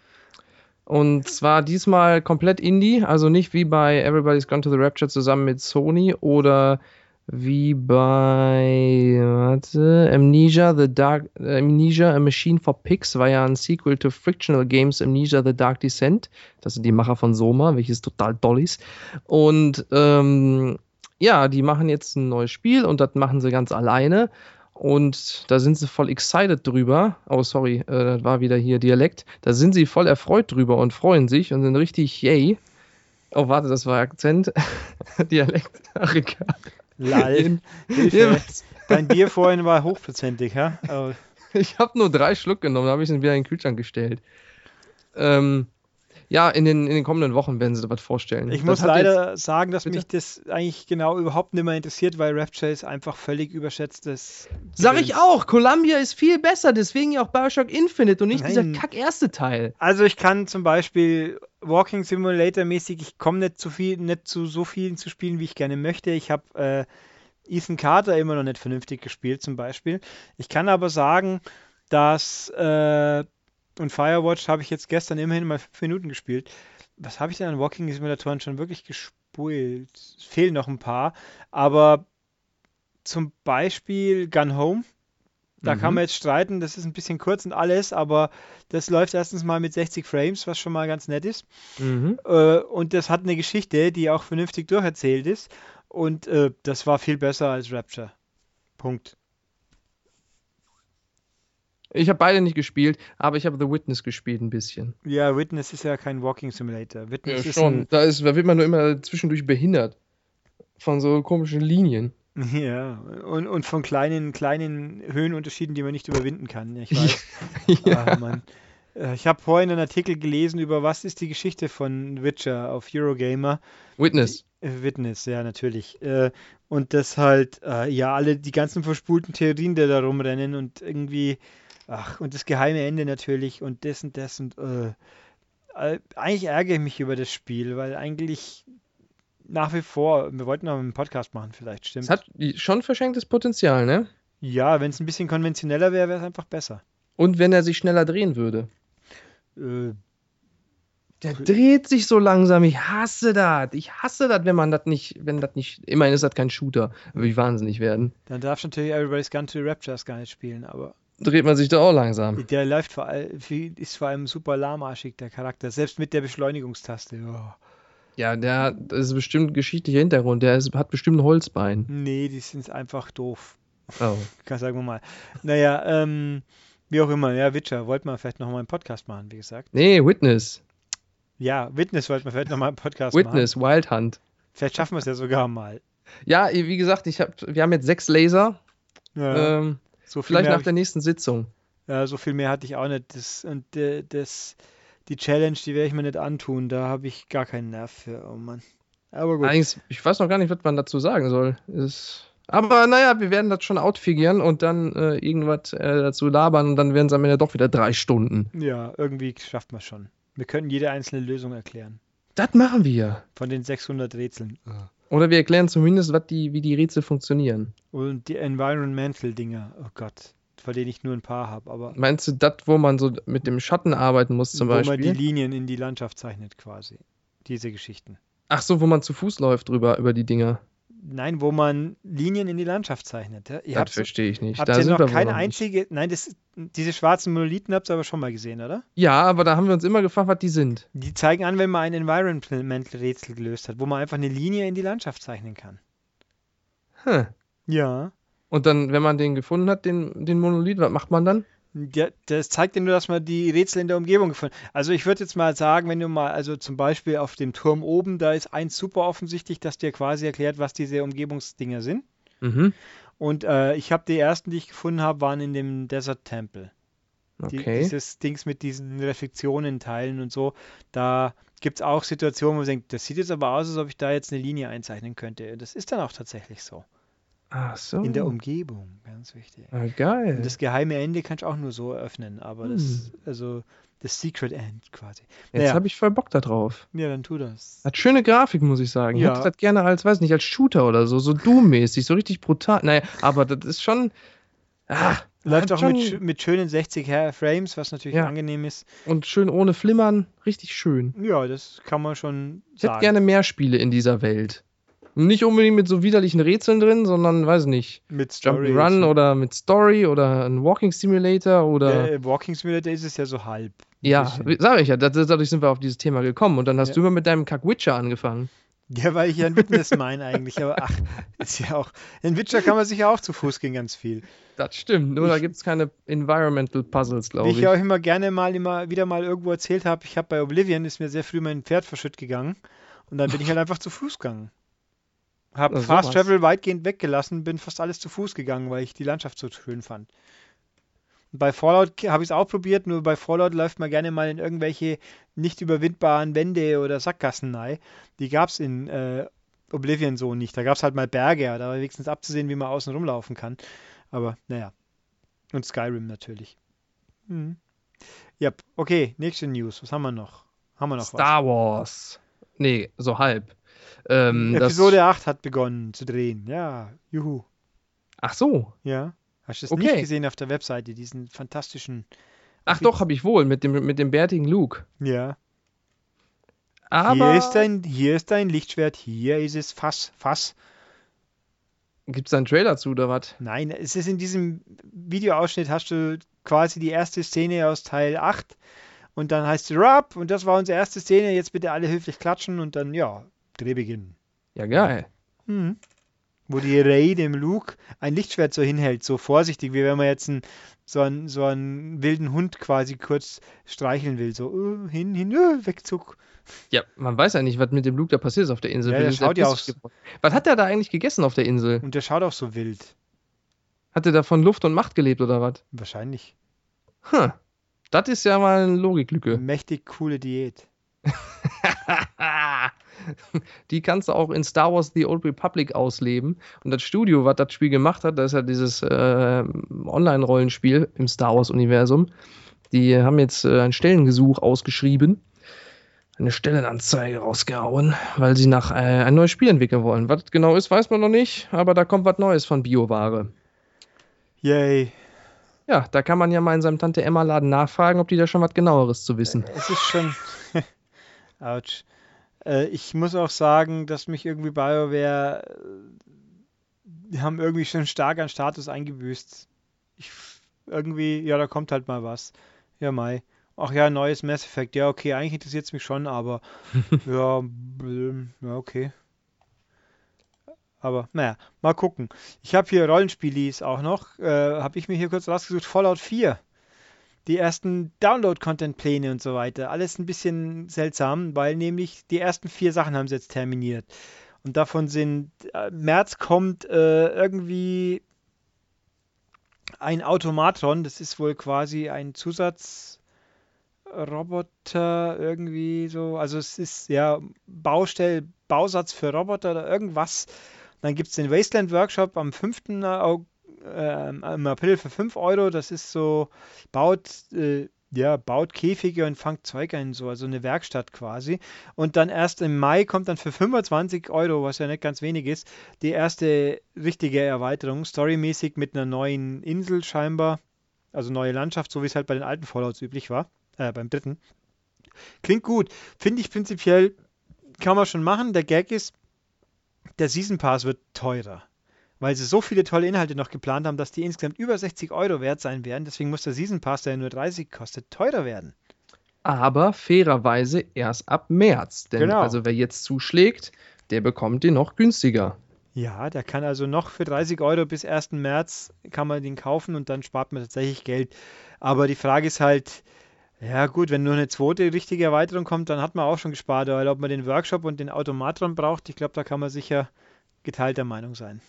Und zwar diesmal komplett Indie, also nicht wie bei Everybody's Gone to the Rapture zusammen mit Sony oder wie bei warte, Amnesia The Dark Amnesia A Machine for Pigs war ja ein Sequel to Frictional Games Amnesia The Dark Descent. Das sind die Macher von Soma, welches total toll ist. Und ähm, ja, die machen jetzt ein neues Spiel und das machen sie ganz alleine. Und da sind sie voll excited drüber. Oh, sorry, äh, das war wieder hier Dialekt. Da sind sie voll erfreut drüber und freuen sich und sind richtig yay. Oh, warte, das war Akzent. Dialekt. Ach, egal. Dein Bier vorhin war hochprozentig, ja? Oh. Ich habe nur drei Schluck genommen, da habe ich es wieder in den Kühlschrank gestellt. Ähm, ja, in den, in den kommenden Wochen werden sie da was vorstellen. Ich Das muss leider jetzt- sagen, dass Bitte? mich das eigentlich genau überhaupt nicht mehr interessiert, weil Rapture ist einfach völlig überschätztes. Sag ich auch, Columbia ist viel besser, deswegen ja auch Bioshock Infinite und nicht Nein. dieser kack erste Teil. Also ich kann zum Beispiel Walking Simulator mäßig, ich komme nicht zu viel, nicht zu so vielen zu spielen, wie ich gerne möchte. Ich habe äh, Ethan Carter immer noch nicht vernünftig gespielt, zum Beispiel. Ich kann aber sagen, dass äh, und Firewatch habe ich jetzt gestern immerhin mal fünf Minuten gespielt. Was habe ich denn an Walking Simulatoren schon wirklich gespielt? Es fehlen noch ein paar, aber zum Beispiel Gun Home. Da kann Mhm. man jetzt streiten, das ist ein bisschen kurz und alles, aber das läuft erstens mal mit 60 Frames, was schon mal ganz nett ist. Mhm. Äh, und das hat eine Geschichte, die auch vernünftig durcherzählt ist. Und äh, das war viel besser als Rapture. Punkt. Ich habe beide nicht gespielt, aber ich habe The Witness gespielt ein bisschen. Ja, Witness ist ja kein Walking Simulator. Witness ist Da, ist, da wird man nur immer zwischendurch behindert. Von so komischen Linien. ja, und, und von kleinen, kleinen Höhenunterschieden, die man nicht überwinden kann. Ja, ich weiß. ja. Ah, Mann. Äh, Ich habe vorhin einen Artikel gelesen über was ist die Geschichte von Witcher auf Eurogamer. Witness. Äh, Witness, ja, natürlich. Äh, und das halt, ja, alle die ganzen verspulten Theorien, die da rumrennen und irgendwie, ach, und das geheime Ende natürlich und das und das und, äh, eigentlich ärgere ich mich über das Spiel, weil eigentlich nach wie vor, wir wollten noch einen Podcast machen, vielleicht, Es stimmt. hat schon verschenktes Potenzial, ne? Ja, wenn es ein bisschen konventioneller wäre, wäre es einfach besser. Und wenn er sich schneller drehen würde. Äh, Der dreht sich so langsam. Ich hasse das. Ich hasse das, wenn man das nicht, wenn das nicht, immerhin ist das kein Shooter. Würde ich wahnsinnig werden. dann darfst du natürlich Everybody's Gun to Raptures gar nicht spielen, aber Dreht man sich da auch langsam. der läuft vor allem, ist vor allem super lahmarschig, der Charakter, selbst mit der Beschleunigungstaste. Oh. Ja, der, das ist bestimmt geschichtlicher Hintergrund. Der ist, hat bestimmt ein Holzbein. Nee, die sind einfach doof. Oh. Kann sagen wir mal. Naja, ähm, wie auch immer. Ja, Witcher, wollten wir vielleicht nochmal einen Podcast machen, wie gesagt. Nee, Witness. Ja, Witness wollten wir vielleicht nochmal einen Podcast Witness, Wild Hunt. machen. Vielleicht schaffen wir es ja sogar mal. Ja, wie gesagt, ich hab, wir haben jetzt sechs Laser. Ja, Ähm, so viel vielleicht nach der nächsten Sitzung. ja, so viel mehr hatte ich auch nicht. Das, und das, die Challenge, die werde ich mir nicht antun. Da habe ich gar keinen Nerv für. Oh Mann. Aber gut. Eigentlich, ich weiß noch gar nicht, was man dazu sagen soll. Ist, aber naja, wir werden das schon outfigurieren und dann äh, irgendwas äh, dazu labern und dann werden es am Ende doch wieder drei Stunden. Ja, irgendwie schafft man schon. Wir können jede einzelne Lösung erklären. Das machen wir. Von den 600 Rätseln. Oder wir erklären zumindest, die, wie die Rätsel funktionieren. Und die Environmental-Dinger. Oh Gott. Von denen ich nur ein paar habe. Aber Meinst du das, wo man so mit dem Schatten arbeiten muss zum wo man die Beispiel? Linien in die Landschaft zeichnet quasi. Diese Geschichten. Ach so, wo man zu Fuß läuft drüber, über die Dinger. Nein, wo man Linien in die Landschaft zeichnet. Ja? Das verstehe ich nicht. habt Da ihr sind noch keine noch nicht. einzige. Nein, das, diese schwarzen Monolithen habt ihr aber schon mal gesehen, oder? Ja, aber da haben wir uns immer gefragt, was die sind. Die zeigen an, wenn man ein Environmental-Rätsel gelöst hat, wo man einfach eine Linie in die Landschaft zeichnen kann. Hm. Ja. Und dann, wenn man den gefunden hat, den, den Monolith, was macht man dann? Ja, das zeigt dir nur, dass man die Rätsel in der Umgebung gefunden hat. Also ich würde jetzt mal sagen, wenn du mal, also zum Beispiel auf dem Turm oben, da ist eins super offensichtlich, dass dir quasi erklärt, was diese Umgebungsdinger sind. Mhm. Und äh, ich habe die ersten, die ich gefunden habe, waren in dem Desert Temple. Die, Okay. Dieses Dings mit diesen Reflexionen teilen und so. Da gibt es auch Situationen, wo man denkt, das sieht jetzt aber aus, als ob ich da jetzt eine Linie einzeichnen könnte. Das ist dann auch tatsächlich so. Ach so. In der Umgebung, ganz wichtig. Ah, geil. Und das geheime Ende kannst du auch nur so eröffnen, aber das, Hm. also das Secret End quasi. Jetzt naja. habe ich voll Bock da drauf. Ja, dann tu das. Hat schöne Grafik, muss ich sagen. Ich Ja. hätte das gerne als, weiß nicht, als Shooter oder so, so Doom-mäßig, so richtig brutal. Naja, aber das ist schon. Ah, Läuft auch schon, mit, mit schönen 60 Her- Frames, was natürlich Ja. angenehm ist. Und schön ohne Flimmern. Richtig schön. Ja, das kann man schon Ich hätte sagen. gerne mehr Spiele in dieser Welt. Nicht unbedingt mit so widerlichen Rätseln drin, sondern, weiß nicht, mit Story. Jump'n'Run oder mit Story oder ein Walking Simulator oder. Der Walking Simulator ist es ja so halb. ja, bisschen. sag ich ja, dadurch sind wir auf dieses Thema gekommen. Und dann hast Ja. du immer mit deinem Kack Witcher angefangen. Ja, weil ich ja ein Witness meine eigentlich, aber ach, ist ja auch. In Witcher kann man sich ja auch zu Fuß gehen, ganz viel. Das stimmt, nur Ich- da gibt es keine Environmental Puzzles, glaube Wie ich. ich ja auch immer gerne mal immer wieder mal irgendwo erzählt habe, ich habe bei Oblivion ist mir sehr früh mein Pferd verschütt gegangen und dann bin ich halt einfach zu Fuß gegangen. Habe Na, Fast sowas. Travel weitgehend weggelassen, bin fast alles zu Fuß gegangen, weil ich die Landschaft so schön fand. Bei Fallout habe ich es auch probiert, nur bei Fallout läuft man gerne mal in irgendwelche nicht überwindbaren Wände oder Sackgassen rein. Die gab es in äh, Oblivion so nicht. Da gab es halt mal Berge, da war wenigstens abzusehen, wie man außen rumlaufen kann. Aber naja. Und Skyrim natürlich. Mhm. Ja, okay, nächste News. Was haben wir noch? Haben wir noch Star Wars. Nee, so halb. Ähm, das- Episode 8 hat begonnen zu drehen. Ja, juhu. Ach so. Ja. Hast du es Okay. nicht gesehen auf der Webseite, diesen fantastischen. Ach doch, habe ich wohl, mit dem, mit dem bärtigen Luke. Ja. Aber Hier ist dein, hier ist dein Lichtschwert, hier ist es Fass, Fass. gibt es da einen Trailer zu oder was? Nein, es ist in diesem Videoausschnitt hast du quasi die erste Szene aus Teil 8 und dann heißt es Rob und das war unsere erste Szene, jetzt bitte alle höflich klatschen und dann, ja, Drehbeginn. Ja, geil. Mhm. Wo die Ray dem Luke ein Lichtschwert so hinhält, so vorsichtig, wie wenn man jetzt einen, so, einen, so einen wilden Hund quasi kurz streicheln will. So, äh, hin, hin, äh, wegzuck. Ja, man weiß ja nicht, was mit dem Luke da passiert ist auf der Insel. Ja, der schaut ja. Was hat der da eigentlich gegessen auf der Insel? Und der schaut auch so wild. Hat der da von Luft und Macht gelebt oder was? Wahrscheinlich. Hm. Das ist ja mal eine Logiklücke. Mächtig coole Diät. Die kannst du auch in Star Wars The Old Republic ausleben. Und das Studio, was das Spiel gemacht hat, das ist ja dieses äh, Online-Rollenspiel im Star Wars-Universum. Die haben jetzt äh, ein Stellengesuch ausgeschrieben, eine Stellenanzeige rausgehauen, weil sie nach äh, ein neues Spiel entwickeln wollen. Was genau ist, weiß man noch nicht, aber da kommt was Neues von Bioware. Yay. Ja, da kann man ja mal in seinem Tante Emma Laden nachfragen, ob die da schon was genaueres zu wissen. Es ist schon. Autsch. Äh, ich muss auch sagen, dass mich irgendwie BioWare. äh, Die haben irgendwie schon stark an Status eingebüßt. Ich, irgendwie, ja, da kommt halt mal was. Ja, Mai. Ach ja, neues Mass Effect. Ja, okay, eigentlich interessiert es mich schon, aber. ja, ja, okay. Aber naja, mal gucken. Ich habe hier Rollenspielis auch noch. Äh, habe ich mir hier kurz rausgesucht. Fallout 4 die ersten Download-Content-Pläne und so weiter. Alles ein bisschen seltsam, weil nämlich die ersten vier Sachen haben sie jetzt terminiert. Und davon sind, äh, März kommt äh, irgendwie ein Automatron, das ist wohl quasi ein Zusatzroboter irgendwie so. Also es ist ja Baustell, Bausatz für Roboter oder irgendwas. Dann gibt es den Wasteland Workshop am 5. Au- äh, im April für 5 Euro. Das ist so, baut, äh, ja, baut Käfige und fangt Zeug ein, so, also eine Werkstatt quasi. Und dann erst im Mai kommt dann für 25 Euro, was ja nicht ganz wenig ist, die erste richtige Erweiterung, storymäßig mit einer neuen Insel scheinbar. Also neue Landschaft, so wie es halt bei den alten Fallouts üblich war, äh, beim dritten. Klingt gut. Finde ich prinzipiell, kann man schon machen. Der Gag ist, der Season Pass wird teurer weil sie so viele tolle Inhalte noch geplant haben, dass die insgesamt über 60 Euro wert sein werden. Deswegen muss der Season Pass, der nur 30 kostet, teurer werden. Aber fairerweise erst ab März. Denn Genau. also wer jetzt zuschlägt, der bekommt den noch günstiger. Ja, der kann also noch für 30 Euro bis 1. März kann man den kaufen und dann spart man tatsächlich Geld. Aber die Frage ist halt, ja gut, wenn nur eine zweite richtige Erweiterung kommt, dann hat man auch schon gespart. Weil ob man den Workshop und den Automatron braucht, ich glaube, da kann man sicher geteilter Meinung sein.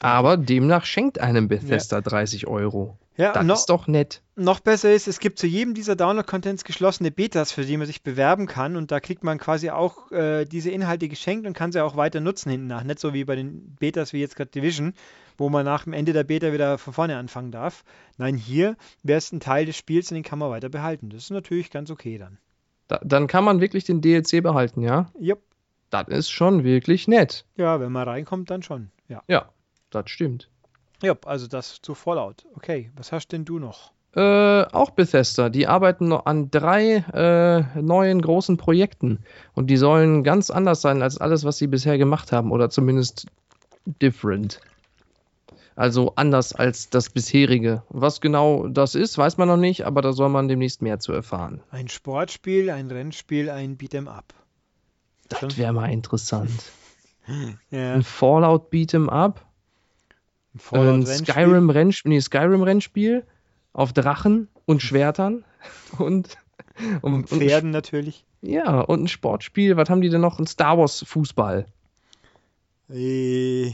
Aber demnach schenkt einem Bethesda 30 Euro. Ja, Das noch, ist doch nett. Noch besser ist, es gibt zu jedem dieser Download-Contents geschlossene Betas, für die man sich bewerben kann. Und da kriegt man quasi auch äh, diese Inhalte geschenkt und kann sie auch weiter nutzen hinten nach. Nicht so wie bei den Betas wie jetzt gerade Division, wo man nach dem Ende der Beta wieder von vorne anfangen darf. Nein, hier wäre es ein Teil des Spiels und den kann man weiter behalten. Das ist natürlich ganz okay dann. Da, dann kann man wirklich den DLC behalten, ja? Jupp. Das ist schon wirklich nett. Ja, wenn man reinkommt, dann schon. Ja. Ja, das stimmt. Jupp, also das zu Fallout. Okay, was hast denn du noch? Äh, auch Bethesda, die arbeiten noch an drei äh, neuen großen Projekten und die sollen ganz anders sein als alles, was sie bisher gemacht haben oder zumindest different. Also anders als das bisherige. Was genau das ist, weiß man noch nicht, aber da soll man demnächst mehr zu erfahren. Ein Sportspiel, ein Rennspiel, ein Beat'em Up. Das wäre mal interessant. Ja, Ein Fallout Beat'em Up, ein ein. Skyrim Rennspiel, nee, Skyrim Rennspiel auf Drachen und Schwertern und Und und, und, Pferden natürlich. ja, und ein Sportspiel, was haben die denn noch? Ein Star Wars Fußball. Äh,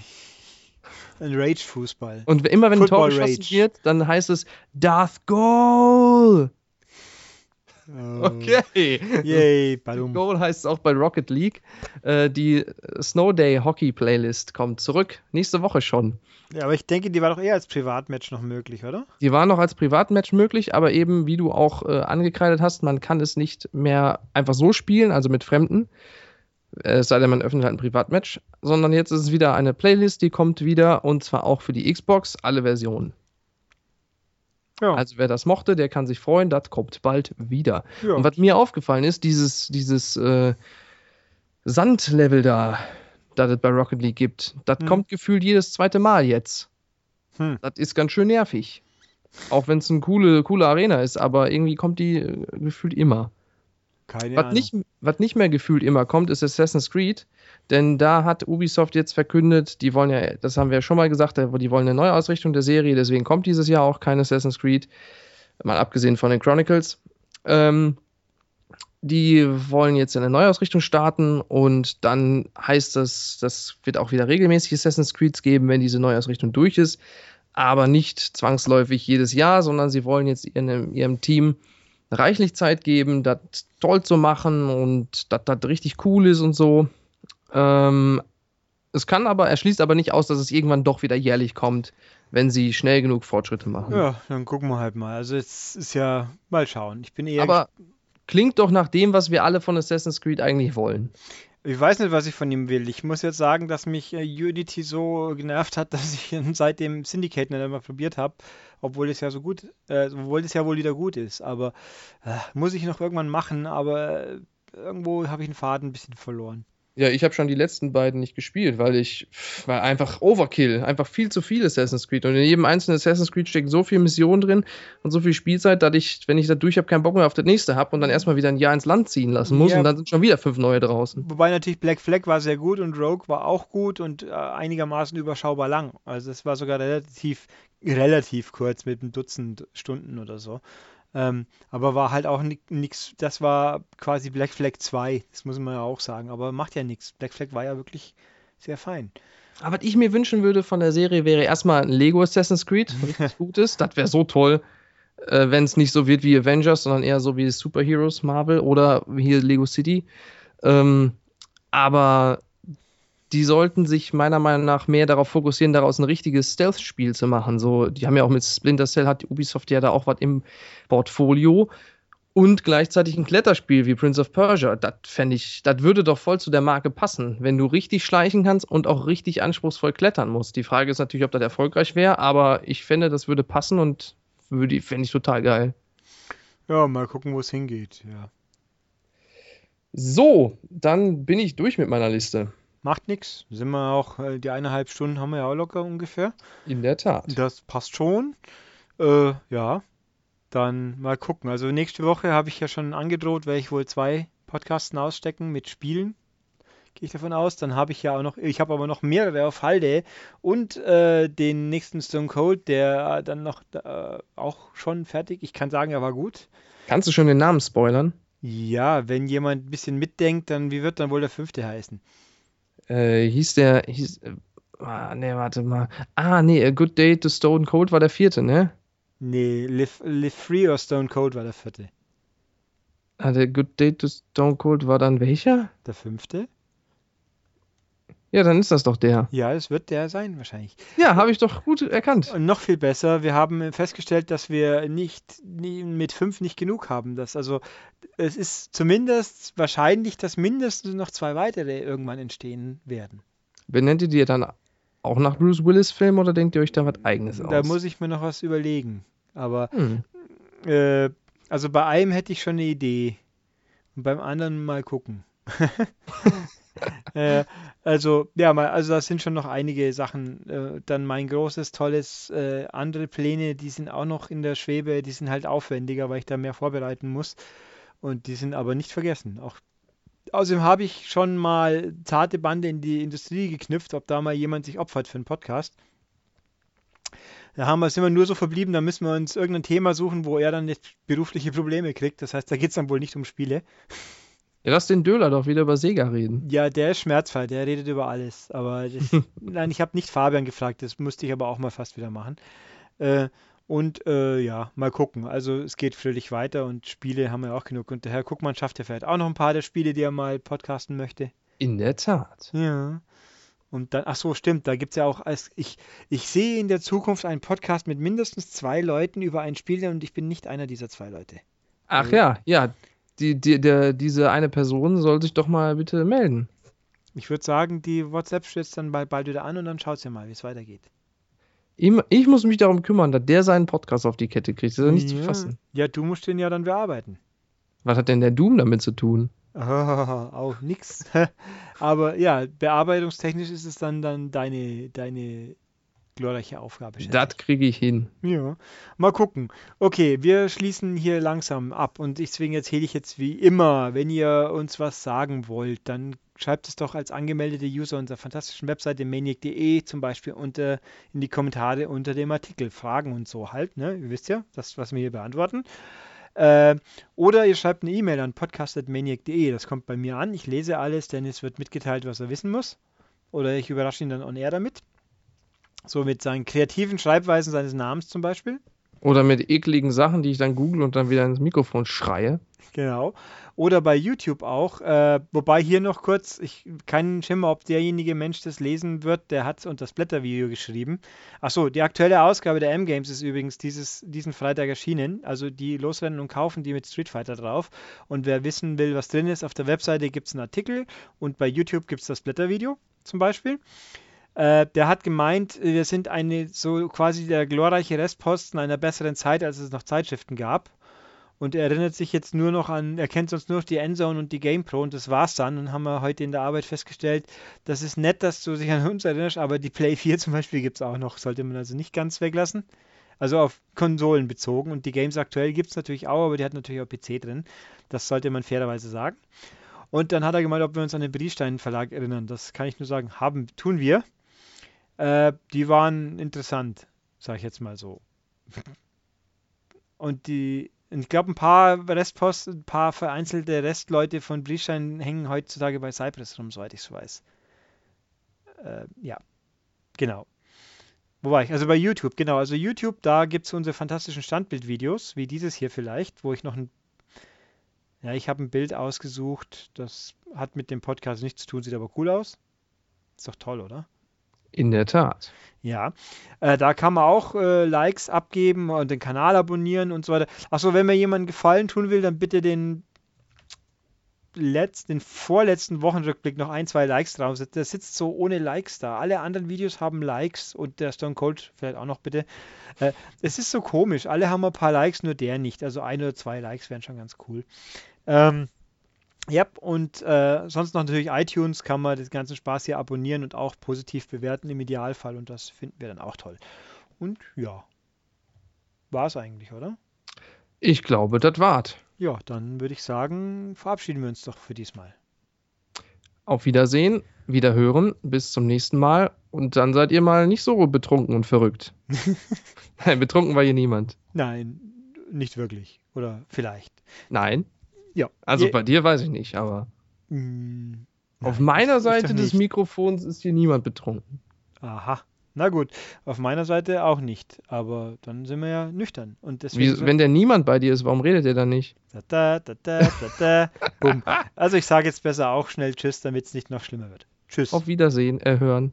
Ein Rage-Fußball. Und immer wenn ein Tor Football geschossen Rage. wird, dann heißt es Darth Goal. Okay. Yay, Badum. Goal heißt es auch bei Rocket League. Äh, die Snow Day Hockey Playlist kommt zurück. Nächste Woche schon. Ja, aber ich denke, die war doch eher als Privatmatch noch möglich, oder? Die war noch als Privatmatch möglich, aber eben, wie du auch äh, angekreidet hast, man kann es nicht mehr einfach so spielen, also mit Fremden. Äh, Es sei denn, man öffnet halt ein Privatmatch, sondern jetzt ist es wieder eine Playlist, die kommt wieder und zwar auch für die Xbox, alle Versionen. Ja. Also wer das mochte, der kann sich freuen, das kommt bald wieder. ja. Und was mir aufgefallen ist, dieses, dieses äh, Sandlevel da, das es bei Rocket League gibt, das Hm. kommt gefühlt jedes zweite Mal jetzt. Hm. Das ist ganz schön nervig. Auch wenn es eine coole, coole Arena ist, aber irgendwie kommt die äh, gefühlt immer. Keine Was Ahnung. nicht, was nicht mehr gefühlt immer kommt, ist Assassin's Creed. Denn da hat Ubisoft jetzt verkündet, die wollen ja, das haben wir ja schon mal gesagt, die wollen eine Neuausrichtung der Serie, deswegen kommt dieses Jahr auch kein Assassin's Creed. Mal abgesehen von den Chronicles. Ähm, die wollen jetzt eine Neuausrichtung starten und dann heißt das, das wird auch wieder regelmäßig Assassin's Creeds geben, wenn diese Neuausrichtung durch ist. Aber nicht zwangsläufig jedes Jahr, sondern sie wollen jetzt ihrem, ihrem Team reichlich Zeit geben, das toll zu machen und dass das richtig cool ist und so. Ähm, es kann aber, er schließt aber nicht aus, dass es irgendwann doch wieder jährlich kommt, wenn sie schnell genug Fortschritte machen. Ja, dann gucken wir halt mal. Also jetzt ist ja mal schauen. Ich bin eher aber klingt doch nach dem, was wir alle von Assassin's Creed eigentlich wollen. Ich weiß nicht, was ich von ihm will. Ich muss jetzt sagen, dass mich äh, Unity so genervt hat, dass ich ihn seit dem Syndicate nicht einmal probiert habe, obwohl es ja so gut, äh, obwohl es ja wohl wieder gut ist. Aber äh, muss ich noch irgendwann machen, aber äh, irgendwo habe ich den Faden ein bisschen verloren. Ja, ich habe schon die letzten beiden nicht gespielt, weil ich war einfach Overkill, einfach viel zu viel Assassin's Creed. Und in jedem einzelnen Assassin's Creed steckt so viel Mission drin und so viel Spielzeit, dass ich, wenn ich da durch habe, keinen Bock mehr auf das nächste habe und dann erstmal wieder ein Jahr ins Land ziehen lassen muss Ja. und dann sind schon wieder fünf neue draußen. Wobei natürlich Black Flag war sehr gut und Rogue war auch gut und äh, einigermaßen überschaubar lang. Also es war sogar relativ, relativ kurz mit einem Dutzend Stunden oder so. Ähm, aber war halt auch nichts, das war quasi Black Flag 2, das muss man ja auch sagen, aber macht ja nichts. Black Flag war ja wirklich sehr fein. Aber was ich mir wünschen würde von der Serie wäre erstmal ein Lego Assassin's Creed, richtig gutes. Das wäre so toll, äh, wenn es nicht so wird wie Avengers, sondern eher so wie Superheroes Marvel oder hier Lego City. Ähm, aber die sollten sich meiner Meinung nach mehr darauf fokussieren, daraus ein richtiges Stealth-Spiel zu machen. So, die haben ja auch mit Splinter Cell hat Ubisoft ja da auch was im Portfolio und gleichzeitig ein Kletterspiel wie Prince of Persia. Das fände ich, das würde doch voll zu der Marke passen, wenn du richtig schleichen kannst und auch richtig anspruchsvoll klettern musst. Die Frage ist natürlich, ob das erfolgreich wäre, aber ich fände, das würde passen und würde, fände ich total geil. Ja, mal gucken, wo es hingeht. Ja. So, dann bin ich durch mit meiner Liste. Macht nichts. Sind wir auch, äh, die eineinhalb Stunden haben wir ja auch locker ungefähr. In der Tat. Das passt schon. Äh, ja, dann mal gucken. Also nächste Woche habe ich ja schon angedroht, werde ich wohl zwei Podcasten ausstecken mit Spielen. Gehe ich davon aus. Dann habe ich ja auch noch, ich habe aber noch mehrere auf Halde und äh, den nächsten Stone Cold, der dann noch äh, auch schon fertig. Ich kann sagen, er war gut. Kannst du schon den Namen spoilern? Ja, wenn jemand ein bisschen mitdenkt, dann wie wird dann wohl der fünfte heißen? Äh, hieß der, hieß, äh, ah, nee, warte mal. Ah, nee, A Good Day to Stone Cold war der vierte, ne? Nee, Live, Live Free or Stone Cold war der vierte. Ah, der Good Day to Stone Cold war dann welcher? Der fünfte? Ja, dann ist das doch der. Ja, es wird der sein wahrscheinlich. Ja, habe ich doch gut erkannt. Und noch viel besser, wir haben festgestellt, dass wir nicht mit fünf nicht genug haben. Das, also es ist zumindest wahrscheinlich, dass mindestens noch zwei weitere irgendwann entstehen werden. Benennt ihr die dann auch nach Bruce Willis Film oder denkt ihr euch da was eigenes aus? Da muss ich mir noch was überlegen. Aber hm. äh, also bei einem hätte ich schon eine Idee. Und beim anderen mal gucken. äh, also, ja, mal, also das sind schon noch einige Sachen. Äh, dann mein großes, tolles, äh, andere Pläne, die sind auch noch in der Schwebe, die sind halt aufwendiger, weil ich da mehr vorbereiten muss. Und die sind aber nicht vergessen. Auch, außerdem habe ich schon mal zarte Bande in die Industrie geknüpft, ob da mal jemand sich opfert für einen Podcast. Da haben wir, sind wir nur so verblieben, da müssen wir uns irgendein Thema suchen, wo er dann nicht berufliche Probleme kriegt. Das heißt, da geht es dann wohl nicht um Spiele. Ja, lass den Döler doch wieder über Sega reden. Ja, der ist schmerzfrei, der redet über alles. Aber das, nein, ich habe nicht Fabian gefragt, das musste ich aber auch mal fast wieder machen. Äh, und äh, ja, mal gucken. Also es geht fröhlich weiter und Spiele haben wir auch genug. Und der Herr Guckmann schafft ja vielleicht auch noch ein paar der Spiele, die er mal podcasten möchte. In der Tat. Ja. Und dann, ach so, stimmt, da gibt es ja auch, als ich, ich sehe in der Zukunft einen Podcast mit mindestens zwei Leuten über ein Spiel und ich bin nicht einer dieser zwei Leute. Ach ja, ja. Die, die, der, diese eine Person soll sich doch mal bitte melden. Ich würde sagen, die WhatsApp stürzt dann bald, bald wieder an und dann schaut sie mal, wie es weitergeht. Ich muss mich darum kümmern, dass der seinen Podcast auf die Kette kriegt. Das ist ja nicht zu fassen. Ja, du musst den ja dann bearbeiten. Was hat denn der Doom damit zu tun? Oh, auch nix. Aber ja, bearbeitungstechnisch ist es dann, dann deine, deine glorreiche Aufgabe. Das kriege ich hin. Ja, mal gucken. Okay, wir schließen hier langsam ab und deswegen erzähle ich jetzt wie immer, wenn ihr uns was sagen wollt, dann schreibt es doch als angemeldete User unserer fantastischen Webseite maniac.de zum Beispiel unter, in die Kommentare unter dem Artikel. Fragen und so halt, ne? Ihr wisst ja, das, was wir hier beantworten. Äh, oder ihr schreibt eine E-Mail an podcast.maniac.de. Das kommt bei mir an. Ich lese alles, denn es wird mitgeteilt, was er wissen muss. Oder ich überrasche ihn dann on air damit. So mit seinen kreativen Schreibweisen seines Namens zum Beispiel. Oder mit ekligen Sachen, die ich dann google und dann wieder ins Mikrofon schreie. Genau. Oder bei YouTube auch. Äh, wobei hier noch kurz, ich keinen Schimmer, ob derjenige Mensch das lesen wird, der hat unter das Blättervideo geschrieben. Achso, die aktuelle Ausgabe der M-Games ist übrigens dieses, diesen Freitag erschienen. Also die losrennen und kaufen die mit Street Fighter drauf. Und wer wissen will, was drin ist, auf der Webseite gibt es einen Artikel und bei YouTube gibt es das Blättervideo zum Beispiel. Äh, der hat gemeint, wir sind eine so quasi der glorreiche Restposten einer besseren Zeit, als es noch Zeitschriften gab. Und er erinnert sich jetzt nur noch an, er kennt sonst nur noch die Endzone und die GamePro und das war's dann. Und haben wir heute in der Arbeit festgestellt, das ist nett, dass du dich an uns erinnerst, aber die Play 4 zum Beispiel gibt es auch noch, sollte man also nicht ganz weglassen. Also auf Konsolen bezogen. Und die Games aktuell gibt es natürlich auch, aber die hat natürlich auch PC drin. Das sollte man fairerweise sagen. Und dann hat er gemeint, ob wir uns an den Briefstein Verlag erinnern. Das kann ich nur sagen, haben, tun wir. Äh, die waren interessant, sage ich jetzt mal so. Und die, ich glaube, ein paar Restposten, ein paar vereinzelte Restleute von Briefstein hängen heutzutage bei Cypress rum, soweit ich es weiß. Äh, ja, genau. Wo war ich? Also bei YouTube, genau. Also YouTube, da gibt es unsere fantastischen Standbildvideos, wie dieses hier vielleicht, wo ich noch ein. Ja, ich habe ein Bild ausgesucht, das hat mit dem Podcast nichts zu tun, sieht aber cool aus. Ist doch toll, oder? In der Tat. Ja, äh, da kann man auch äh, Likes abgeben und den Kanal abonnieren und so weiter. Achso, wenn mir jemand Gefallen tun will, dann bitte den letzten, den vorletzten Wochenrückblick noch ein, zwei Likes draufsetzen. Der sitzt so ohne Likes da. Alle anderen Videos haben Likes und der Stone Cold vielleicht auch noch bitte. Äh, es ist so komisch. Alle haben ein paar Likes, nur der nicht. Also ein oder zwei Likes wären schon ganz cool. Ähm, ja, und äh, sonst noch natürlich iTunes kann man den ganzen Spaß hier abonnieren und auch positiv bewerten im Idealfall und das finden wir dann auch toll. Und ja, war es eigentlich, oder? Ich glaube, das war's. Ja, dann würde ich sagen, verabschieden wir uns doch für diesmal. Auf Wiedersehen, Wiederhören, bis zum nächsten Mal und dann seid ihr mal nicht so betrunken und verrückt. Nein, betrunken war hier niemand. Nein, nicht wirklich. Oder vielleicht. Nein. Ja. Also Je bei dir weiß ich nicht, aber Mm, auf meiner Seite des. Mikrofons ist hier niemand betrunken. Aha. Na gut, auf meiner Seite auch nicht. Aber dann sind wir ja nüchtern. Und Wie, deswegen. wenn der niemand bei dir ist, warum redet er dann nicht? Da, da, da. Also ich sage jetzt besser auch schnell Tschüss, damit es nicht noch schlimmer wird. Tschüss. Auf Wiedersehen, erhören.